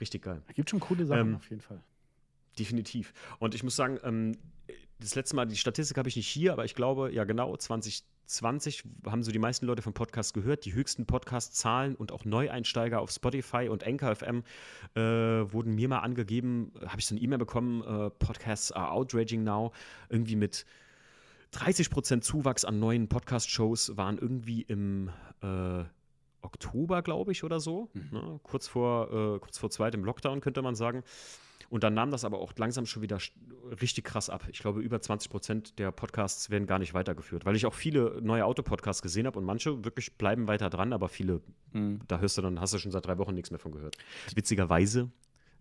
richtig geil. Da gibt schon coole Sachen Ähm, auf jeden Fall. Definitiv. Und ich muss sagen, ähm, das letzte Mal, die Statistik habe ich nicht hier, aber ich glaube, ja genau, 2020 haben so die meisten Leute vom Podcast gehört. Die höchsten Podcast-Zahlen und auch Neueinsteiger auf Spotify und Anchor FM äh, wurden mir mal angegeben, habe ich so eine E-Mail bekommen, äh, Podcasts are outraging now, irgendwie mit 30% Zuwachs an neuen Podcast-Shows waren irgendwie im äh, Oktober, glaube ich, oder so. Ne? Kurz, vor, äh, kurz vor zweitem Lockdown, könnte man sagen. Und dann nahm das aber auch langsam schon wieder richtig krass ab. Ich glaube, über 20 Prozent der Podcasts werden gar nicht weitergeführt, weil ich auch viele neue Autopodcasts gesehen habe und manche wirklich bleiben weiter dran, aber viele, Mhm. da hörst du dann, hast du schon seit drei Wochen nichts mehr von gehört. Witzigerweise,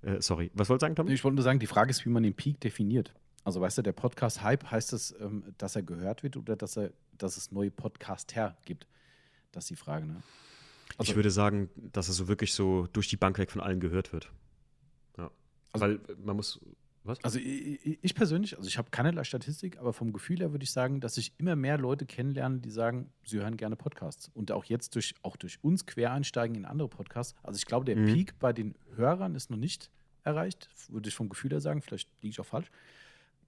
äh, sorry, was wolltest du sagen, Tom? Ich wollte nur sagen, die Frage ist, wie man den Peak definiert. Also weißt du, der Podcast-Hype heißt es, ähm, dass er gehört wird oder dass, er, dass es neue Podcaster gibt? Das ist die Frage, ne? Also- ich würde sagen, dass es so wirklich so durch die Bank weg von allen gehört wird. Also- weil äh, man muss, was? Also ich, ich- ich persönlich, also ich habe keinerlei Statistik, aber vom Gefühl her würde ich sagen, dass ich immer mehr Leute kennenlerne, die sagen, sie hören gerne Podcasts. Und auch jetzt durch, auch durch uns Quereinsteigen in andere Podcasts. Also ich glaube, der Mhm. Peak bei den Hörern ist noch nicht erreicht, würde ich vom Gefühl her sagen. Vielleicht liege ich auch falsch.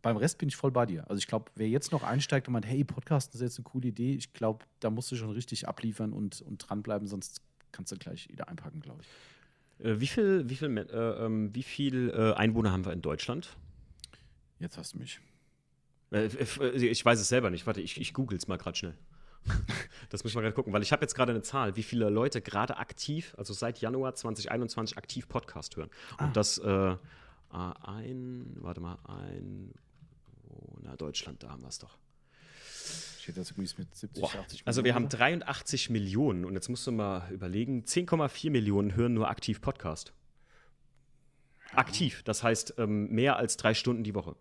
Beim Rest bin ich voll bei dir. Also ich glaube, wer jetzt noch einsteigt und meint, hey, Podcasten ist jetzt eine coole Idee, ich glaube, da musst du schon richtig abliefern und, und dranbleiben, sonst kannst du gleich wieder einpacken, glaube ich. Äh, wie viel, wie viel, äh, ähm, wie viel äh, Einwohner haben wir in Deutschland? Jetzt hast du mich. Äh, ich weiß es selber nicht. Warte, ich, ich google es mal gerade schnell. Das müssen wir gerade gucken, weil ich habe jetzt gerade eine Zahl, wie viele Leute gerade aktiv, also seit Januar 2021 aktiv Podcast hören. Und Ah. das äh, äh, ein, warte mal, ein, oh, na Deutschland, da haben wir es doch. Steht das irgendwie mit 70, Boah. 80 Also wir haben Millionen? 83 Millionen und jetzt musst du mal überlegen, 10,4 Millionen hören nur aktiv Podcast. Aktiv, das heißt ähm, mehr als drei Stunden die Woche.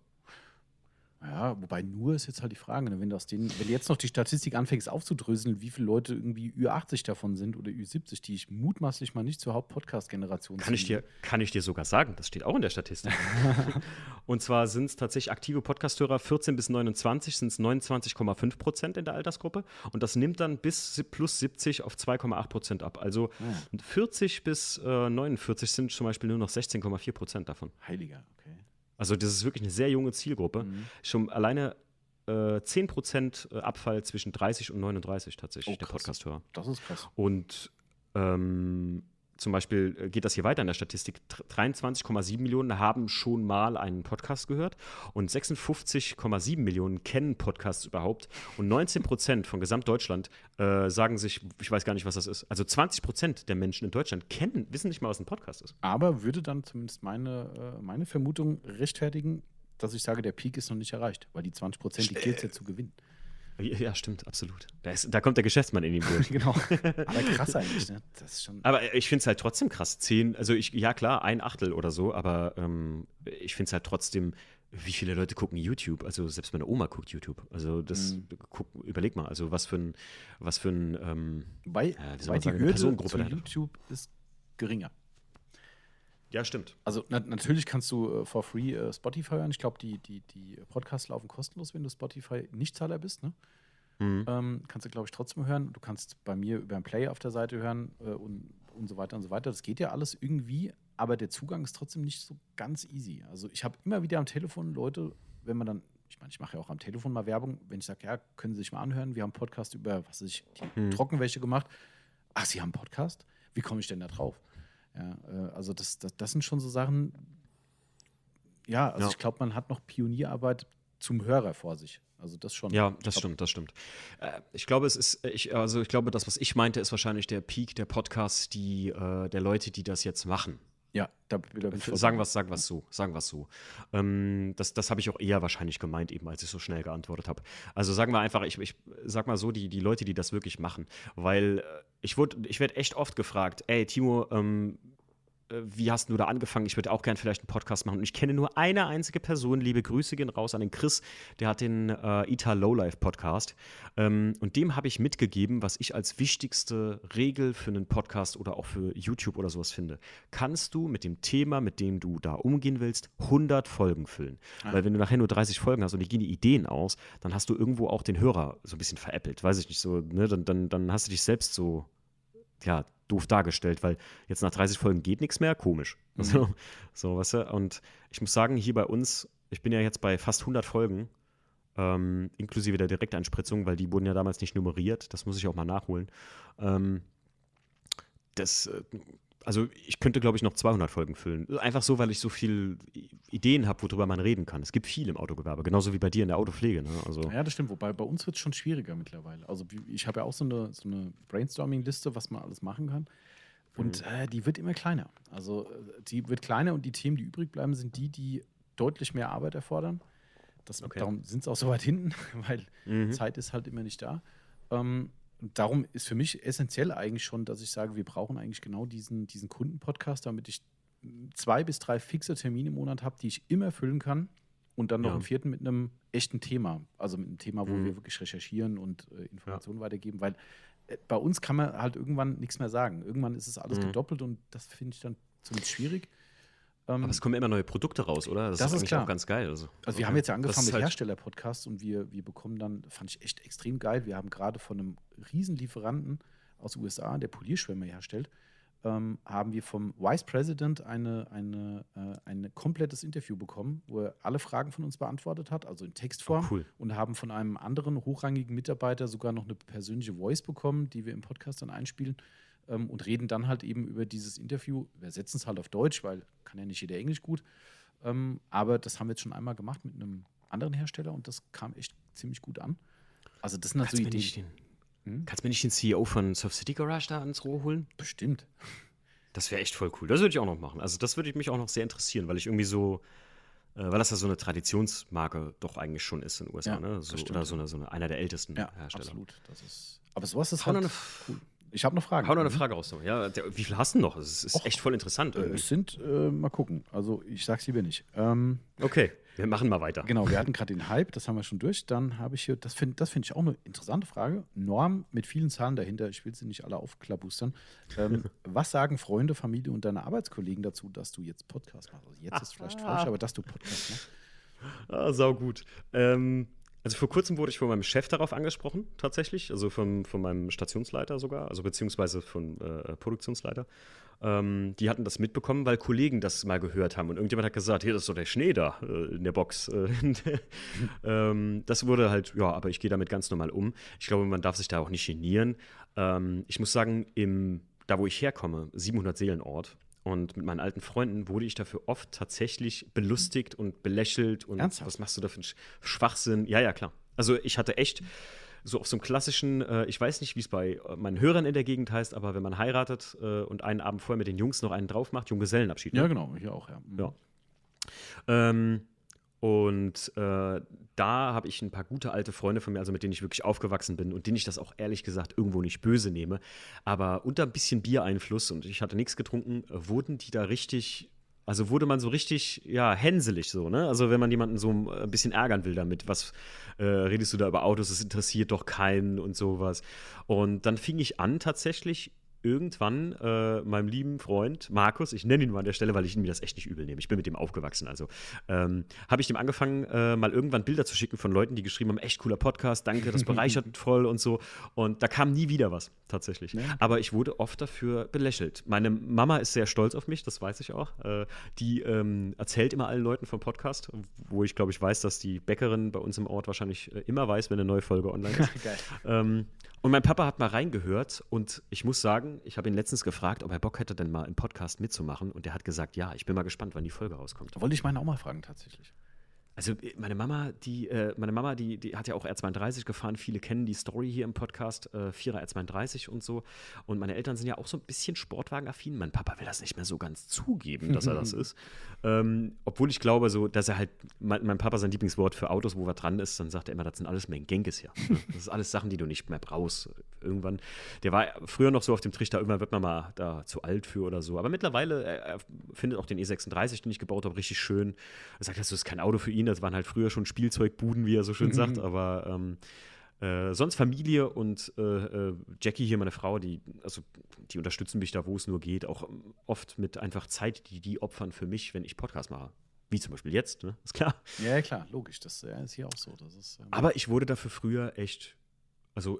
Ja, wobei nur ist jetzt halt die Frage, ne? wenn, du aus denen, wenn du jetzt noch die Statistik anfängst aufzudröseln, wie viele Leute irgendwie Ü80 davon sind oder Ü70, die ich mutmaßlich mal nicht zur Haupt-Podcast-Generation Kann ich, dir, kann ich dir sogar sagen, das steht auch in der Statistik. und zwar sind es tatsächlich aktive Podcasthörer 14 bis 29, sind es 29,5 Prozent in der Altersgruppe. Und das nimmt dann bis plus 70 auf 2,8 Prozent ab. Also 40 bis äh, 49 sind zum Beispiel nur noch 16,4 Prozent davon. Heiliger, okay. Also das ist wirklich eine sehr junge Zielgruppe. Schon alleine äh, 10 Prozent äh, Abfall zwischen 30 und 39 tatsächlich, Oh, der. Podcasthörer. Das ist krass. Und ähm, zum Beispiel äh, geht das hier weiter in der Statistik. Tr- 23,7 Millionen haben schon mal einen Podcast gehört und 56,7 Millionen kennen Podcasts überhaupt. Und 19 Prozent von Gesamtdeutschland äh, sagen sich, ich weiß gar nicht, was das ist. Also 20 Prozent der Menschen in Deutschland kennen, wissen nicht mal, was ein Podcast ist. Aber würde dann zumindest meine, äh, meine Vermutung rechtfertigen, dass ich sage, der Peak ist noch nicht erreicht, weil die 20 Prozent, die gilt es ja zu gewinnen. Ja, stimmt, absolut. Da, ist, da kommt der Geschäftsmann in ihm durch. genau. Aber krass eigentlich, ne? Das ist schon. Aber ich finde es halt trotzdem krass. Zehn, also ich, ja klar, ein Achtel oder so, aber ähm, ich finde es halt trotzdem, wie viele Leute gucken YouTube? Also selbst meine Oma guckt YouTube. Also das, Mhm. guck, überleg mal, also was für ein, was für ein, ähm, soll wobei man die Hürde Personengruppe zu. YouTube ist geringer. Ja stimmt. Also na, natürlich kannst du äh, for free äh, Spotify hören. Ich glaube, die, die, die Podcasts laufen kostenlos, wenn du Spotify Nichtzahler bist. Ne? Mhm. Ähm, kannst du, glaube ich, trotzdem hören. Du kannst bei mir über einen Player auf der Seite hören äh, und, und so weiter und so weiter. Das geht ja alles irgendwie, aber der Zugang ist trotzdem nicht so ganz easy. Also ich habe immer wieder am Telefon Leute, wenn man dann, ich meine, ich mache ja auch am Telefon mal Werbung, wenn ich sage, ja, können Sie sich mal anhören, wir haben einen Podcast über, was weiß ich, die Mhm. Trockenwäsche gemacht. Ach, Sie haben einen Podcast? Wie komme ich denn da drauf? Ja, äh, also das, das, das sind schon so Sachen, ja, also Ja. ich glaube, man hat noch Pionierarbeit zum Hörer vor sich. Also das schon. Ja, das stimmt, das stimmt. Äh, ich glaube, es ist, ich, also ich glaube, das, was ich meinte, ist wahrscheinlich der Peak der Podcasts, die, äh, der Leute, die das jetzt machen. Ja, da, da bin ich Sagen wir es sagen wir's so, sagen wir so. Ähm, das das habe ich auch eher wahrscheinlich gemeint, eben als ich so schnell geantwortet habe. Also sagen wir einfach, ich, ich sag mal so, die, die Leute, die das wirklich machen. Weil äh, ich, wurde- ich werde echt oft gefragt, ey Timo, ähm, äh, wie hast du da angefangen? Ich würde auch gerne vielleicht einen Podcast machen. Und ich kenne nur eine einzige Person. Liebe Grüße gehen raus an den Chris. Der hat den äh, Ita Lowlife Podcast. Ähm, und dem habe ich mitgegeben, was ich als wichtigste Regel für einen Podcast oder auch für YouTube oder sowas finde. Kannst du mit dem Thema, mit dem du da umgehen willst, 100 Folgen füllen? Ah. Weil wenn du nachher nur 30 Folgen hast und die gehen die Ideen aus, dann hast du irgendwo auch den Hörer so ein bisschen veräppelt. Weiß ich nicht so. Ne? Dann, dann, dann hast du dich selbst so ja, doof dargestellt, weil jetzt nach 30 Folgen geht nichts mehr, komisch. Mhm. So, so, weißt du? Und ich muss sagen, hier bei uns, ich bin ja jetzt bei fast 100 Folgen, ähm, inklusive der Direkteinspritzung, weil die wurden ja damals nicht nummeriert, das muss ich auch mal nachholen. Ähm, das äh, also ich könnte, glaube ich, noch 200 Folgen füllen. Einfach so, weil ich so viele Ideen habe, worüber man reden kann. Es gibt viel im Autogewerbe, genauso wie bei dir in der Autopflege. Ne? Also ja, das stimmt. Wobei bei uns wird es schon schwieriger mittlerweile. Also ich habe ja auch so eine, so eine Brainstorming-Liste, was man alles machen kann. Und mhm. äh, die wird immer kleiner. Also die wird kleiner und die Themen, die übrig bleiben, sind die, die deutlich mehr Arbeit erfordern. Das, okay. Darum sind es auch so weit hinten, weil mhm. Zeit ist halt immer nicht da. Ähm, darum ist für mich essentiell eigentlich schon, dass ich sage, wir brauchen eigentlich genau diesen, diesen Kundenpodcast, damit ich zwei bis drei fixe Termine im Monat habe, die ich immer füllen kann. Und dann noch ja. einen vierten mit einem echten Thema. Also mit einem Thema, wo mhm. wir wirklich recherchieren und äh, Informationen ja. weitergeben. Weil äh, bei uns kann man halt irgendwann nichts mehr sagen. Irgendwann ist es alles mhm. gedoppelt und das finde ich dann ziemlich schwierig. Ähm, Aber es kommen immer neue Produkte raus, oder? Das, das ist, ist klar. auch ganz geil. Also, also wir okay. haben jetzt ja angefangen mit halt Hersteller-Podcasts und wir, wir bekommen dann, fand ich echt extrem geil, wir haben gerade von einem Riesenlieferanten aus den USA, der Polierschwämme herstellt, ähm, haben wir vom Vice President eine, eine, äh, ein komplettes Interview bekommen, wo er alle Fragen von uns beantwortet hat, also in Textform. Oh, cool. Und haben von einem anderen hochrangigen Mitarbeiter sogar noch eine persönliche Voice bekommen, die wir im Podcast dann einspielen ähm, und reden dann halt eben über dieses Interview, übersetzen es halt auf Deutsch, weil kann ja nicht jeder Englisch gut. Ähm, aber das haben wir jetzt schon einmal gemacht mit einem anderen Hersteller und das kam echt ziemlich gut an. Also das sind halt so Ideen. Hm? Kannst du mir nicht den CEO von Surf City Garage da ans Rohr holen? Bestimmt. Das wäre echt voll cool. Das würde ich auch noch machen. Also das würde mich auch noch sehr interessieren, weil ich irgendwie so, äh, weil das ja so eine Traditionsmarke doch eigentlich schon ist in den USA, ja, ne? So, oder so eine, so eine, einer der ältesten ja, Hersteller. Absolut. Das ist, aber sowas ist halt cool. Ich habe noch Fragen. Hau noch eine Frage raus. Ja, wie viel hast du noch? Es ist Och, echt voll interessant. Äh, es sind, äh, mal gucken. Also ich sag's lieber nicht. Ähm, okay, wir machen mal weiter. Genau, wir hatten gerade den Hype, das haben wir schon durch. Dann habe ich hier, das finde das find ich auch eine interessante Frage. Norm mit vielen Zahlen dahinter, ich will sie nicht alle aufklabustern. Ähm, was sagen Freunde, Familie und deine Arbeitskollegen dazu, dass du jetzt Podcast machst? Also jetzt ist vielleicht falsch, aber dass du Podcast machst. Ah, sau gut. Ähm, also vor kurzem wurde ich von meinem Chef darauf angesprochen, tatsächlich, also von, von meinem Stationsleiter sogar, also beziehungsweise von äh, Produktionsleiter. Ähm, die hatten das mitbekommen, weil Kollegen das mal gehört haben und irgendjemand hat gesagt, hier das ist doch der Schnee da äh, in der Box. Äh, ähm, das wurde halt, ja, aber ich gehe damit ganz normal um. Ich glaube, man darf sich da auch nicht genieren. Ähm, ich muss sagen, im, da wo ich herkomme, 700 Seelenort, und mit meinen alten Freunden wurde ich dafür oft tatsächlich belustigt und belächelt. Und Ernsthaft? was machst du da für einen Schwachsinn? Ja, ja, klar. Also ich hatte echt so auf so einem klassischen, äh, ich weiß nicht, wie es bei äh, meinen Hörern in der Gegend heißt, aber wenn man heiratet äh, und einen Abend vorher mit den Jungs noch einen drauf macht, Junggesellenabschied. Ne? Ja, genau, hier auch, ja. Mhm. Ja. Ähm, und äh, da habe ich ein paar gute alte Freunde von mir, also mit denen ich wirklich aufgewachsen bin und denen ich das auch ehrlich gesagt irgendwo nicht böse nehme. Aber unter ein bisschen Biereinfluss und ich hatte nichts getrunken, wurden die da richtig also wurde man so richtig, ja, hänselig so, ne? Also wenn man jemanden so ein bisschen ärgern will damit, was äh, redest du da über Autos, das interessiert doch keinen und sowas. Und dann fing ich an, tatsächlich irgendwann äh, meinem lieben Freund Markus, ich nenne ihn mal an der Stelle, weil ich mir das echt nicht übel nehme. Ich bin mit dem aufgewachsen. Also ähm, habe ich dem angefangen, äh, mal irgendwann Bilder zu schicken von Leuten, die geschrieben haben: echt cooler Podcast, danke, das bereichert voll und so. Und da kam nie wieder was, tatsächlich. Ja. Aber ich wurde oft dafür belächelt. Meine Mama ist sehr stolz auf mich, das weiß ich auch. Äh, die ähm, erzählt immer allen Leuten vom Podcast, wo ich glaube ich weiß, dass die Bäckerin bei uns im Ort wahrscheinlich äh, immer weiß, wenn eine neue Folge online ist. ähm, und mein Papa hat mal reingehört und ich muss sagen, ich habe ihn letztens gefragt, ob er Bock hätte, denn mal im Podcast mitzumachen. Und er hat gesagt, ja, ich bin mal gespannt, wann die Folge rauskommt. wollte ich meinen auch mal fragen, tatsächlich. Also äh, meine Mama, die, äh, meine Mama, die, die hat ja auch R32 gefahren. Viele kennen die Story hier im Podcast, äh, 4er R32 und so. Und meine Eltern sind ja auch so ein bisschen Sportwagenaffin. Mein Papa will das nicht mehr so ganz zugeben, dass er das ist. Ähm, obwohl ich glaube, so, dass er halt, mein, mein, Papa sein Lieblingswort für Autos, wo er dran ist, dann sagt er immer, das sind alles Mengenkes ja. Das ist alles Sachen, die du nicht mehr brauchst. Irgendwann. Der war früher noch so auf dem Trichter, irgendwann wird man mal da zu alt für oder so. Aber mittlerweile, er, er findet auch den E36, den ich gebaut habe, richtig schön. Er sagt, das ist kein Auto für ihn das waren halt früher schon Spielzeugbuden, wie er so schön mhm. sagt, aber ähm, äh, sonst Familie und äh, äh, Jackie hier, meine Frau, die, also, die unterstützen mich da, wo es nur geht, auch oft mit einfach Zeit, die die opfern für mich, wenn ich Podcast mache. Wie zum Beispiel jetzt, ne? Ist klar. Ja, klar, logisch. Das ja, ist hier auch so. Ist, ähm Aber ich wurde dafür früher echt, also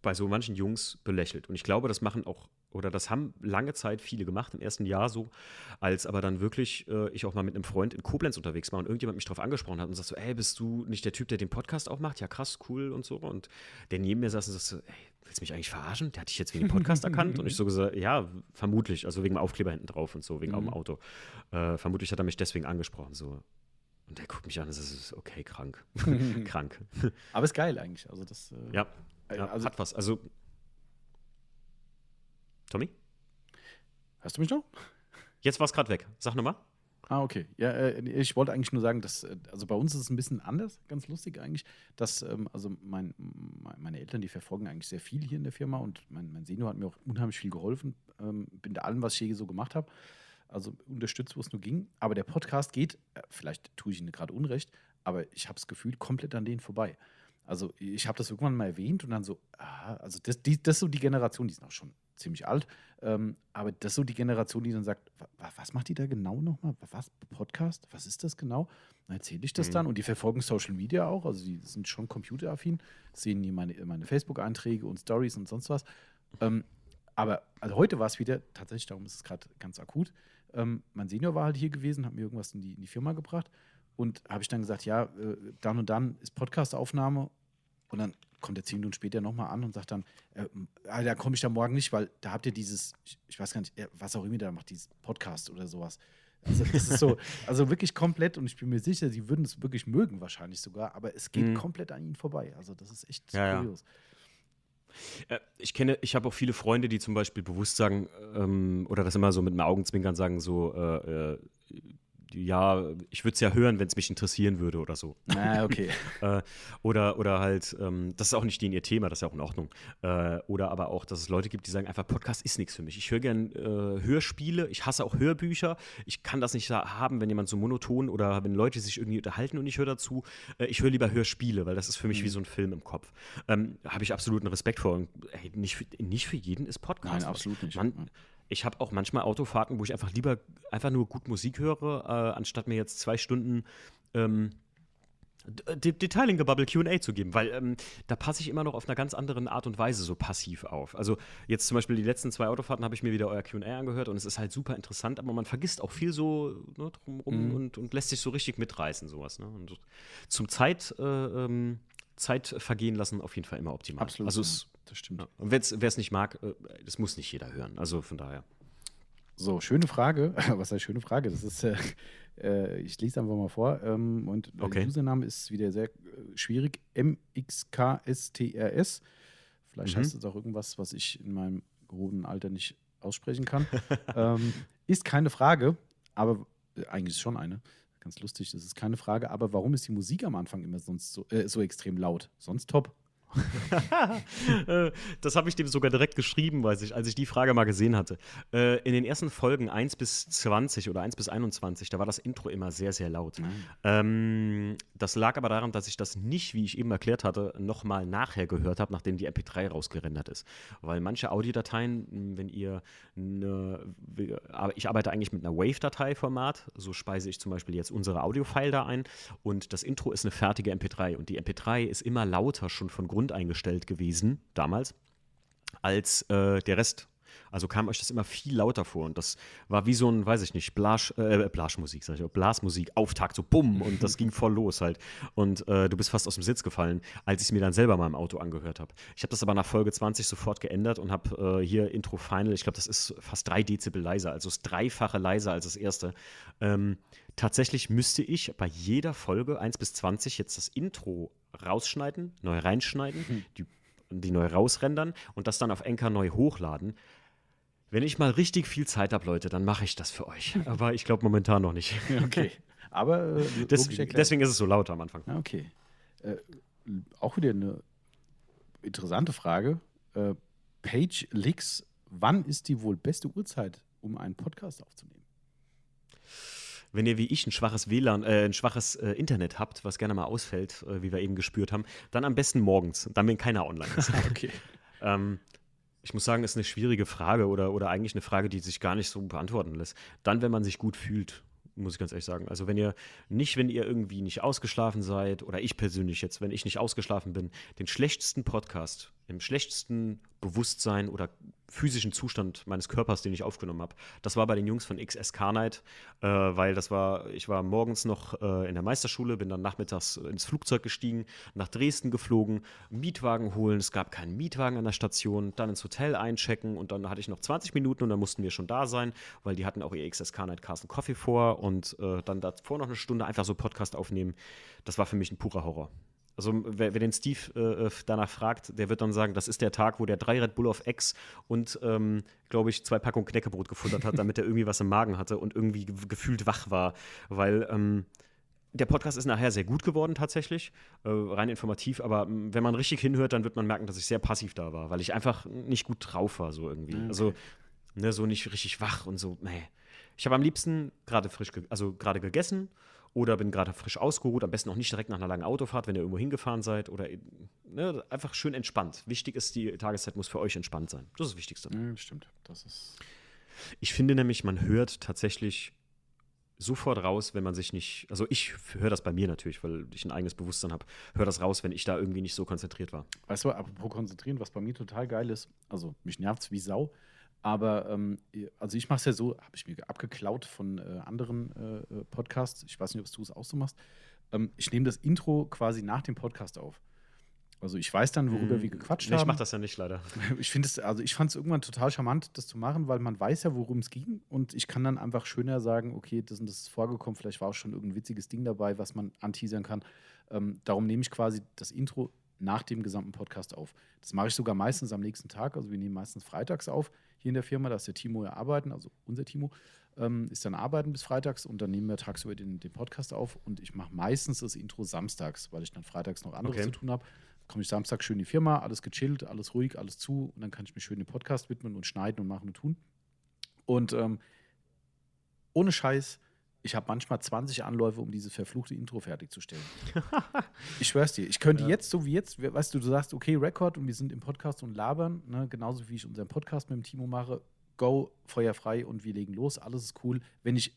bei so manchen Jungs belächelt. Und ich glaube, das machen auch oder das haben lange Zeit viele gemacht, im ersten Jahr so, als aber dann wirklich äh, ich auch mal mit einem Freund in Koblenz unterwegs war und irgendjemand mich darauf angesprochen hat und sagt so, ey, bist du nicht der Typ, der den Podcast auch macht? Ja, krass, cool und so. Und der neben mir saß und sagt so, ey, willst du mich eigentlich verarschen? Der hat dich jetzt wegen dem Podcast erkannt? Und ich so gesagt, ja, vermutlich, also wegen dem Aufkleber hinten drauf und so, wegen mhm. dem Auto. Äh, vermutlich hat er mich deswegen angesprochen, so. Und der guckt mich an und sagt, okay, krank. krank. Aber ist geil eigentlich. Also das, äh, ja, ja also, hat was. Also Tommy? Hörst du mich noch? Jetzt war es gerade weg. Sag nochmal. Ah, okay. Ja, äh, ich wollte eigentlich nur sagen, dass, äh, also bei uns ist es ein bisschen anders, ganz lustig eigentlich, dass, ähm, also mein, meine Eltern, die verfolgen eigentlich sehr viel hier in der Firma und mein, mein Senior hat mir auch unheimlich viel geholfen, ähm, bin da allem, was ich je so gemacht habe, also unterstützt, wo es nur ging. Aber der Podcast geht, äh, vielleicht tue ich Ihnen gerade Unrecht, aber ich habe das Gefühl, komplett an denen vorbei. Also ich habe das irgendwann mal erwähnt und dann so, ah, also das, die, das ist so die Generation, die ist noch schon ziemlich alt, ähm, aber das ist so die Generation, die dann sagt, was macht die da genau nochmal? Was, Podcast? Was ist das genau? Dann erzähle ich das mhm. dann und die verfolgen Social Media auch, also die sind schon computeraffin, sehen hier meine, meine Facebook-Einträge und Stories und sonst was. Ähm, aber also heute war es wieder, tatsächlich, darum ist es gerade ganz akut, ähm, mein Senior war halt hier gewesen, hat mir irgendwas in die, in die Firma gebracht und habe ich dann gesagt, ja, äh, dann und dann ist Podcast-Aufnahme. Und dann kommt er zehn Minuten später nochmal an und sagt dann, äh, ah, da komme ich da morgen nicht, weil da habt ihr dieses, ich, weiß gar nicht, was auch immer da macht, dieses Podcast oder sowas. Also das ist so, also wirklich komplett, und ich bin mir sicher, sie würden es wirklich mögen, wahrscheinlich sogar, aber es geht mhm. komplett an ihnen vorbei. Also das ist echt ja, kurios. Ja. Äh, ich kenne, ich habe auch viele Freunde, die zum Beispiel bewusst sagen, ähm, oder das immer so mit einem Augenzwinkern sagen, so, äh, äh ja, ich würde es ja hören, wenn es mich interessieren würde oder so. Ah, okay. äh, oder, oder halt, ähm, das ist auch nicht denen ihr Thema, das ist ja auch in Ordnung. Äh, oder aber auch, dass es Leute gibt, die sagen einfach, Podcast ist nichts für mich. Ich höre gern äh, Hörspiele, ich hasse auch Hörbücher. Ich kann das nicht haben, wenn jemand so monoton oder wenn Leute sich irgendwie unterhalten und ich höre dazu. Äh, ich höre lieber Hörspiele, weil das ist für mich mhm. wie so ein Film im Kopf. Ähm, Habe ich absoluten Respekt vor. Und, ey, nicht, für, nicht für jeden ist Podcast. Nein, absolut nicht. Man, ich habe auch manchmal Autofahrten, wo ich einfach lieber einfach nur gut Musik höre, äh, anstatt mir jetzt zwei Stunden ähm, Detailing-Gebubble QA zu geben, weil ähm, da passe ich immer noch auf einer ganz anderen Art und Weise so passiv auf. Also jetzt zum Beispiel die letzten zwei Autofahrten habe ich mir wieder euer QA angehört und es ist halt super interessant, aber man vergisst auch viel so ne, drumherum mhm. und, und, lässt sich so richtig mitreißen, sowas. Ne? Und zum Zeit, äh, ähm, Zeit vergehen lassen auf jeden Fall immer optimal. Absolut. Also es das stimmt. Ja. Und wer es nicht mag, äh, das muss nicht jeder hören. Also von daher. So, schöne Frage. Was heißt schöne Frage? Das ist, äh, äh, ich lese einfach mal vor. Ähm, und okay. der Username ist wieder sehr äh, schwierig. MXKSTRS. Vielleicht mhm. heißt es auch irgendwas, was ich in meinem gehobenen Alter nicht aussprechen kann. ähm, ist keine Frage, aber äh, eigentlich ist schon eine. Ganz lustig, das ist keine Frage. Aber warum ist die Musik am Anfang immer sonst so, äh, so extrem laut? Sonst top. Das habe ich dem sogar direkt geschrieben, weiß ich, als ich die Frage mal gesehen hatte. Äh, in den ersten Folgen 1 bis 20 oder 1 bis 21, da war das Intro immer sehr, sehr laut. Mhm. Das lag aber daran, dass ich das nicht, wie ich eben erklärt hatte, nochmal nachher gehört habe, nachdem die MP3 rausgerendert ist. Weil manche Audiodateien, wenn ihr eine, ich arbeite eigentlich mit einer Wave-Datei-Format, so speise ich zum Beispiel jetzt unsere Audio-File da ein und das Intro ist eine fertige MP3 und die MP3 ist immer lauter schon von Grund eingestellt gewesen, damals, als äh, der Rest. Also kam euch das immer viel lauter vor. Und das war wie so ein, weiß ich nicht, Blasch, äh, Blaschmusik, sag ich, Blasmusik, Auftakt, so bumm. Und das ging voll los halt. Und äh, du bist fast aus dem Sitz gefallen, als ich es mir dann selber mal im Auto angehört habe. Ich habe das aber nach Folge 20 sofort geändert und habe äh, hier Intro Final, ich glaube, das ist fast drei Dezibel leiser, also das dreifache leiser als das erste. Ähm, tatsächlich müsste ich bei jeder Folge 1 bis 20 jetzt das Intro rausschneiden, neu reinschneiden, mhm. die, die neu rausrendern und das dann auf Enker neu hochladen. Wenn ich mal richtig viel Zeit habe, Leute, dann mache ich das für euch. Aber ich glaube momentan noch nicht. Okay. Aber äh, deswegen, deswegen, ist es so laut am Anfang. Okay. Äh, auch wieder eine interessante Frage. Äh, Page Leaks, wann ist die wohl beste Uhrzeit, um einen Podcast aufzunehmen? wenn ihr wie ich ein schwaches WLAN, äh, ein schwaches äh, Internet habt, was gerne mal ausfällt, äh, wie wir eben gespürt haben, dann am besten morgens, dann wenn keiner online ist. okay. ähm, ich muss sagen, ist eine schwierige Frage oder, oder eigentlich eine Frage, die sich gar nicht so beantworten lässt. Dann, wenn man sich gut fühlt, muss ich ganz ehrlich sagen. Also wenn ihr nicht, wenn ihr irgendwie nicht ausgeschlafen seid, oder ich persönlich jetzt, wenn ich nicht ausgeschlafen bin, den schlechtesten Podcast im schlechtesten Bewusstsein oder physischen Zustand meines Körpers, den ich aufgenommen habe. Das war bei den Jungs von XSK Night, äh, weil das war, ich war morgens noch äh, in der Meisterschule, bin dann nachmittags ins Flugzeug gestiegen, nach Dresden geflogen, Mietwagen holen, es gab keinen Mietwagen an der Station, dann ins Hotel einchecken und dann hatte ich noch 20 Minuten und dann mussten wir schon da sein, weil die hatten auch ihr XSK Night Carsten Coffee vor und äh, dann davor noch eine Stunde einfach so Podcast aufnehmen. Das war für mich ein purer Horror. Also wer, wer den Steve äh, äh, danach fragt, der wird dann sagen, das ist der Tag, wo der drei Red Bull auf Ex und, ähm, glaube ich, zwei Packungen Knäckebrot gefuttert hat, damit er irgendwie was im Magen hatte und irgendwie gefühlt wach war. Weil ähm, der Podcast ist nachher sehr gut geworden tatsächlich, äh, rein informativ, aber wenn man richtig hinhört, dann wird man merken, dass ich sehr passiv da war, weil ich einfach nicht gut drauf war, so irgendwie. Okay. Also, ne, so nicht richtig wach und so, nee. Ich habe am liebsten gerade frisch, also gerade gegessen oder bin gerade frisch ausgeruht, am besten auch nicht direkt nach einer langen Autofahrt, wenn ihr irgendwo hingefahren seid oder ne, einfach schön entspannt. Wichtig ist, die Tageszeit muss für euch entspannt sein. Das ist das Wichtigste. Ja, stimmt. Das ist ich finde nämlich, man hört tatsächlich sofort raus, wenn man sich nicht, also ich höre das bei mir natürlich, weil ich ein eigenes Bewusstsein habe, höre das raus, wenn ich da irgendwie nicht so konzentriert war. Weißt du, apropos konzentrieren, was bei mir total geil ist, also mich nervt es wie Sau, aber ähm, also ich mache es ja so, habe ich mir abgeklaut von äh, anderen äh, äh, Podcasts. Ich weiß nicht, ob du es auch so machst. Ähm, ich nehme das Intro quasi nach dem Podcast auf. Also ich weiß dann, worüber hm, wir gequatscht nee, haben. Ich mache das ja nicht leider. Ich finde es, also ich fand es irgendwann total charmant, das zu machen, weil man weiß ja, worum es ging und ich kann dann einfach schöner sagen, okay, das und das ist vorgekommen, vielleicht war auch schon irgendein witziges Ding dabei, was man anteasern kann. Ähm, darum nehme ich quasi das Intro nach dem gesamten Podcast auf. Das mache ich sogar meistens am nächsten Tag. Also wir nehmen meistens freitags auf hier in der Firma, da ist der Timo ja arbeiten, also unser Timo, ähm, ist dann arbeiten bis freitags und dann nehmen wir tagsüber den, den Podcast auf und ich mache meistens das Intro samstags, weil ich dann freitags noch anderes okay. zu tun habe. Komme ich Samstag schön in die Firma, alles gechillt, alles ruhig, alles zu und dann kann ich mich schön den Podcast widmen und schneiden und machen und tun. Und ähm, ohne Scheiß, ich habe manchmal 20 Anläufe, um diese verfluchte Intro fertigzustellen. ich schwör's dir. Ich könnte ja. jetzt, so wie jetzt, weißt du, du sagst, okay, Rekord und wir sind im Podcast und labern, ne, genauso wie ich unseren Podcast mit dem Timo mache. Go, Feuer frei und wir legen los, alles ist cool. Wenn ich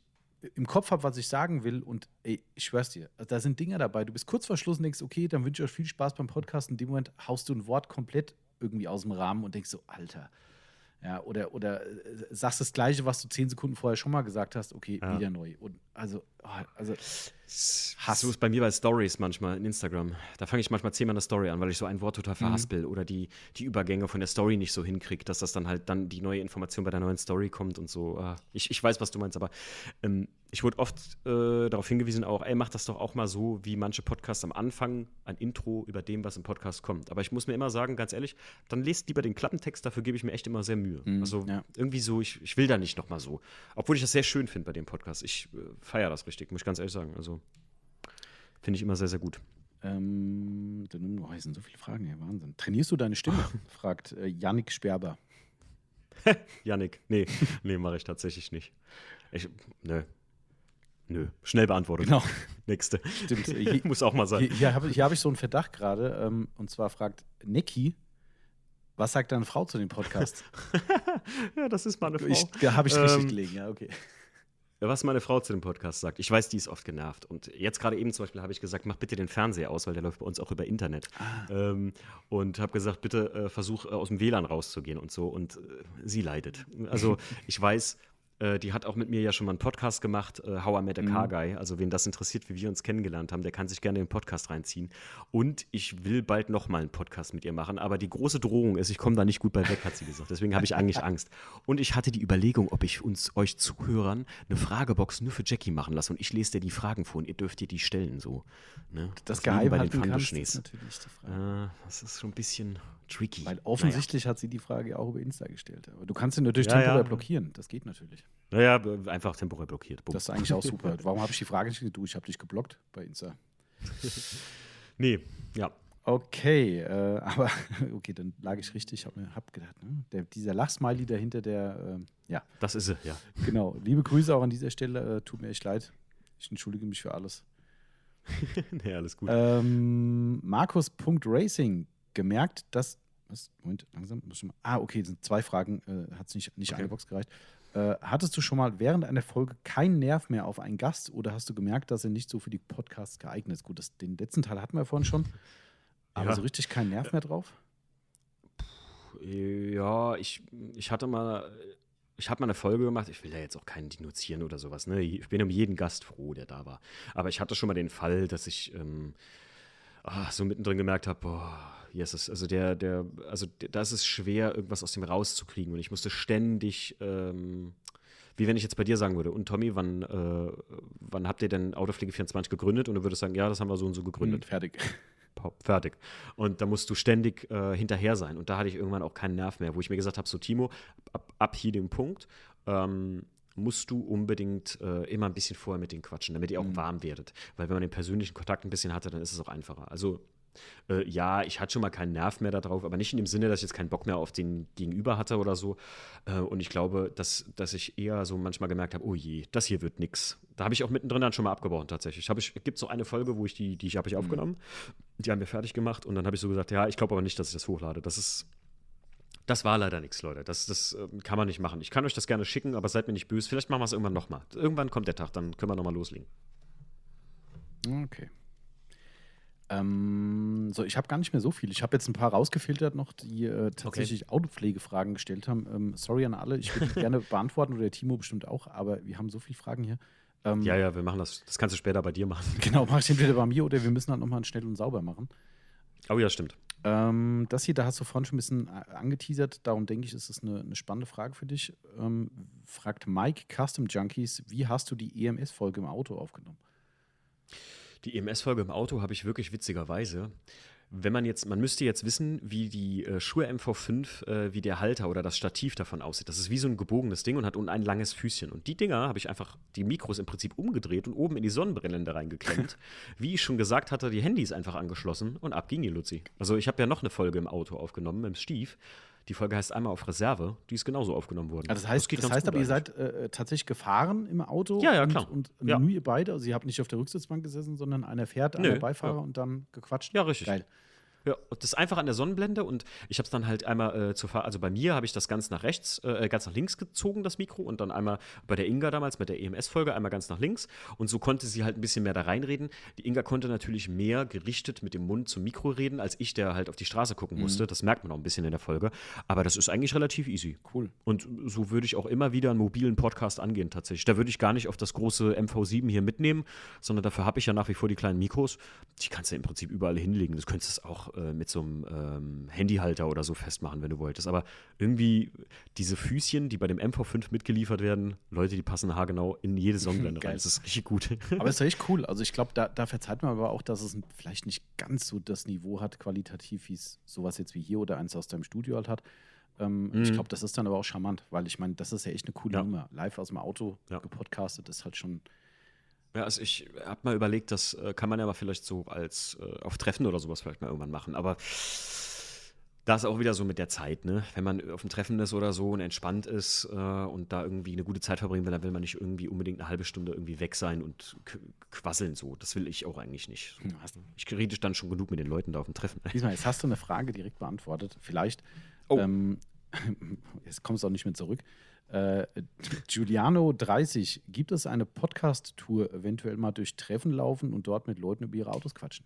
im Kopf habe, was ich sagen will und ey, ich schwör's dir, da sind Dinge dabei. Du bist kurz vor Schluss und denkst, okay, dann wünsche ich euch viel Spaß beim Podcast. In dem Moment haust du ein Wort komplett irgendwie aus dem Rahmen und denkst so, Alter, ja, oder, oder äh, sagst das Gleiche, was du zehn Sekunden vorher schon mal gesagt hast, okay, ja. wieder neu. Und also, oh, also Hass. So ist bei mir bei Stories manchmal in Instagram. Da fange ich manchmal zehnmal eine Story an, weil ich so ein Wort total mhm. verhaspel mhm. oder die, die Übergänge von der Story nicht so hinkriege, dass das dann halt dann die neue Information bei der neuen Story kommt und so. Ah, ich, ich weiß, was du meinst, aber ähm, ich wurde oft äh, darauf hingewiesen, auch, ey, mach das doch auch mal so, wie manche Podcasts am Anfang ein Intro über dem, was im Podcast kommt. Aber ich muss mir immer sagen, ganz ehrlich, dann lest lieber den Klappentext, dafür gebe ich mir echt immer sehr Mühe. Mhm, also ja. irgendwie so, ich, ich will da nicht nochmal so. Obwohl ich das sehr schön finde bei dem Podcast. Ich äh, feiere das richtig, muss ich ganz ehrlich sagen. Also finde ich immer sehr, sehr gut. Ähm, oh, hier sind so viele Fragen hier, Wahnsinn. Trainierst du deine Stimme? fragt äh, Yannick Sperber. Yannick, nee, nee, mache ich tatsächlich nicht. Ich, nö, Nö, schnell beantwortet. Genau. Nächste. Stimmt. Hier, Muss auch mal sein. Hier, hier habe hab ich so einen Verdacht gerade. Ähm, und zwar fragt Niki, was sagt deine Frau zu dem Podcast? ja, das ist meine Frau. Habe ich ähm, richtig gelegen, ja, okay. Was meine Frau zu dem Podcast sagt. Ich weiß, die ist oft genervt. Und jetzt gerade eben zum Beispiel habe ich gesagt, mach bitte den Fernseher aus, weil der läuft bei uns auch über Internet. Ah. Ähm, und habe gesagt, bitte äh, versuch äh, aus dem WLAN rauszugehen und so. Und äh, sie leidet. Also ich weiß, äh, die hat auch mit mir ja schon mal einen Podcast gemacht, äh, How I Met a mhm. Car Guy. Also, wen das interessiert, wie wir uns kennengelernt haben, der kann sich gerne den Podcast reinziehen. Und ich will bald noch mal einen Podcast mit ihr machen. Aber die große Drohung ist, ich komme da nicht gut bei weg, hat sie gesagt. Deswegen habe ich eigentlich Angst. Und ich hatte die Überlegung, ob ich uns, euch Zuhörern, eine Fragebox nur für Jackie machen lasse. Und ich lese dir die Fragen vor und ihr dürft dir die stellen. So, ne? Das, das Geheim bei den kannst, ist natürlich die Frage. Äh, das ist schon ein bisschen tricky. Weil offensichtlich naja. hat sie die Frage auch über Insta gestellt. Aber du kannst sie natürlich ja, temporär ja. blockieren. Das geht natürlich. Naja, einfach temporär blockiert. Bumm. Das ist eigentlich auch super. Warum habe ich die Frage nicht Du, ich habe dich geblockt bei Insta. nee, ja. Okay, äh, aber okay, dann lag ich richtig. Ich habe hab gedacht, ne? der, dieser Lachsmiley dahinter, der, äh, ja. Das ist er, ja. Genau. Liebe Grüße auch an dieser Stelle. Äh, tut mir echt leid. Ich entschuldige mich für alles. nee, alles gut. Ähm, Markus.racing gemerkt, dass. Was? Moment, langsam. Muss mal, ah, okay, sind zwei Fragen. Äh, Hat es nicht, nicht okay. eine Box gereicht. Äh, hattest du schon mal während einer Folge keinen Nerv mehr auf einen Gast oder hast du gemerkt, dass er nicht so für die Podcasts geeignet ist? Gut, das, den letzten Teil hatten wir vorhin schon. Aber ja. so richtig keinen Nerv mehr drauf? Ja, ich, ich hatte mal, ich habe mal eine Folge gemacht, ich will da jetzt auch keinen denunzieren oder sowas, ne? Ich bin um jeden Gast froh, der da war. Aber ich hatte schon mal den Fall, dass ich ähm, ach, so mittendrin gemerkt habe, boah, yes, also der, der, also da ist es schwer, irgendwas aus dem rauszukriegen. Und ich musste ständig, ähm, wie wenn ich jetzt bei dir sagen würde, und Tommy, wann, äh, wann habt ihr denn Autopflege 24 gegründet? Und du würdest sagen, ja, das haben wir so und so gegründet. Hm, fertig. Fertig. Und da musst du ständig äh, hinterher sein. Und da hatte ich irgendwann auch keinen Nerv mehr, wo ich mir gesagt habe: So, Timo, ab, ab hier den Punkt. Ähm, musst du unbedingt äh, immer ein bisschen vorher mit denen quatschen, damit ihr auch mhm. warm werdet. Weil wenn man den persönlichen Kontakt ein bisschen hatte, dann ist es auch einfacher. Also äh, ja, ich hatte schon mal keinen Nerv mehr darauf, aber nicht in dem Sinne, dass ich jetzt keinen Bock mehr auf den Gegenüber hatte oder so. Äh, und ich glaube, dass, dass ich eher so manchmal gemerkt habe, oh je, das hier wird nix. Da habe ich auch mittendrin dann schon mal abgebrochen tatsächlich. Gibt es so eine Folge, wo ich die, die habe ich mhm. aufgenommen, die haben wir fertig gemacht und dann habe ich so gesagt, ja, ich glaube aber nicht, dass ich das hochlade. Das ist, das war leider nichts, Leute. Das, das äh, kann man nicht machen. Ich kann euch das gerne schicken, aber seid mir nicht böse. Vielleicht machen wir es irgendwann nochmal. Irgendwann kommt der Tag, dann können wir nochmal loslegen. Okay. Ähm, so, ich habe gar nicht mehr so viel. Ich habe jetzt ein paar rausgefiltert noch, die äh, tatsächlich okay. Autopflegefragen gestellt haben. Ähm, sorry an alle, ich würde gerne beantworten oder der Timo bestimmt auch, aber wir haben so viele Fragen hier. Ähm, ja, ja, wir machen das. Das kannst du später bei dir machen. Genau, mache ich entweder bei mir oder wir müssen halt nochmal schnell und sauber machen. Oh ja, stimmt. Ähm, das hier, da hast du vorhin schon ein bisschen äh, angeteasert, darum denke ich, ist es eine, eine, spannende Frage für dich. Ähm, fragt Mike Custom Junkies, wie hast du die EMS-Folge im Auto aufgenommen? Die EMS-Folge im Auto habe ich wirklich witzigerweise wenn man jetzt, man müsste jetzt wissen, wie die äh, Schuhe MV5, äh, wie der Halter oder das Stativ davon aussieht. Das ist wie so ein gebogenes Ding und hat unten ein langes Füßchen. Und die Dinger habe ich einfach, die Mikros im Prinzip umgedreht und oben in die Sonnenbrille reingeklemmt. wie ich schon gesagt hatte, die Handys einfach angeschlossen und ab ging die Luzi. Also ich habe ja noch eine Folge im Auto aufgenommen, im Stief. Die Folge heißt einmal auf Reserve, die ist genauso aufgenommen worden. Also das heißt, das, das heißt aber, ihr seid äh, tatsächlich gefahren im Auto? Ja, ja, klar. Und, und ja. nur ihr beide? Also ihr habt nicht auf der Rücksitzbank gesessen, sondern einer fährt, Nö, einer Beifahrer ja. und dann gequatscht? Ja, richtig. Geil. Ja, das ist einfach an der Sonnenblende und ich habe es dann halt einmal äh, zur Fahr also bei mir habe ich das ganz nach rechts, äh, ganz nach links gezogen, das Mikro, und dann einmal bei der Inga damals mit der EMS-Folge einmal ganz nach links und so konnte sie halt ein bisschen mehr da reinreden. Die Inga konnte natürlich mehr gerichtet mit dem Mund zum Mikro reden, als ich, der halt auf die Straße gucken musste. Mhm. Das merkt man auch ein bisschen in der Folge. Aber das ist eigentlich relativ easy. Cool. Und so würde ich auch immer wieder einen mobilen Podcast angehen, tatsächlich. Da würde ich gar nicht auf das große MV7 hier mitnehmen, sondern dafür habe ich ja nach wie vor die kleinen Mikros. Die kannst du im Prinzip überall hinlegen. Das könntest du auch äh, mit so einem äh, ähm, Handyhalter oder so festmachen, wenn du wolltest. Aber irgendwie diese Füßchen, die bei dem MV5 mitgeliefert werden, Leute, die passen haargenau in jede Sonnenblende rein. Das ist richtig gut. aber es ist echt cool. Also ich glaube, da, da verzeiht man aber auch, dass es vielleicht nicht ganz so das Niveau hat, qualitativ, wie es sowas jetzt wie hier oder eins aus deinem Studio halt hat. Ähm, mhm. Ich glaube, das ist dann aber auch charmant, weil ich meine, das ist ja echt eine coole ja. Nummer. Live aus dem Auto ja. gepodcastet ist halt schon ja, also ich habe mal überlegt, das äh, kann man ja mal vielleicht so als äh, auf Treffen oder sowas vielleicht mal irgendwann machen. Aber da ist auch wieder so mit der Zeit, ne? Wenn man auf dem Treffen ist oder so und entspannt ist äh, und da irgendwie eine gute Zeit verbringen will, dann will man nicht irgendwie unbedingt eine halbe Stunde irgendwie weg sein und quasseln so. Das will ich auch eigentlich nicht. Hm, ich rede dann schon genug mit den Leuten da auf dem Treffen. Diesmal, jetzt hast du eine Frage direkt beantwortet. Vielleicht. Oh. Ähm, jetzt kommst du auch nicht mehr zurück. Äh, Giuliano 30, gibt es eine Podcast-Tour, eventuell mal durch Treffen laufen und dort mit Leuten über ihre Autos quatschen?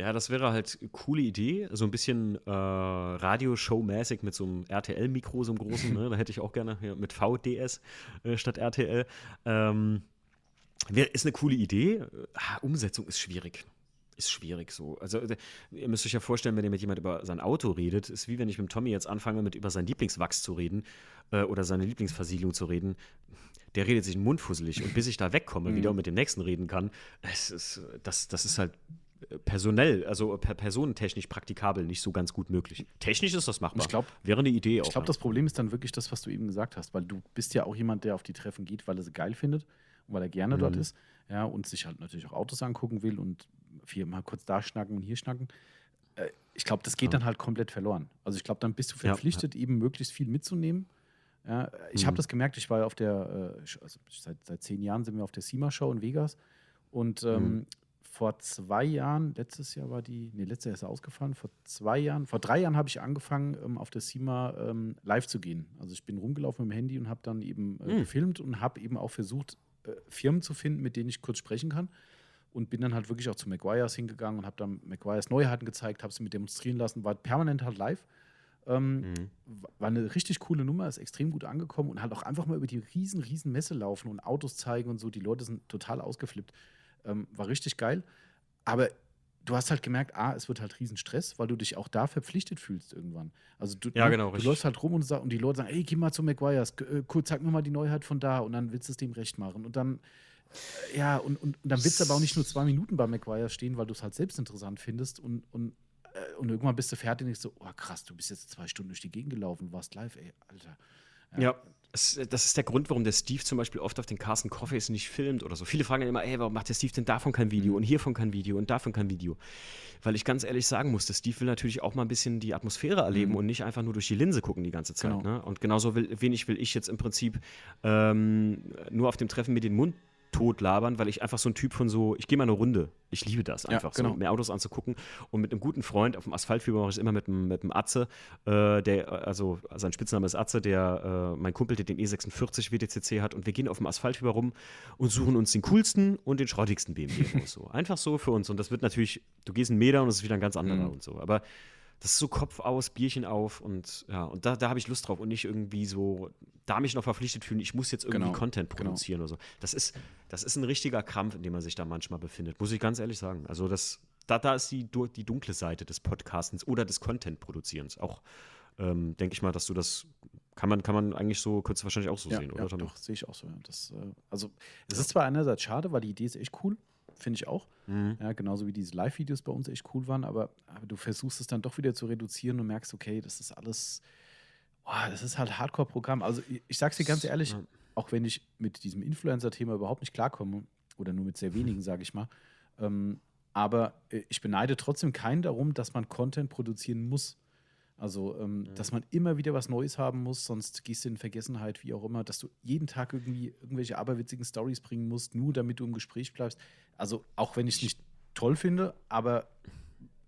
Ja, das wäre halt eine coole Idee. So ein bisschen äh, Radioshow-mäßig mit so einem RTL-Mikro, so einem großen. ne? Da hätte ich auch gerne ja, mit VDS äh, statt RTL. Ähm, wär, ist eine coole Idee. Ah, Umsetzung ist schwierig. Ist schwierig so. Also, ihr müsst euch ja vorstellen, wenn ihr mit jemand über sein Auto redet, ist wie wenn ich mit Tommy jetzt anfange, mit über sein Lieblingswachs zu reden äh, oder seine Lieblingsversiegelung zu reden der redet sich den Mund fusselig. Und bis ich da wegkomme, wieder und mit dem nächsten reden kann, es ist, das, das ist halt personell, also per personentechnisch praktikabel nicht so ganz gut möglich. Technisch ist das machbar. Ich glaub, Wäre eine Idee auch. Ich glaube, das Problem ist dann wirklich das, was du eben gesagt hast, weil du bist ja auch jemand, der auf die Treffen geht, weil er sie geil findet und weil er gerne mhm. dort ist, ja, und sich halt natürlich auch Autos angucken will und viel mal kurz da schnacken und hier schnacken. Äh, ich glaube, das geht ja. dann halt komplett verloren. Also ich glaube, dann bist du verpflichtet, ja. eben möglichst viel mitzunehmen. Ja, ich mhm. habe das gemerkt, ich war auf der, äh, also seit, seit zehn Jahren sind wir auf der SEMA-Show in Vegas und ähm, mhm vor zwei Jahren, letztes Jahr war die, nee, letztes Jahr ist er ausgefallen, vor zwei Jahren, vor drei Jahren habe ich angefangen, ähm, auf der CIMA ähm, live zu gehen. Also ich bin rumgelaufen mit dem Handy und habe dann eben äh, mhm. gefilmt und habe eben auch versucht, äh, Firmen zu finden, mit denen ich kurz sprechen kann. Und bin dann halt wirklich auch zu McGuire's hingegangen und habe dann McGuire's Neuheiten gezeigt, habe sie mit demonstrieren lassen, war permanent halt live. Ähm, mhm. War eine richtig coole Nummer, ist extrem gut angekommen und halt auch einfach mal über die riesen, riesen Messe laufen und Autos zeigen und so. Die Leute sind total ausgeflippt. Ähm, war richtig geil. Aber du hast halt gemerkt, ah, es wird halt riesen Stress, weil du dich auch da verpflichtet fühlst irgendwann. Also du, ja, genau, du, läufst halt rum und, sag, und, die Leute sagen, ey, geh mal zu McGuire's, äh, zeig mir mal die Neuheit von da und dann willst du es dem recht machen. Und dann, ja, und, und, dann willst du aber auch nicht nur zwei Minuten bei McGuire's stehen, weil du es halt selbst interessant findest und, und, äh, und irgendwann bist du fertig und denkst so, oh krass, du bist jetzt zwei Stunden durch die Gegend gelaufen, warst live, ey, Alter. ja. ja das ist der Grund, warum der Steve zum Beispiel oft auf den Carsten Coffees nicht filmt oder so. Viele fragen immer, ey, warum macht der Steve denn davon kein Video und hiervon kein Video und davon kein Video? Weil ich ganz ehrlich sagen muss, der Steve will natürlich auch mal ein bisschen die Atmosphäre erleben mhm. und nicht einfach nur durch die Linse gucken die ganze Zeit. Genau. Ne? Und genauso will, wenig will ich jetzt im Prinzip ähm, nur auf dem Treffen mit den Mund tot labern, weil ich einfach so ein Typ von so, ich gehe mal eine Runde. Ich liebe das einfach, ja, genau. so mir Autos anzugucken. Und mit einem guten Freund auf dem Asphaltfieber mache ich es immer mit einem, mit einem Atze, äh, der, also sein Spitzname ist Atze, der, äh, mein Kumpel, der den E46 WTCC hat. Und wir gehen auf dem Asphaltfieber rum und suchen uns den coolsten und den schrottigsten BMW. So. Einfach so für uns. Und das wird natürlich, du gehst einen Meter und es ist wieder ein ganz anderer mhm. und so. Aber das ist so Kopf aus, Bierchen auf und ja, und da, da habe ich Lust drauf und nicht irgendwie so, da mich noch verpflichtet fühlen, ich muss jetzt irgendwie genau, Content genau. produzieren genau. oder so. Das ist, das ist ein richtiger Krampf, in dem man sich da manchmal befindet, muss ich ganz ehrlich sagen. Also das, da, da ist die, die dunkle Seite des Podcastens oder des Content-Produzierens. Auch ähm, denke ich mal, dass du das kann man, kann man eigentlich so, kurz wahrscheinlich auch so ja, sehen, oder? Ja, doch, sehe ich auch so. Ja. Das, äh, also, es ist zwar einerseits schade, weil die Idee ist echt cool, finde ich auch. Mhm. Ja, genauso wie diese Live-Videos bei uns echt cool waren, aber, aber, du versuchst es dann doch wieder zu reduzieren und merkst, okay, das ist alles, oh, das ist halt Hardcore-Programm. Also ich, ich sag's dir ganz ehrlich, ja. auch wenn ich mit diesem Influencer-Thema überhaupt nicht klarkomme, oder nur mit sehr wenigen, sage ich mal, ähm, aber äh, ich beneide trotzdem keinen darum, dass man Content produzieren muss. Also, ähm, mhm. dass man immer wieder was Neues haben muss, sonst gehst du in Vergessenheit, wie auch immer, dass du jeden Tag irgendwie irgendwelche aberwitzigen Stories bringen musst, nur damit du im Gespräch bleibst. Also, auch wenn ich es nicht toll finde, aber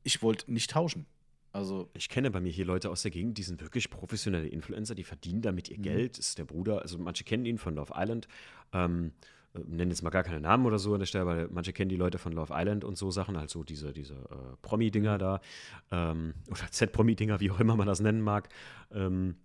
ich wollte nicht tauschen. Also ich kenne bei mir hier Leute aus der Gegend, die sind wirklich professionelle Influencer, die verdienen damit ihr mhm. Geld. Das ist der Bruder, also manche kennen ihn von Love Island. Ähm, äh, nennen jetzt mal gar keine Namen oder so an der Stelle, weil manche kennen die Leute von Love Island und so Sachen, also diese, diese äh, Promi-Dinger da ähm, oder Z-Promi-Dinger, wie auch immer man das nennen mag. Ähm,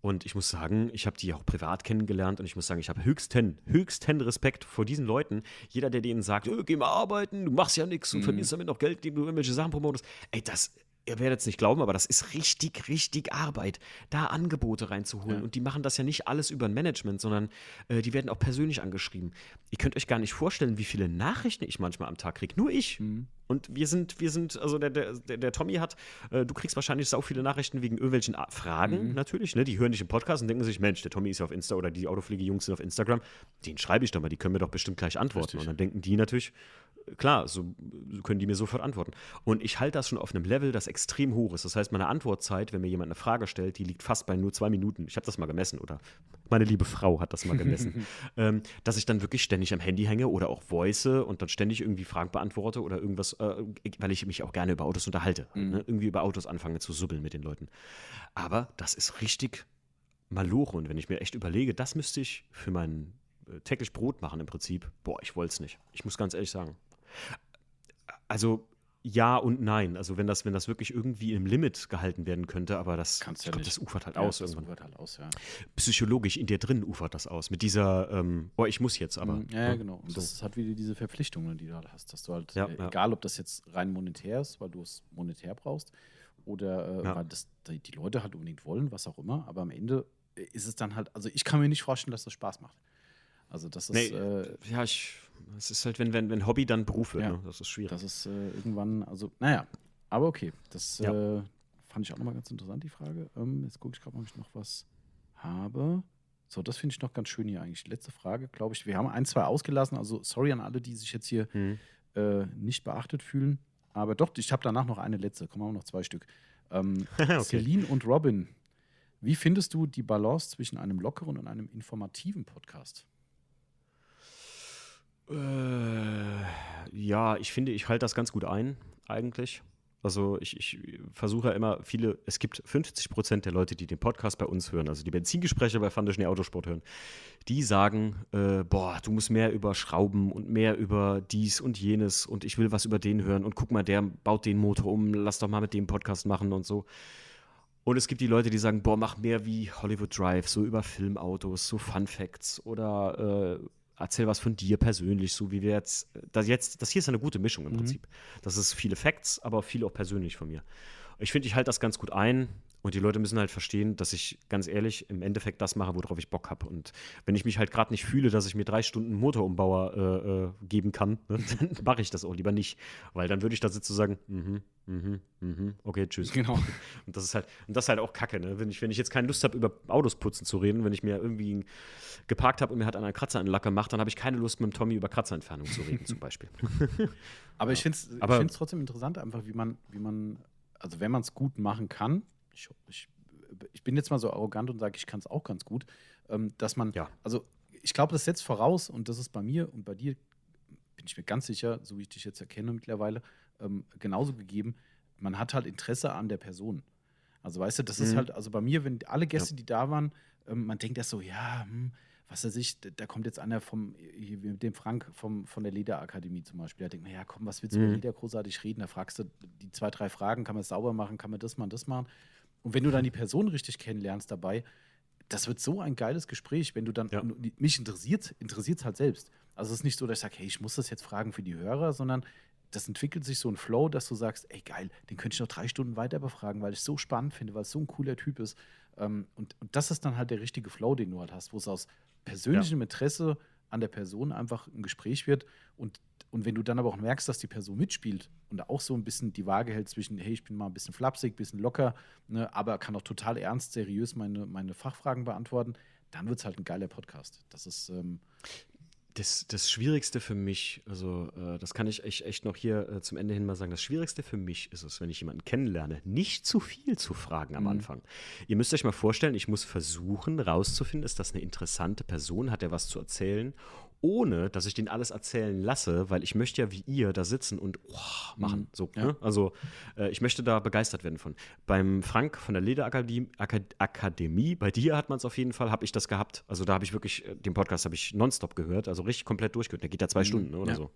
und ich muss sagen, ich habe die auch privat kennengelernt und ich muss sagen, ich habe höchsten, höchsten Respekt vor diesen Leuten. Jeder, der denen sagt, geh mal arbeiten, du machst ja nichts und mhm. verdienst damit noch Geld, indem du irgendwelche Sachen promotest. Ey, das ihr werdet es nicht glauben, aber das ist richtig, richtig Arbeit, da Angebote reinzuholen. Ja. Und die machen das ja nicht alles über ein Management, sondern äh, die werden auch persönlich angeschrieben. Ihr könnt euch gar nicht vorstellen, wie viele Nachrichten ich manchmal am Tag kriege. Nur ich. Mhm. Und wir sind, wir sind, also der, der, der Tommy hat, äh, du kriegst wahrscheinlich so viele Nachrichten wegen irgendwelchen Fragen, mhm. natürlich, ne? Die hören dich im Podcast und denken sich, Mensch, der Tommy ist ja auf Insta oder die Autopflege-Jungs sind auf Instagram, den schreibe ich doch mal, die können mir doch bestimmt gleich antworten. Richtig. Und dann denken die natürlich, klar, so können die mir sofort antworten. Und ich halte das schon auf einem Level, das extrem hoch ist. Das heißt, meine Antwortzeit, wenn mir jemand eine Frage stellt, die liegt fast bei nur zwei Minuten. Ich habe das mal gemessen oder meine liebe Frau hat das mal gemessen. ähm, dass ich dann wirklich ständig am Handy hänge oder auch voice und dann ständig irgendwie Fragen beantworte oder irgendwas, äh, weil ich mich auch gerne über Autos unterhalte. Mhm. Ne? Irgendwie über Autos anfange zu subbeln mit den Leuten. Aber das ist richtig maloche. Und wenn ich mir echt überlege, das müsste ich für mein äh, täglich Brot machen im Prinzip. Boah, ich wollte es nicht. Ich muss ganz ehrlich sagen. Also ja und nein. Also wenn das, wenn das wirklich irgendwie im Limit gehalten werden könnte, aber das, Kannst ja glaub, das ufert halt ja, aus das irgendwann. Ufert halt aus, ja. Psychologisch in dir drin ufert das aus. Mit dieser, ähm, oh, ich muss jetzt aber. Mhm, ja, ja, genau. Und so. das hat wieder diese Verpflichtungen, die du halt hast, dass du halt, äh, egal ob das jetzt rein monetär ist, weil du es monetär brauchst, oder äh, weil das die Leute halt unbedingt wollen, was auch immer, aber am Ende ist es dann halt, also ich kann mir nicht vorstellen, dass das Spaß macht. Also das ist. Nee, äh, ja, ich, es ist halt, wenn, wenn, wenn Hobby dann Beruf wird, Ja. ne? das ist schwierig. Das ist äh, irgendwann, also, naja, aber okay. Das Ja. äh, fand ich auch nochmal ganz interessant, die Frage. Ähm, jetzt gucke ich gerade mal, ob ich noch was habe. So, das finde ich noch ganz schön hier eigentlich. Letzte Frage, glaube ich. Wir haben ein, zwei ausgelassen. Also, sorry an alle, die sich jetzt hier Hm. äh, nicht beachtet fühlen. Aber doch, ich habe danach noch eine letzte. Kommen wir noch zwei Stück. Ähm, okay. Celine und Robin, wie findest du die Balance zwischen einem lockeren und einem informativen Podcast? Äh, ja, ich finde, ich halte das ganz gut ein, eigentlich. Also ich, ich versuche ja immer viele, es gibt 50 Prozent der Leute, die den Podcast bei uns hören, also die Benzingespräche bei Fandeschnee Autosport hören, die sagen, äh, boah, du musst mehr über Schrauben und mehr über dies und jenes und ich will was über den hören und guck mal, der baut den Motor um, lass doch mal mit dem Podcast machen und so. Und es gibt die Leute, die sagen, boah, mach mehr wie Hollywood Drive, so über Filmautos, so Fun Facts oder äh, erzähl was von dir persönlich, so wie wir jetzt, das jetzt, das hier ist eine gute Mischung im Mhm. Prinzip. Das ist viele Facts, aber viel auch persönlich von mir. Ich finde, ich halte das ganz gut ein und die Leute müssen halt verstehen, dass ich ganz ehrlich im Endeffekt das mache, worauf ich Bock habe. Und wenn ich mich halt gerade nicht fühle, dass ich mir drei Stunden Motorumbauer äh, äh, geben kann, ne, dann mache ich das auch lieber nicht. Weil dann würde ich da sitzen und sagen, mhm, mhm, mhm, okay, tschüss. Genau. Und das ist halt, und das ist halt auch Kacke, ne? Wenn ich, wenn ich jetzt keine Lust habe, über Autos putzen zu reden, wenn ich mir irgendwie geparkt habe und mir hat einer Kratzer an Lack gemacht, dann habe ich keine Lust, mit dem Tommy über Kratzerentfernung zu reden, zum Beispiel. Aber ich finde es trotzdem interessant, einfach wie man, wie man, also wenn man es gut machen kann, ich, ich, ich bin jetzt mal so arrogant und sage, ich kann es auch ganz gut, ähm, dass man, Ja. also ich glaube, das setzt voraus, und das ist bei mir und bei dir, bin ich mir ganz sicher, so wie ich dich jetzt erkenne mittlerweile, ähm, genauso gegeben, man hat halt Interesse an der Person. Also weißt du, das ist Mhm. halt, also bei mir, wenn alle Gäste, die da waren, ähm, man denkt das so, ja, hm, was weiß ich, da- kommt jetzt einer vom, hier mit dem Frank vom, von der Lederakademie zum Beispiel, da denkt man, ja komm, was willst du Mhm. über Leder großartig reden? Da fragst du die zwei, drei Fragen, kann man es sauber machen, kann man das machen, das machen. Und wenn du dann die Person richtig kennenlernst dabei, das wird so ein geiles Gespräch, wenn du dann, Ja. mich interessiert, interessiert es halt selbst. Also es ist nicht so, dass ich sage, hey, ich muss das jetzt fragen für die Hörer, sondern das entwickelt sich so ein Flow, dass du sagst, ey geil, den könnte ich noch drei Stunden weiter befragen, weil ich es so spannend finde, weil es so ein cooler Typ ist. Ähm, und, und das ist dann halt der richtige Flow, den du halt hast, wo es aus persönlichem Interesse an der Person einfach ein Gespräch wird. Und, und wenn du dann aber auch merkst, dass die Person mitspielt und auch so ein bisschen die Waage hält zwischen, hey, ich bin mal ein bisschen flapsig, ein bisschen locker, ne, aber kann auch total ernst, seriös meine, meine Fachfragen beantworten, dann wird es halt ein geiler Podcast. Das ist, ähm, Das, das Schwierigste für mich, also äh, das kann ich echt, echt noch hier äh, zum Ende hin mal sagen, das Schwierigste für mich ist es, wenn ich jemanden kennenlerne, nicht zu viel zu fragen am Mhm. Anfang. Ihr müsst euch mal vorstellen, ich muss versuchen rauszufinden, ist das eine interessante Person, hat er was zu erzählen, ohne dass ich den alles erzählen lasse, weil ich möchte ja wie ihr da sitzen und oh, machen. Mhm. So, Ja. ne? Also äh, ich möchte da begeistert werden von. Beim Frank von der Lederakademie, Akad- Akademie, bei dir hat man es auf jeden Fall, habe ich das gehabt. Also da habe ich wirklich, äh, den Podcast habe ich nonstop gehört, also richtig komplett durchgehört. Der geht ja zwei Mhm. Stunden ne, oder Ja. so.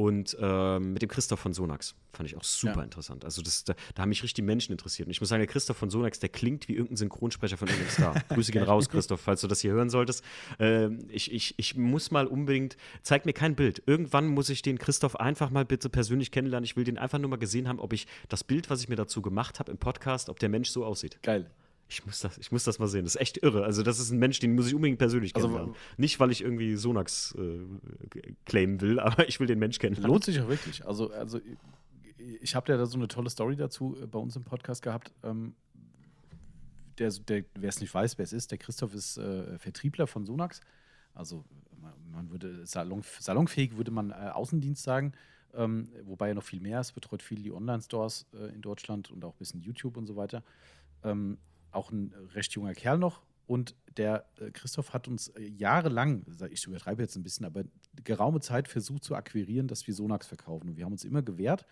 Und ähm, mit dem Christoph von Sonax fand ich auch super Ja. interessant. Also das, da, da haben mich richtig die Menschen interessiert. Und ich muss sagen, der Christoph von Sonax, der klingt wie irgendein Synchronsprecher von irgendeinem Star. Grüße gehen raus, Christoph, falls du das hier hören solltest. Ähm, ich, ich, ich muss mal unbedingt, zeig mir kein Bild. Irgendwann muss ich den Christoph einfach mal bitte persönlich kennenlernen. Ich will den einfach nur mal gesehen haben, ob ich das Bild, was ich mir dazu gemacht habe im Podcast, ob der Mensch so aussieht. geil. Ich muss, das, ich muss das mal sehen. Das ist echt irre. Also, das ist ein Mensch, den muss ich unbedingt persönlich Also, kennenlernen. Nicht, weil ich irgendwie Sonax äh, claimen will, aber ich will den Mensch kennenlernen. Lohnt sich auch wirklich. Also, also ich habe ja da so eine tolle Story dazu äh, bei uns im Podcast gehabt. Ähm, der, der, wer es nicht weiß, wer es ist, der Christoph ist äh, Vertriebler von Sonax. Also man würde salon, salonfähig würde man äh, Außendienst sagen, ähm, wobei er noch viel mehr ist, betreut viel die Online-Stores äh, in Deutschland und auch ein bisschen YouTube und so weiter. Ähm, auch ein recht junger Kerl noch. Und der äh, Christoph hat uns äh, jahrelang, ich übertreibe jetzt ein bisschen, aber geraume Zeit versucht zu akquirieren, dass wir Sonax verkaufen. Und wir haben uns immer gewehrt,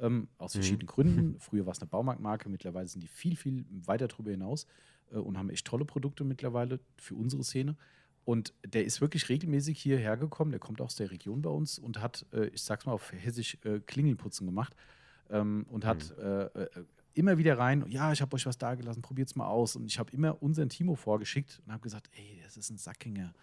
ähm, aus mhm. verschiedenen Gründen. Früher war es eine Baumarktmarke, mittlerweile sind die viel, viel weiter darüber hinaus äh, und haben echt tolle Produkte mittlerweile für unsere Szene. Und der ist wirklich regelmäßig hierher gekommen. Der kommt aus der Region bei uns und hat, äh, ich sag's mal auf Hessisch, äh, Klingelputzen gemacht. Ähm, und hat mhm. Immer wieder rein, ja, ich habe euch was da gelassen, probiert's mal aus. Und ich habe immer unseren Timo vorgeschickt und habe gesagt, ey, das ist ein Sackinger.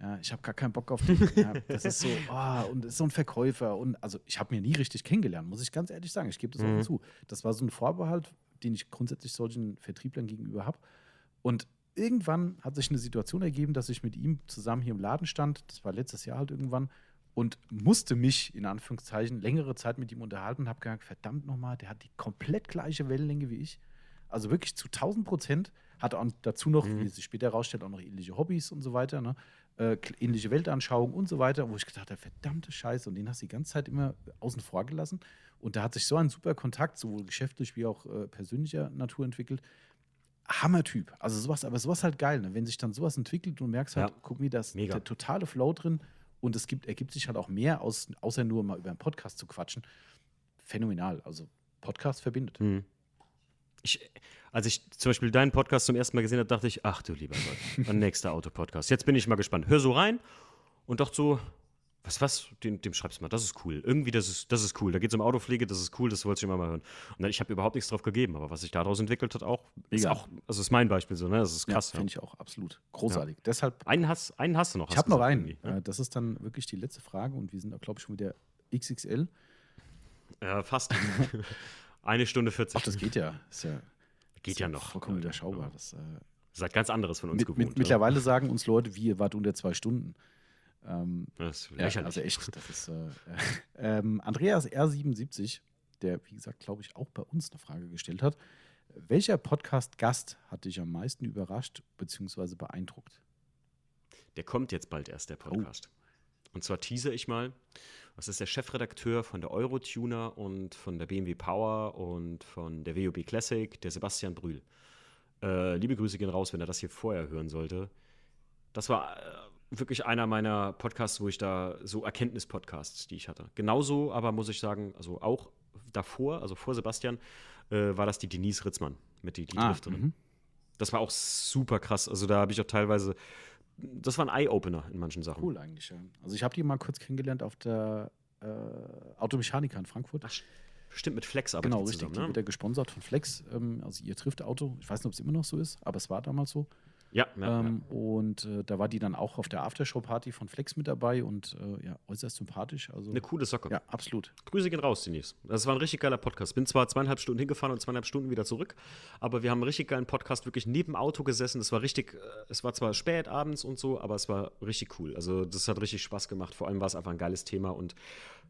Ja, ich habe gar keinen Bock auf den. Ja, das ist so, oh, und ist so ein Verkäufer. Und also ich habe mir nie richtig kennengelernt, muss ich ganz ehrlich sagen. Ich gebe das mhm. auch zu. Das war so ein Vorbehalt, den ich grundsätzlich solchen Vertrieblern gegenüber habe. Und irgendwann hat sich eine Situation ergeben, dass ich mit ihm zusammen hier im Laden stand. Das war letztes Jahr halt irgendwann. Und musste mich in Anführungszeichen längere Zeit mit ihm unterhalten und habe gedacht, verdammt nochmal, der hat die komplett gleiche Wellenlänge wie ich. Also wirklich zu 1000 Prozent. Hat auch dazu noch, mhm. wie sich später herausstellt, auch noch ähnliche Hobbys und so weiter. Ne? Äh, ähnliche Weltanschauung und so weiter, wo ich gedacht habe, verdammte Scheiße. Und den hast du die ganze Zeit immer außen vor gelassen. Und da hat sich so ein super Kontakt, sowohl geschäftlich wie auch äh, persönlicher Natur entwickelt, Hammertyp. Also sowas, aber sowas halt geil, ne? wenn sich dann sowas entwickelt und du merkst halt, ja. guck mir das Mega. der totale Flow drin und es gibt, ergibt sich halt auch mehr aus, außer nur mal über einen Podcast zu quatschen. Phänomenal. Also Podcast verbindet. Mhm. Ich, als ich zum Beispiel deinen Podcast zum ersten Mal gesehen habe, dachte ich, ach du lieber Gott, ein nächster Autopodcast. Jetzt bin ich mal gespannt. Hör so rein und dachte so, was, was, dem, dem schreibst du mal, das ist cool. Irgendwie, das ist, das ist cool. Da geht es um Autopflege, das ist cool, das wollte ich immer mal hören. Und dann, ich habe überhaupt nichts drauf gegeben, aber was sich daraus entwickelt hat, auch, ist auch, also ist mein Beispiel so, ne? Das ist krass. Ja, finde ich auch absolut großartig. Ja. Deshalb. Einen hast, einen hast du noch. Ich habe noch einen. Ne? Das ist dann wirklich die letzte Frage und wir sind, glaube ich, schon wieder XXL. Ja, fast. Eine Stunde 40. Ach, das geht ja. Ist ja geht ist ja noch. Vollkommen überschaubar. Das, äh, das ist halt ganz anderes von uns mit, gewohnt. Mit, mittlerweile sagen uns Leute, wie ihr wart unter zwei Stunden. Ähm, das ist lächerlich. Also echt, das ist äh, ähm, Andreas R77, der, wie gesagt, glaube ich, auch bei uns eine Frage gestellt hat. Welcher Podcast-Gast hat dich am meisten überrascht bzw. beeindruckt? Der kommt jetzt bald erst, der Podcast. Oh. Und zwar teaser ich mal. Das ist der Chefredakteur von der Eurotuner und von der BMW Power und von der WOB Classic, der Sebastian Brühl. Äh, liebe Grüße gehen raus, wenn er das hier vorher hören sollte. Das war äh, wirklich einer meiner Podcasts, wo ich da so Erkenntnis-Podcasts, die ich hatte. Genauso, aber muss ich sagen, also auch davor, also vor Sebastian, äh, war das die Denise Ritzmann mit die, die ah, Drifterin. Mhm. Das war auch super krass. Also da habe ich auch teilweise, das war ein Eye-Opener in manchen Sachen. Cool eigentlich, ja. Also ich habe die mal kurz kennengelernt auf der äh, Automechaniker in Frankfurt. Ach, Stimmt, mit Flex aber Genau, richtig. Zusammen, ne? Die wird ja gesponsert von Flex. Ähm, also ihr trifft Auto. Ich weiß nicht, ob es immer noch so ist, aber es war damals so. Ja, ja, ähm, ja. Und äh, da war die dann auch auf der Aftershow-Party von Flex mit dabei und äh, ja, äußerst sympathisch. Also, Eine coole Socke. Ja, absolut. Grüße gehen raus, Denise. Das war ein richtig geiler Podcast. Bin zwar zweieinhalb Stunden hingefahren und zweieinhalb Stunden wieder zurück, aber wir haben einen richtig geilen Podcast wirklich neben Auto gesessen. Es war richtig, äh, es war zwar spät abends und so, aber es war richtig cool. Also, das hat richtig Spaß gemacht. Vor allem war es einfach ein geiles Thema und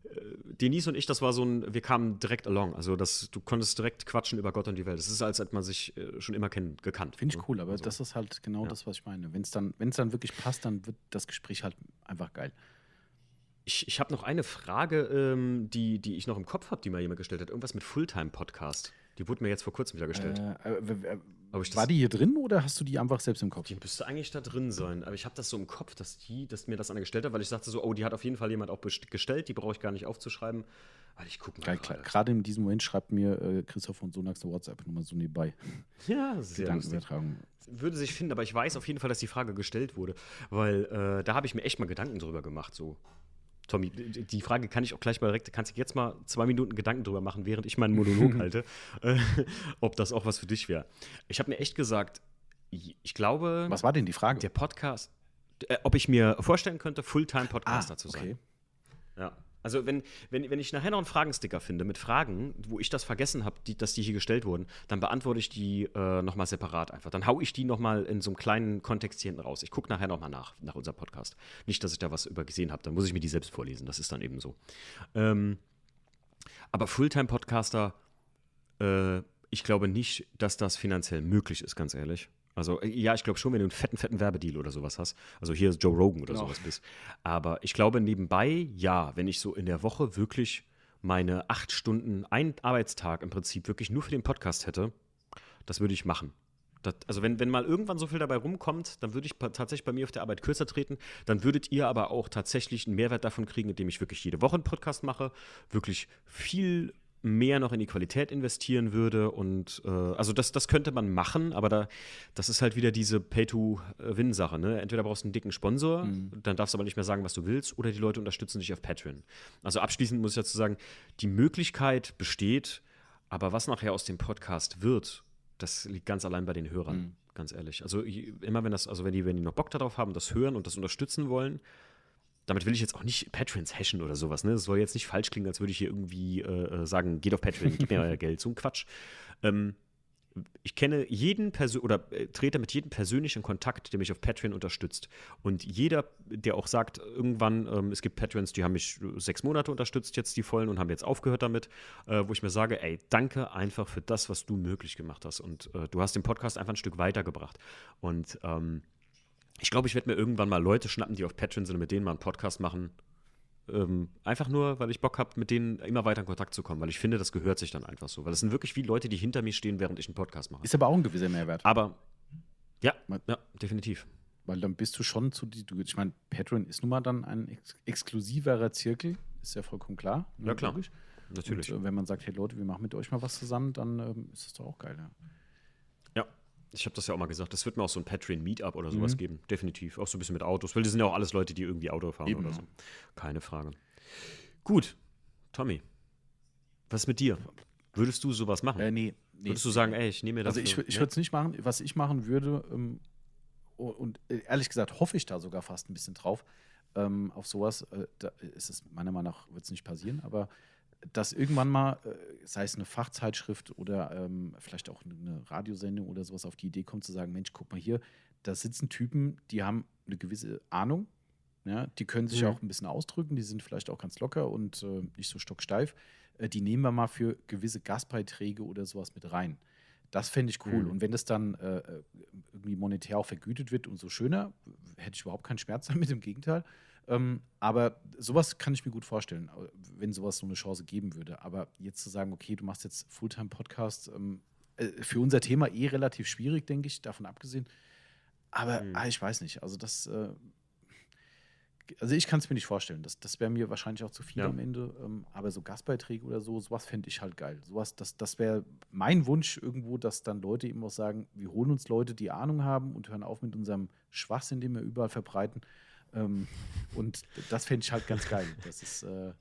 äh, Denise und ich, das war so ein, wir kamen direkt along. Also das, du konntest direkt quatschen über Gott und die Welt. Es ist, als hätte man sich äh, schon immer kenn, gekannt. Finde ich ne? cool, aber also, das ist halt genau ja. das, was ich meine. Wenn es dann, dann wirklich passt, dann wird das Gespräch halt einfach geil. Ich, ich habe noch eine Frage, ähm, die, die ich noch im Kopf habe, die mal jemand gestellt hat. Irgendwas mit Fulltime-Podcast. Die wurde mir jetzt vor kurzem wieder gestellt. Äh, äh, war die hier drin oder hast du die einfach selbst im Kopf? Die müsste eigentlich da drin sein. Aber ich habe das so im Kopf, dass die, dass mir das einer gestellt hat, weil ich sagte so, oh, die hat auf jeden Fall jemand auch gestellt, die brauche ich gar nicht aufzuschreiben. Weil ich gucke mal. Gerade in diesem Moment schreibt mir äh, Christoph von Sonax eine WhatsApp-Nummer so nebenbei. Ja, sehr Gedankenübertragung. Würde sich finden, aber ich weiß auf jeden Fall, dass die Frage gestellt wurde, weil äh, da habe ich mir echt mal Gedanken drüber gemacht. So, Tommy, die Frage kann ich auch gleich mal direkt, kannst du jetzt mal zwei Minuten Gedanken drüber machen, während ich meinen Monolog halte, äh, ob das auch was für dich wäre. Ich habe mir echt gesagt, ich glaube. Was war denn die Frage? Der Podcast, äh, ob ich mir vorstellen könnte, Fulltime-Podcaster ah, zu sein. Okay. Ja. Also wenn, wenn, wenn ich nachher noch einen Fragensticker finde mit Fragen, wo ich das vergessen habe, dass die hier gestellt wurden, dann beantworte ich die äh, nochmal separat einfach. Dann haue ich die nochmal in so einem kleinen Kontext hier hinten raus. Ich gucke nachher nochmal nach, nach unserem Podcast. Nicht, dass ich da was übergesehen habe, dann muss ich mir die selbst vorlesen. Das ist dann eben so. Ähm, aber Fulltime-Podcaster, äh, ich glaube nicht, dass das finanziell möglich ist, ganz ehrlich. Also, äh, ja, ich glaube schon, wenn du einen fetten, fetten Werbedeal oder sowas hast. Also, hier ist Joe Rogan oder genau. sowas bist. Aber ich glaube, nebenbei, ja, wenn ich so in der Woche wirklich meine acht Stunden, einen Arbeitstag im Prinzip wirklich nur für den Podcast hätte, das würde ich machen. Das, also wenn, wenn mal irgendwann so viel dabei rumkommt, dann würde ich tatsächlich bei mir auf der Arbeit kürzer treten. Dann würdet ihr aber auch tatsächlich einen Mehrwert davon kriegen, indem ich wirklich jede Woche einen Podcast mache, wirklich viel mehr noch in die Qualität investieren würde. Und äh, also das, das könnte man machen, aber da, das ist halt wieder diese Pay-to-Win-Sache. Ne? Entweder brauchst du einen dicken Sponsor, mhm. dann darfst du aber nicht mehr sagen, was du willst, oder die Leute unterstützen dich auf Patreon. Also abschließend muss ich dazu sagen, die Möglichkeit besteht, aber was nachher aus dem Podcast wird, das liegt ganz allein bei den Hörern. Mhm. Ganz ehrlich. Also immer wenn das, also wenn die, wenn die noch Bock darauf haben, das hören und das unterstützen wollen, damit will ich jetzt auch nicht Patrons hashen oder sowas. Ne? Das soll jetzt nicht falsch klingen, als würde ich hier irgendwie äh, äh sagen, geht auf Patreon, gib mir euer Geld. So ein Quatsch. Ähm, ich kenne jeden Persön oder äh, trete mit jedem persönlich in Kontakt, der mich auf Patreon unterstützt. Und jeder, der auch sagt, irgendwann, ähm, es gibt Patrons, die haben mich sechs Monate unterstützt, jetzt die vollen und haben jetzt aufgehört damit, äh, wo ich mir sage, ey, danke einfach für das, was du möglich gemacht hast. Und äh, du hast den Podcast einfach ein Stück weitergebracht. Und ähm, ich glaube, ich werde mir irgendwann mal Leute schnappen, die auf Patreon sind und mit denen mal einen Podcast machen. Ähm, einfach nur, weil ich Bock habe, mit denen immer weiter in Kontakt zu kommen, weil ich finde, das gehört sich dann einfach so. Weil das sind wirklich wie Leute, die hinter mir stehen, während ich einen Podcast mache. Ist aber auch ein gewisser Mehrwert. Aber ja, ja, definitiv. Weil dann bist du schon zu die, ich meine, Patreon ist nun mal dann ein ex exklusiverer Zirkel, ist ja vollkommen klar. Ne, ja, klar. Logisch. Natürlich. Und äh, wenn man sagt, hey Leute, wir machen mit euch mal was zusammen, dann ähm, ist das doch auch geil, ja. Ich habe das ja auch mal gesagt, das wird mir auch so ein Patreon-Meetup oder sowas mhm. geben. Definitiv. Auch so ein bisschen mit Autos. Weil die sind ja auch alles Leute, die irgendwie Auto fahren Eben. oder so. Keine Frage. Gut. Tommy, was ist mit dir? Würdest du sowas machen? Äh, nee, nee. Würdest du sagen, ey, ich nehme mir das. Also ich, ich würde es nicht machen. Was ich machen würde, ähm, und äh, ehrlich gesagt hoffe ich da sogar fast ein bisschen drauf, ähm, auf sowas, äh, da ist es meiner Meinung nach, wird es nicht passieren, aber dass irgendwann mal, äh, sei es eine Fachzeitschrift oder ähm, vielleicht auch eine Radiosendung oder sowas, auf die Idee kommt zu sagen, Mensch, guck mal hier, da sitzen Typen, die haben eine gewisse Ahnung, ja, die können sich mhm. auch ein bisschen ausdrücken, die sind vielleicht auch ganz locker und äh, nicht so stocksteif. Äh, die nehmen wir mal für gewisse Gastbeiträge oder sowas mit rein. Das fände ich cool. Mhm. Und wenn das dann äh, äh, irgendwie monetär auch vergütet wird, umso schöner, hätte ich überhaupt keinen Schmerz damit, im Gegenteil. Ähm, aber sowas kann ich mir gut vorstellen, wenn sowas so eine Chance geben würde. Aber jetzt zu sagen, okay, du machst jetzt Fulltime-Podcast, ähm, äh, für unser Thema eh relativ schwierig, denke ich, davon abgesehen. Aber mhm. ah, ich weiß nicht. Also das, äh, also ich kann es mir nicht vorstellen. Das, das wäre mir wahrscheinlich auch zu viel ja. am Ende. Ähm, aber so Gastbeiträge oder so, sowas fände ich halt geil. Sowas, das, das wäre mein Wunsch irgendwo, dass dann Leute eben auch sagen, wir holen uns Leute, die Ahnung haben und hören auf mit unserem Schwachsinn, den wir überall verbreiten ähm, und das fände ich halt ganz geil. Das ist. Äh,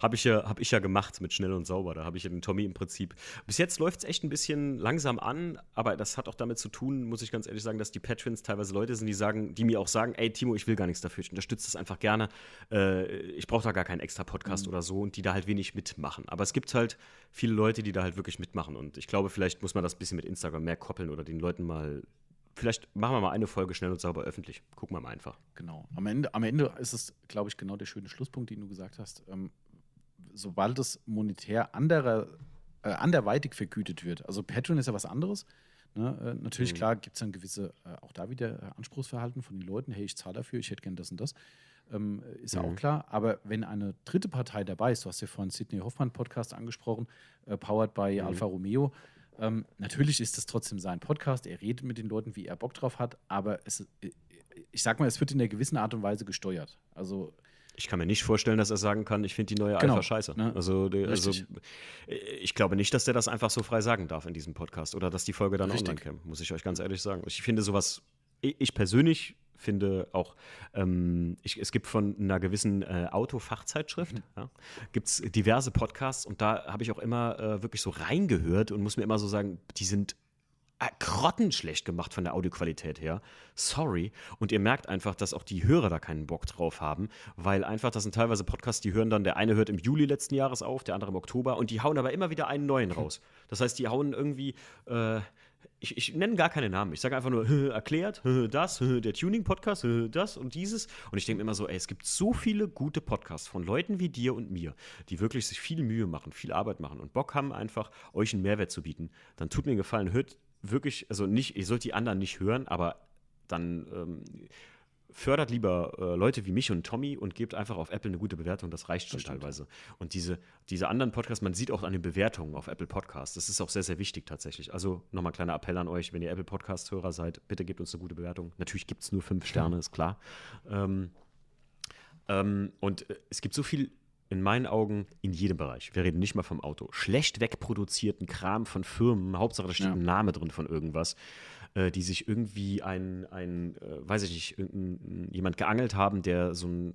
habe ich, ja, hab ich ja gemacht mit Schnell und Sauber. Da habe ich ja den Tommy im Prinzip. Bis jetzt läuft es echt ein bisschen langsam an, aber das hat auch damit zu tun, muss ich ganz ehrlich sagen, dass die Patrons teilweise Leute sind, die sagen, die mir auch sagen, ey Timo, ich will gar nichts dafür, ich unterstütze das einfach gerne. Äh, ich brauche da gar keinen extra Podcast mhm. oder so und die da halt wenig mitmachen. Aber es gibt halt viele Leute, die da halt wirklich mitmachen. Und ich glaube, vielleicht muss man das ein bisschen mit Instagram mehr koppeln oder den Leuten mal vielleicht machen wir mal eine Folge schnell und sauber öffentlich. Gucken wir mal einfach. Genau. Am Ende, am Ende ist es, glaube ich, genau der schöne Schlusspunkt, den du gesagt hast. Ähm, sobald es monetär anderer, äh, anderweitig vergütet wird, also Patreon ist ja was anderes. Ne? Äh, natürlich, mhm. klar, gibt es dann gewisse, äh, auch da wieder äh, Anspruchsverhalten von den Leuten. Hey, ich zahle dafür, ich hätte gern das und das. Ähm, ist ja mhm. auch klar. Aber wenn eine dritte Partei dabei ist, du hast ja vorhin Sidney Hoffmann Podcast angesprochen, äh, powered by mhm. Alfa Romeo, ähm, natürlich ist das trotzdem sein Podcast. Er redet mit den Leuten, wie er Bock drauf hat, aber es, ich sag mal, es wird in einer gewissen Art und Weise gesteuert. Also ich kann mir nicht vorstellen, dass er sagen kann, ich finde die neue genau, Alpha scheiße. Ne? Also, also, ich glaube nicht, dass der das einfach so frei sagen darf in diesem Podcast oder dass die Folge dann Richtig. online käme, muss ich euch ganz ehrlich sagen. Ich finde sowas, ich persönlich finde auch, ähm, ich, es gibt von einer gewissen äh, Autofachzeitschrift, mhm. ja, gibt es diverse Podcasts und da habe ich auch immer äh, wirklich so reingehört und muss mir immer so sagen, die sind äh, grottenschlecht gemacht von der Audioqualität her. Sorry. Und ihr merkt einfach, dass auch die Hörer da keinen Bock drauf haben, weil einfach, das sind teilweise Podcasts, die hören dann, der eine hört im Juli letzten Jahres auf, der andere im Oktober und die hauen aber immer wieder einen neuen raus. Das heißt, die hauen irgendwie, äh, ich, ich nenne gar keine Namen. Ich sage einfach nur, erklärt, das, der Tuning-Podcast, das und dieses. Und ich denke immer so, ey, es gibt so viele gute Podcasts von Leuten wie dir und mir, die wirklich sich viel Mühe machen, viel Arbeit machen und Bock haben, einfach euch einen Mehrwert zu bieten. Dann tut mir einen Gefallen, hört wirklich, also nicht, ihr sollt die anderen nicht hören, aber dann ähm, fördert lieber äh, Leute wie mich und Tommy und gebt einfach auf Apple eine gute Bewertung. Das reicht schon das teilweise. Und diese, diese anderen Podcasts, man sieht auch an den Bewertungen auf Apple Podcasts, das ist auch sehr, sehr wichtig tatsächlich. Also nochmal ein kleiner Appell an euch, wenn ihr Apple Podcast-Hörer seid, bitte gebt uns eine gute Bewertung. Natürlich gibt es nur fünf Sterne, ist klar. Ähm, ähm, und äh, es gibt so viel in meinen Augen in jedem Bereich. Wir reden nicht mal vom Auto. Schlecht wegproduzierten Kram von Firmen, Hauptsache da steht ja. ein Name drin von irgendwas äh, die sich irgendwie ein, ein äh, weiß ich nicht, jemand geangelt haben, der so ein,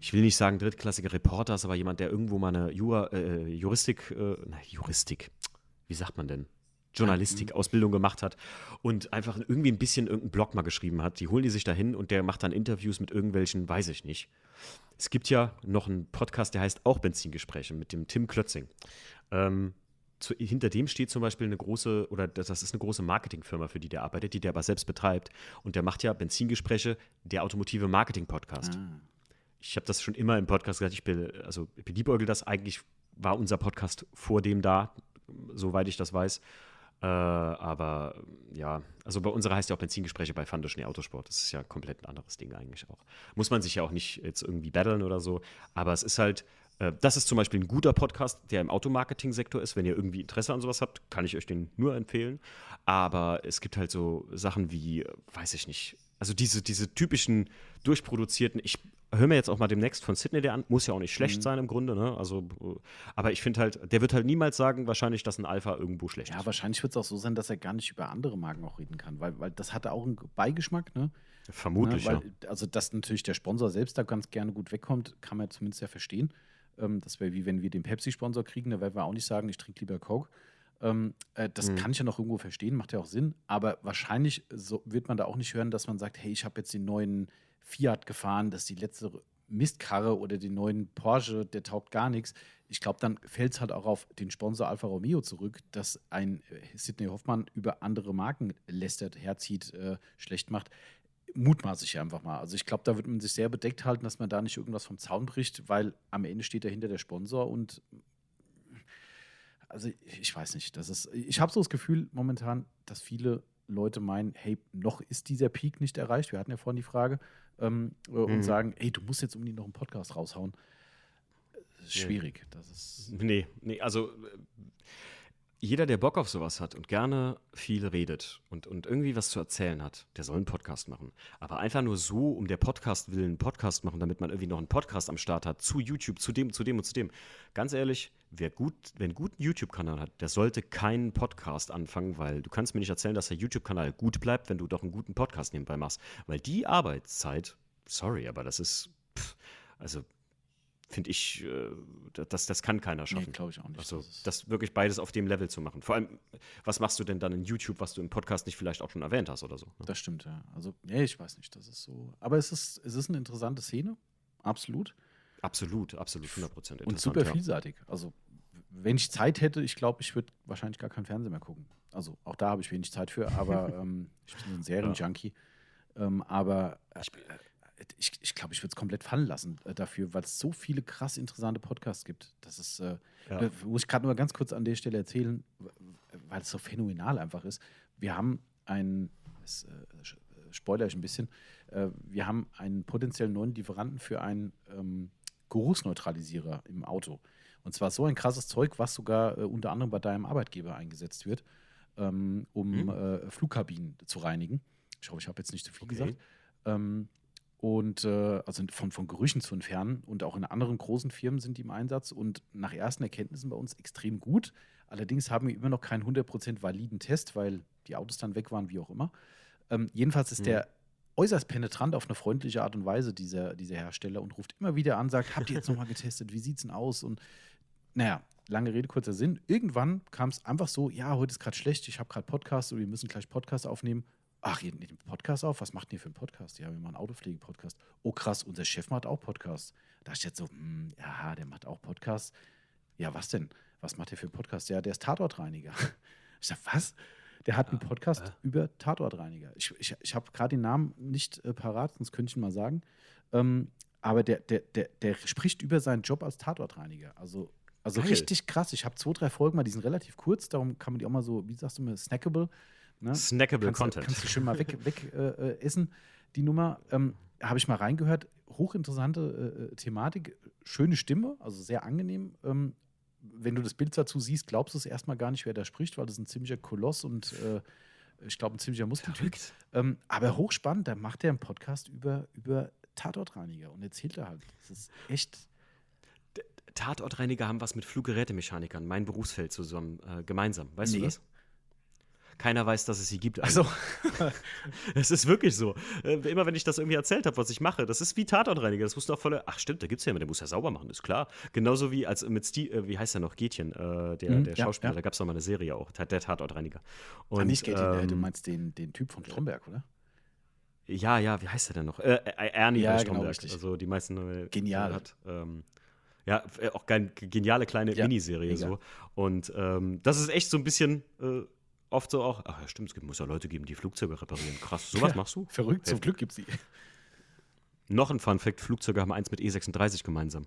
ich will nicht sagen drittklassiger Reporter ist, aber jemand, der irgendwo mal eine Jura, äh, Juristik, äh, na, Juristik, wie sagt man denn? Journalistik-Ausbildung gemacht hat und einfach irgendwie ein bisschen irgendeinen Blog mal geschrieben hat. Die holen die sich da hin und der macht dann Interviews mit irgendwelchen, weiß ich nicht. Es gibt ja noch einen Podcast, der heißt auch Benzingespräche mit dem Tim Klötzing. Ähm, zu, hinter dem steht zum Beispiel eine große, oder das ist eine große Marketingfirma, für die der arbeitet, die der aber selbst betreibt. Und der macht ja Benzingespräche, der automotive Marketing-Podcast. Ah. Ich habe das schon immer im Podcast gesagt, ich bin, also beliebäugel das eigentlich, war unser Podcast vor dem da, soweit ich das weiß. Äh, aber ja, also bei unserer heißt ja auch Benzingespräche bei Fando Schnee Autosport. Das ist ja komplett ein anderes Ding eigentlich auch. Muss man sich ja auch nicht jetzt irgendwie battlen oder so. Aber es ist halt, das ist zum Beispiel ein guter Podcast, der im Automarketing-Sektor ist. Wenn ihr irgendwie Interesse an sowas habt, kann ich euch den nur empfehlen. Aber es gibt halt so Sachen wie, weiß ich nicht, also diese, diese typischen durchproduzierten, ich höre mir jetzt auch mal demnächst von Sydney der an, muss ja auch nicht schlecht mhm. sein im Grunde, ne? Also, aber ich finde halt, der wird halt niemals sagen, wahrscheinlich, dass ein Alpha irgendwo schlecht ja, ist. Ja, wahrscheinlich wird es auch so sein, dass er gar nicht über andere Marken auch reden kann, weil, weil das hat auch einen Beigeschmack, ne? Vermutlich, ne? weil, ja. Also, dass natürlich der Sponsor selbst da ganz gerne gut wegkommt, kann man zumindest ja verstehen. Ähm, das wäre wie wenn wir den Pepsi-Sponsor kriegen, da werden wir auch nicht sagen, ich trinke lieber Coke. Ähm, äh, das mhm. kann ich ja noch irgendwo verstehen, macht ja auch Sinn. Aber wahrscheinlich so wird man da auch nicht hören, dass man sagt, hey, ich habe jetzt den neuen Fiat gefahren, das ist die letzte Mistkarre oder den neuen Porsche, der taugt gar nichts. Ich glaube, dann fällt es halt auch auf den Sponsor Alfa Romeo zurück, dass ein äh, Sidney Hoffmann über andere Marken lästert, herzieht, äh, schlecht macht mutmaße ich einfach mal. Also ich glaube, da wird man sich sehr bedeckt halten, dass man da nicht irgendwas vom Zaun bricht, weil am Ende steht dahinter der Sponsor und also ich weiß nicht, das ist, ich habe so das Gefühl momentan, dass viele Leute meinen, hey, noch ist dieser Peak nicht erreicht. Wir hatten ja vorhin die Frage ähm, mhm. und sagen, hey, du musst jetzt unbedingt noch einen Podcast raushauen. Das ist schwierig. Das ist nee, nee, also jeder, der Bock auf sowas hat und gerne viel redet und, und irgendwie was zu erzählen hat, der soll einen Podcast machen. Aber einfach nur so, um der Podcast willen einen Podcast machen, damit man irgendwie noch einen Podcast am Start hat, zu YouTube, zu dem, zu dem und zu dem. Ganz ehrlich, wer gut, wer einen guten YouTube-Kanal hat, der sollte keinen Podcast anfangen, weil du kannst mir nicht erzählen, dass der YouTube-Kanal gut bleibt, wenn du doch einen guten Podcast nebenbei machst. Weil die Arbeitszeit, sorry, aber das ist, pff, also finde ich, äh, das, das kann keiner schaffen. Nee, glaube ich auch nicht. Also, das, wirklich beides auf dem Level zu machen. Vor allem, was machst du denn dann in YouTube, was du im Podcast nicht vielleicht auch schon erwähnt hast oder so? Ne? Das stimmt, ja. Also, nee, ich weiß nicht, das ist so. Aber es ist, es ist eine interessante Szene, absolut. Absolut, absolut, 100 Prozent Und super ja. vielseitig. Also, wenn ich Zeit hätte, ich glaube, ich würde wahrscheinlich gar keinen Fernseher mehr gucken. Also, auch da habe ich wenig Zeit für, aber ähm, ich bin so ein Serienjunkie. Ja. Ähm, aber äh, ich, ich glaube, ich würde es komplett fallen lassen äh, dafür, weil es so viele krass interessante Podcasts gibt. Das ist, äh, ja. äh, muss ich gerade nur ganz kurz an der Stelle erzählen, weil es so phänomenal einfach ist. Wir haben einen, das äh, spoiler ich ein bisschen, äh, wir haben einen potenziellen neuen Lieferanten für einen ähm, Geruchsneutralisierer im Auto. Und zwar so ein krasses Zeug, was sogar äh, unter anderem bei deinem Arbeitgeber eingesetzt wird, ähm, um mhm. Flugkabinen zu reinigen. Ich hoffe, ich habe jetzt nicht zu viel okay. gesagt. Ähm, und äh, also von, von Gerüchen zu entfernen. Und auch in anderen großen Firmen sind die im Einsatz und nach ersten Erkenntnissen bei uns extrem gut. Allerdings haben wir immer noch keinen 100% validen Test, weil die Autos dann weg waren, wie auch immer. Ähm, jedenfalls ist mhm. der äußerst penetrant auf eine freundliche Art und Weise, dieser, dieser Hersteller, und ruft immer wieder an, sagt, habt ihr jetzt nochmal getestet, wie sieht's denn aus? Und naja, lange Rede, kurzer Sinn. Irgendwann kam es einfach so, ja, heute ist gerade schlecht, ich habe gerade Podcast und wir müssen gleich Podcast aufnehmen. Ach, ihr nehmt einen Podcast auf? Was macht ihr für einen Podcast? Ja, wir machen einen Autopflege-Podcast. Oh, krass, unser Chef macht auch Podcast. Da ist jetzt so, hm, ja, der macht auch Podcast. Ja, was denn? Was macht der für einen Podcast? Ja, der ist Tatortreiniger. Ich sag, was? Der hat einen Podcast ja. über Tatortreiniger. Ich, ich, ich habe gerade den Namen nicht äh, parat, sonst könnte ich ihn mal sagen. Ähm, aber der, der, der, der spricht über seinen Job als Tatortreiniger. Also Also Geil. richtig krass. Ich habe zwei, drei Folgen mal, die sind relativ kurz, darum kann man die auch mal so, wie sagst du mir, snackable. Ne? Snackable kannst, Content. Kannst du schön mal weg, weg äh, äh, essen, die Nummer. Ähm, habe ich mal reingehört. Hochinteressante äh, äh, Thematik, schöne Stimme, also sehr angenehm. Ähm, wenn du das Bild dazu siehst, glaubst du es erstmal gar nicht, wer da spricht, weil das ist ein ziemlicher Koloss und äh, ich glaube, ein ziemlicher Muskeltyp. Ähm, aber hochspannend, da macht er einen Podcast über, über Tatortreiniger und erzählt er halt. Das ist echt. Tatortreiniger haben was mit Fluggerätemechanikern, mein Berufsfeld zusammen, äh, gemeinsam. Weißt nee. du das? Keiner weiß, dass es sie gibt. Also, es ist wirklich so. Äh, immer wenn ich das irgendwie erzählt habe, was ich mache, das ist wie Tatortreiniger. Das musst du auch voll. Ach, stimmt, da gibt es ja jemanden, der muss ja sauber machen, ist klar. Genauso wie als mit Steve, äh, wie heißt der noch? Gätchen, äh, der, mhm, der Schauspieler, ja, ja. da gab es noch mal eine Serie auch, der Tatortreiniger. Und, ah, nicht Gätchen, ähm, du meinst den, den Typ von Stromberg, oder? Ja, ja, wie heißt der denn noch? Äh, äh Ernie ja, genau, Stromberg. Genau, also die meisten Genial. hat. Ähm, ja, auch eine geniale kleine ja, Miniserie mega. so. Und ähm, das ist echt so ein bisschen äh, oft so auch, ach ja, stimmt, es muss ja Leute geben, die Flugzeuge reparieren. Krass, sowas ja, machst du? Verrückt, zum Glück gibt es die. Noch ein Fun Fact: Flugzeuge haben eins mit E36 gemeinsam.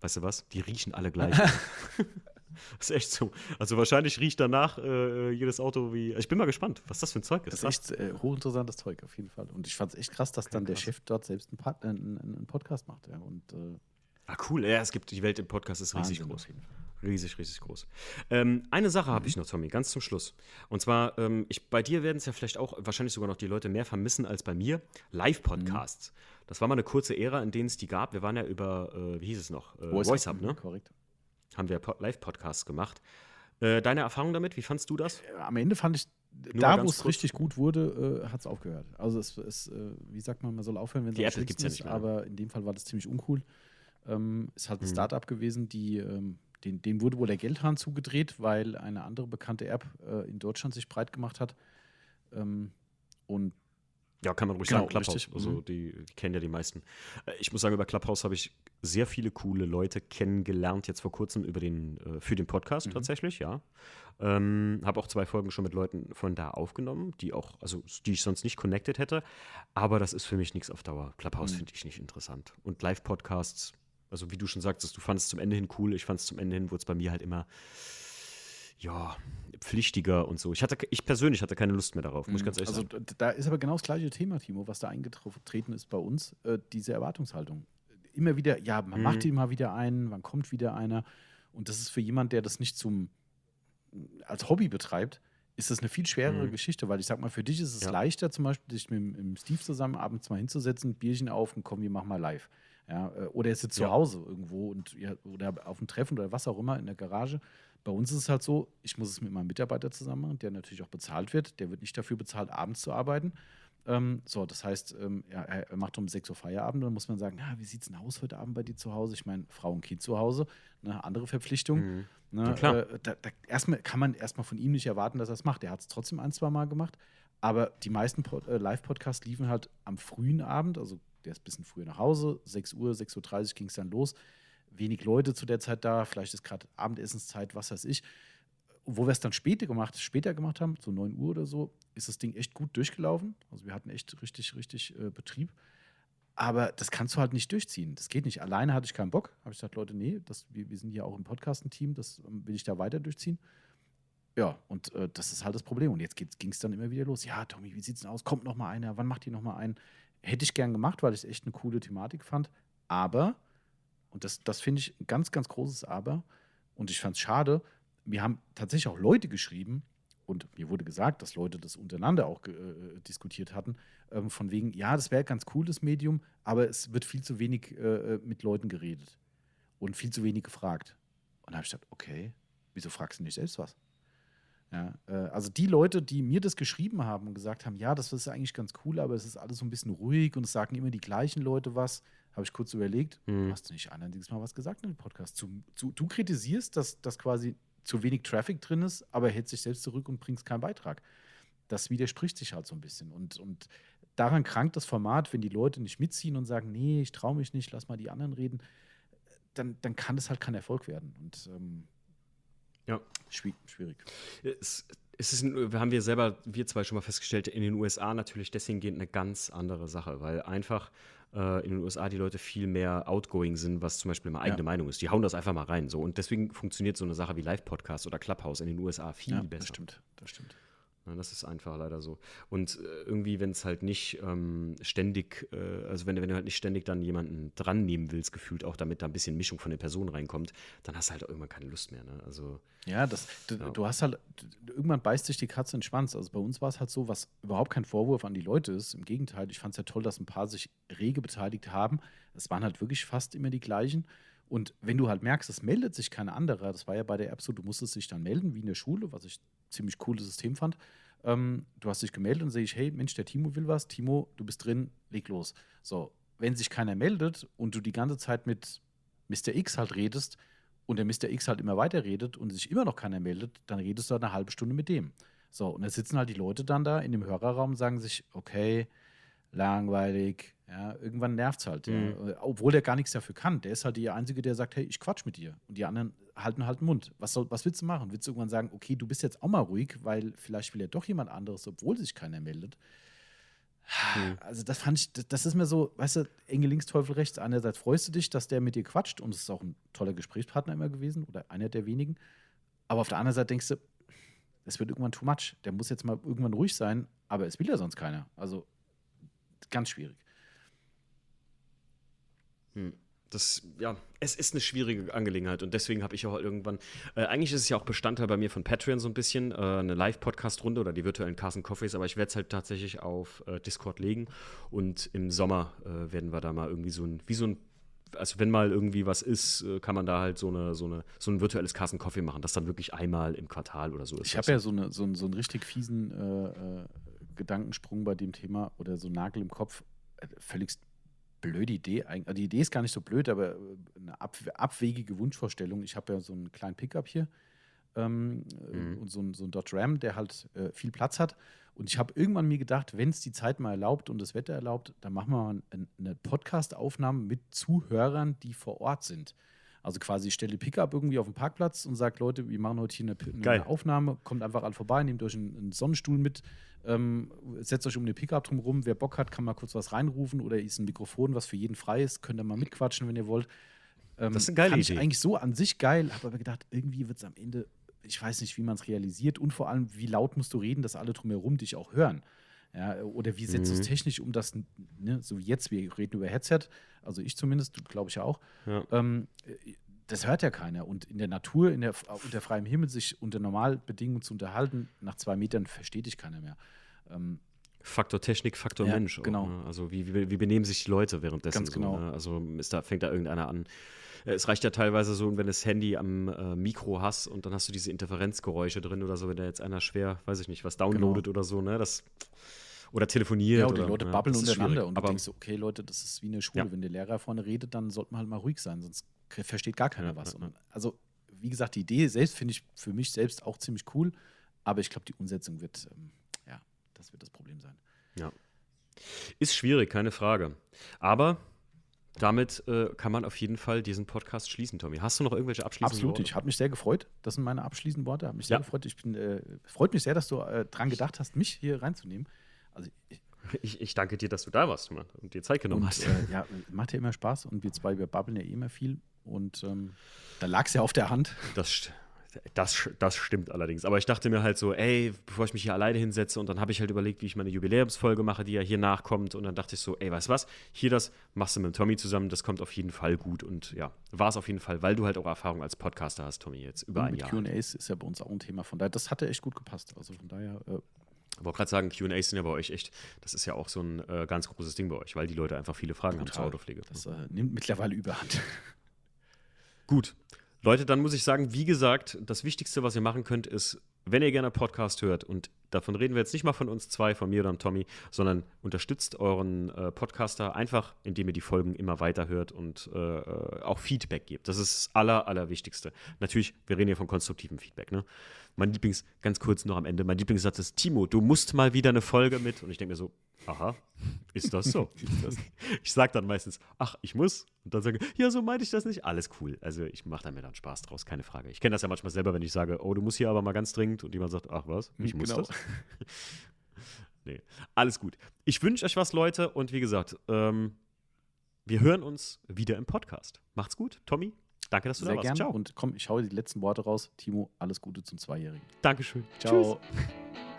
Weißt du was? Die riechen alle gleich. das ist echt so. Also wahrscheinlich riecht danach äh, jedes Auto wie. Ich bin mal gespannt, was das für ein Zeug ist. Das ist echt äh, hochinteressantes Zeug, auf jeden Fall. Und ich fand es echt krass, dass dann der Chef dort selbst einen, Part, äh, einen, einen Podcast macht. Ja. Und, äh, ah, cool. Ja, es gibt die Welt im Podcast ist riesig Wahnsinn, groß. Auf jeden Fall. Riesig, riesig groß. Ähm, eine Sache mhm. habe ich noch, Tommy, ganz zum Schluss. Und zwar, ähm, ich, bei dir werden es ja vielleicht auch wahrscheinlich sogar noch die Leute mehr vermissen als bei mir. Live-Podcasts. Mhm. Das war mal eine kurze Ära, in denen es die gab. Wir waren ja über, äh, wie hieß es noch? Äh, Voice Up, ne? Korrekt. Haben wir Live-Podcasts gemacht. Äh, deine Erfahrung damit, wie fandst du das? Äh, am Ende fand ich, Nur da wo es richtig gut wurde, äh, hat es aufgehört. Also es ist, äh, wie sagt man, man soll aufhören, wenn es am gibt's ja nicht mehr. Aber in dem Fall war das ziemlich uncool. Ähm, ist halt ein mhm. Startup gewesen, die ähm, den, dem wurde wohl der Geldhahn zugedreht, weil eine andere bekannte App äh, in Deutschland sich breit gemacht hat. Ähm, und ja, kann man ruhig genau, sagen, Clubhouse. Richtig. Also mhm. die, die, kennen ja die meisten. Äh, ich muss sagen, über Clubhouse habe ich sehr viele coole Leute kennengelernt, jetzt vor kurzem über den, äh, für den Podcast mhm. tatsächlich, ja. Ähm, habe auch zwei Folgen schon mit Leuten von da aufgenommen, die auch, also die ich sonst nicht connected hätte. Aber das ist für mich nichts auf Dauer. Clubhouse mhm. finde ich nicht interessant. Und Live-Podcasts also wie du schon sagtest, du fandest es zum Ende hin cool. Ich fand es zum Ende hin, wurde es bei mir halt immer, ja, pflichtiger und so. Ich, hatte, ich persönlich hatte keine Lust mehr darauf, muss ich ganz ehrlich also, sagen. Also da ist aber genau das gleiche Thema, Timo, was da eingetreten ist bei uns, äh, diese Erwartungshaltung. Immer wieder, ja, man mhm. macht immer wieder einen, wann kommt wieder einer. Und das ist für jemanden, der das nicht zum als Hobby betreibt, ist das eine viel schwerere mhm. Geschichte, weil ich sag mal, für dich ist es ja. leichter, zum Beispiel, dich mit, mit Steve zusammen abends mal hinzusetzen, Bierchen auf und komm, wir machen mal live. Ja, äh, oder er sitzt ja. zu Hause irgendwo und ja, oder auf dem Treffen oder was auch immer in der Garage. Bei uns ist es halt so, ich muss es mit meinem Mitarbeiter zusammen machen, der natürlich auch bezahlt wird. Der wird nicht dafür bezahlt, abends zu arbeiten. Ähm, so, das heißt, ähm, ja, er macht um 6 Uhr Feierabend. Dann muss man sagen, na, wie sieht es denn aus heute Abend bei dir zu Hause? Ich meine, Frau und Kind zu Hause, ne, andere Verpflichtung. Mhm. Ne, ja, äh, da, da erstmal kann man erstmal von ihm nicht erwarten, dass er es macht. Er hat es trotzdem ein, zwei Mal gemacht. Aber die meisten äh, Live-Podcasts liefen halt am frühen Abend, also der ist ein bisschen früher nach Hause, 6 Uhr, 6.30 Uhr ging es dann los. Wenig Leute zu der Zeit da, vielleicht ist gerade Abendessenszeit, was weiß ich. Wo wir es dann später gemacht, später gemacht haben, so 9 Uhr oder so, ist das Ding echt gut durchgelaufen. Also wir hatten echt richtig, richtig äh, Betrieb. Aber das kannst du halt nicht durchziehen. Das geht nicht. Alleine hatte ich keinen Bock. Habe ich gesagt, Leute, nee, das, wir, wir sind hier auch im Podcast ein Team, das ähm, will ich da weiter durchziehen. Ja, und äh, das ist halt das Problem. Und jetzt ging es dann immer wieder los. Ja, Tommy, wie sieht es denn aus? Kommt noch mal einer? Wann macht ihr noch mal einen? Hätte ich gern gemacht, weil ich es echt eine coole Thematik fand. Aber, und das, das finde ich ein ganz, ganz großes Aber, und ich fand es schade, wir haben tatsächlich auch Leute geschrieben, und mir wurde gesagt, dass Leute das untereinander auch äh, diskutiert hatten, ähm, von wegen, ja, das wäre ganz cooles Medium, aber es wird viel zu wenig äh, mit Leuten geredet und viel zu wenig gefragt. Und da habe ich gedacht, okay, wieso fragst du nicht selbst was? Ja, äh, also die Leute, die mir das geschrieben haben und gesagt haben, ja, das ist eigentlich ganz cool, aber es ist alles so ein bisschen ruhig und es sagen immer die gleichen Leute was, habe ich kurz überlegt, mhm. hast du nicht allerdings mal was gesagt in dem Podcast? Zu, zu, du kritisierst, dass, dass quasi zu wenig Traffic drin ist, aber hältst dich selbst zurück und bringst keinen Beitrag. Das widerspricht sich halt so ein bisschen. Und, und daran krankt das Format, wenn die Leute nicht mitziehen und sagen, nee, ich traue mich nicht, lass mal die anderen reden, dann, dann kann das halt kein Erfolg werden. Und ähm, ja. Schwierig. Es, es ist, haben wir selber, wir zwei schon mal festgestellt, in den USA natürlich deswegen geht eine ganz andere Sache, weil einfach äh, in den USA die Leute viel mehr outgoing sind, was zum Beispiel meine eigene ja. Meinung ist. Die hauen das einfach mal rein. So. Und deswegen funktioniert so eine Sache wie Live-Podcast oder Clubhouse in den USA viel ja, besser. Das stimmt, das stimmt. Ja, das ist einfach leider so. Und äh, irgendwie, wenn es halt nicht ähm, ständig, äh, also wenn, wenn, du halt nicht ständig dann jemanden dran nehmen willst, gefühlt auch, damit da ein bisschen Mischung von den Personen reinkommt, dann hast du halt irgendwann keine Lust mehr. Ne? Also, ja, das, du, ja. du hast halt, irgendwann beißt sich die Katze in den Schwanz. Also bei uns war es halt so, was überhaupt kein Vorwurf an die Leute ist. Im Gegenteil, ich fand es ja toll, dass ein paar sich rege beteiligt haben. Es waren halt wirklich fast immer die gleichen. Und wenn du halt merkst, es meldet sich kein anderer, das war ja bei der App so, du musstest dich dann melden, wie in der Schule, was ich ziemlich cooles System fand. Ähm, du hast dich gemeldet und sehe ich, hey, Mensch, der Timo will was. Timo, du bist drin, leg los. So, wenn sich keiner meldet und du die ganze Zeit mit Mr. X halt redest und der Mr. X halt immer weiter redet und sich immer noch keiner meldet, dann redest du halt eine halbe Stunde mit dem. So, und da sitzen halt die Leute dann da in dem Hörerraum und sagen sich, okay, langweilig, ja, irgendwann nervt es halt. Mhm. Ja. Obwohl der gar nichts dafür kann. Der ist halt der Einzige, der sagt, hey, ich quatsch mit dir. Und die anderen halten halt den Mund. Was, soll, was willst du machen? Willst du irgendwann sagen, okay, du bist jetzt auch mal ruhig, weil vielleicht will ja doch jemand anderes, obwohl sich keiner meldet? Mhm. Also das fand ich, das, das, ist mir so, weißt du, Engel links, Teufel rechts. Einerseits freust du dich, dass der mit dir quatscht und es ist auch ein toller Gesprächspartner immer gewesen oder einer der wenigen. Aber auf der anderen Seite denkst du, es wird irgendwann too much. Der muss jetzt mal irgendwann ruhig sein, aber es will ja sonst keiner. Also ganz schwierig. Hm. Das, ja, es ist eine schwierige Angelegenheit und deswegen habe ich auch irgendwann, äh, eigentlich ist es ja auch Bestandteil bei mir von Patreon so ein bisschen, äh, eine Live-Podcast-Runde oder die virtuellen Carson Coffees, aber ich werde es halt tatsächlich auf äh, Discord legen und im Sommer äh, werden wir da mal irgendwie so ein, wie so ein, also wenn mal irgendwie was ist, äh, kann man da halt so, eine, so, eine, so ein virtuelles Carson Coffee machen, das dann wirklich einmal im Quartal oder so ist. Ich habe ja so, eine, so, so einen richtig fiesen äh, Gedankensprung bei dem Thema oder so Nagel im Kopf. Äh, völlig blöde Idee. Also die Idee ist gar nicht so blöd, aber äh, eine ab, abwegige Wunschvorstellung. Ich habe ja so einen kleinen Pickup hier ähm, mhm. und so, ein, so ein Dodge Ram, der halt äh, viel Platz hat. Und ich habe irgendwann mir gedacht, wenn es die Zeit mal erlaubt und das Wetter erlaubt, dann machen wir mal eine Podcast-Aufnahme mit Zuhörern, die vor Ort sind. Also quasi, ich stelle Pickup irgendwie auf den Parkplatz und sage, Leute, wir machen heute hier eine, eine Aufnahme, kommt einfach alle vorbei, nehmt euch einen, einen Sonnenstuhl mit, ähm, setzt euch um den Pickup drum rum. Wer Bock hat, kann mal kurz was reinrufen oder ist ein Mikrofon, was für jeden frei ist. Könnt ihr mal mitquatschen, wenn ihr wollt. Ähm, das ist eine geile fand Idee. Ich eigentlich so an sich geil, habe aber gedacht, irgendwie wird es am Ende, ich weiß nicht, wie man es realisiert und vor allem, wie laut musst du reden, dass alle drumherum dich auch hören. Ja, oder wie setzt du es mhm. technisch um das, ne, so wie jetzt, wir reden über Headset, also ich zumindest, glaube ich ja auch. Ja. Ähm, das hört ja keiner. Und in der Natur, in der, unter freiem Himmel, sich unter Normalbedingungen zu unterhalten, nach zwei Metern versteht dich keiner mehr. Ähm, Faktor Technik, Faktor ja, Mensch. Genau. ne? Also wie, wie, wie, benehmen sich die Leute währenddessen? Ganz genau. So, ne? Also ist da, fängt da irgendeiner an. Äh, es reicht ja teilweise so, wenn du das Handy am äh, Mikro hast und dann hast du diese Interferenzgeräusche drin oder so, wenn da jetzt einer schwer, weiß ich nicht, was downloadet genau. oder so, ne? Das oder telefoniert. Ja, und die Leute ja, babbeln untereinander und du denkst, okay, Leute, das ist wie eine Schule. Ja. Wenn der Lehrer vorne redet, dann sollte man halt mal ruhig sein, sonst versteht gar keiner was. Und also, wie gesagt, die Idee selbst finde ich für mich selbst auch ziemlich cool, aber ich glaube, die Umsetzung wird, ähm, ja, das wird das Problem sein. Ja. Ist schwierig, keine Frage. Aber damit äh, kann man auf jeden Fall diesen Podcast schließen, Tommy. Hast du noch irgendwelche abschließenden Absolut, Worte? ich habe mich sehr gefreut. Das sind meine abschließenden Worte. Habe mich sehr ja. gefreut. Ich bin, äh, freut mich sehr, dass du äh, dran gedacht hast, mich hier reinzunehmen. Also ich, ich, ich, danke dir, dass du da warst Mann, und dir Zeit genommen und, hast. Äh, ja, macht ja immer Spaß und wir zwei, wir babbeln ja eh immer viel. Und ähm, da lag es ja auf der Hand. Das, das, das stimmt allerdings. Aber ich dachte mir halt so, ey, bevor ich mich hier alleine hinsetze und dann habe ich halt überlegt, wie ich meine Jubiläumsfolge mache, die ja hier nachkommt. Und dann dachte ich so, ey, weißt du was, hier das machst du mit Tommy zusammen, das kommt auf jeden Fall gut. Und ja, war es auf jeden Fall, weil du halt auch Erfahrung als Podcaster hast, Tommy, jetzt über ein Jahr. QAs ist ja bei uns auch ein Thema. Von daher, das hatte echt gut gepasst. Also von daher. Äh ich wollte gerade sagen, QAs sind ja bei euch echt, das ist ja auch so ein äh, ganz großes Ding bei euch, weil die Leute einfach viele Fragen Total. haben zur Autopflege. Das äh, nimmt mittlerweile überhand. Gut. Leute, dann muss ich sagen, wie gesagt, das Wichtigste, was ihr machen könnt, ist, wenn ihr gerne Podcast hört, und davon reden wir jetzt nicht mal von uns zwei, von mir oder Tommy, sondern unterstützt euren äh, Podcaster einfach, indem ihr die Folgen immer weiter hört und äh, äh auch Feedback gebt. Das ist das Aller, Allerwichtigste. Natürlich, wir reden hier von konstruktivem Feedback. Ne? Mein Lieblings, ganz kurz noch am Ende, mein Lieblingssatz ist: Timo, du musst mal wieder eine Folge mit. Und ich denke mir so: Aha, ist das so? das? Ich sage dann meistens: Ach, ich muss. Und dann sage ich: Ja, so meinte ich das nicht. Alles cool. Also, ich mache da mir dann Spaß draus, keine Frage. Ich kenne das ja manchmal selber, wenn ich sage: Oh, du musst hier aber mal ganz dringend. Und jemand sagt: Ach, was? Ich muss genau. das. nee, alles gut. Ich wünsche euch was, Leute. Und wie gesagt, ähm, wir hören uns wieder im Podcast. Macht's gut, Tommy. Danke, dass du Sehr da warst. gerne. Ciao. Und komm, ich schaue die letzten Worte raus. Timo, alles Gute zum Zweijährigen. Dankeschön. Ciao. Tschüss.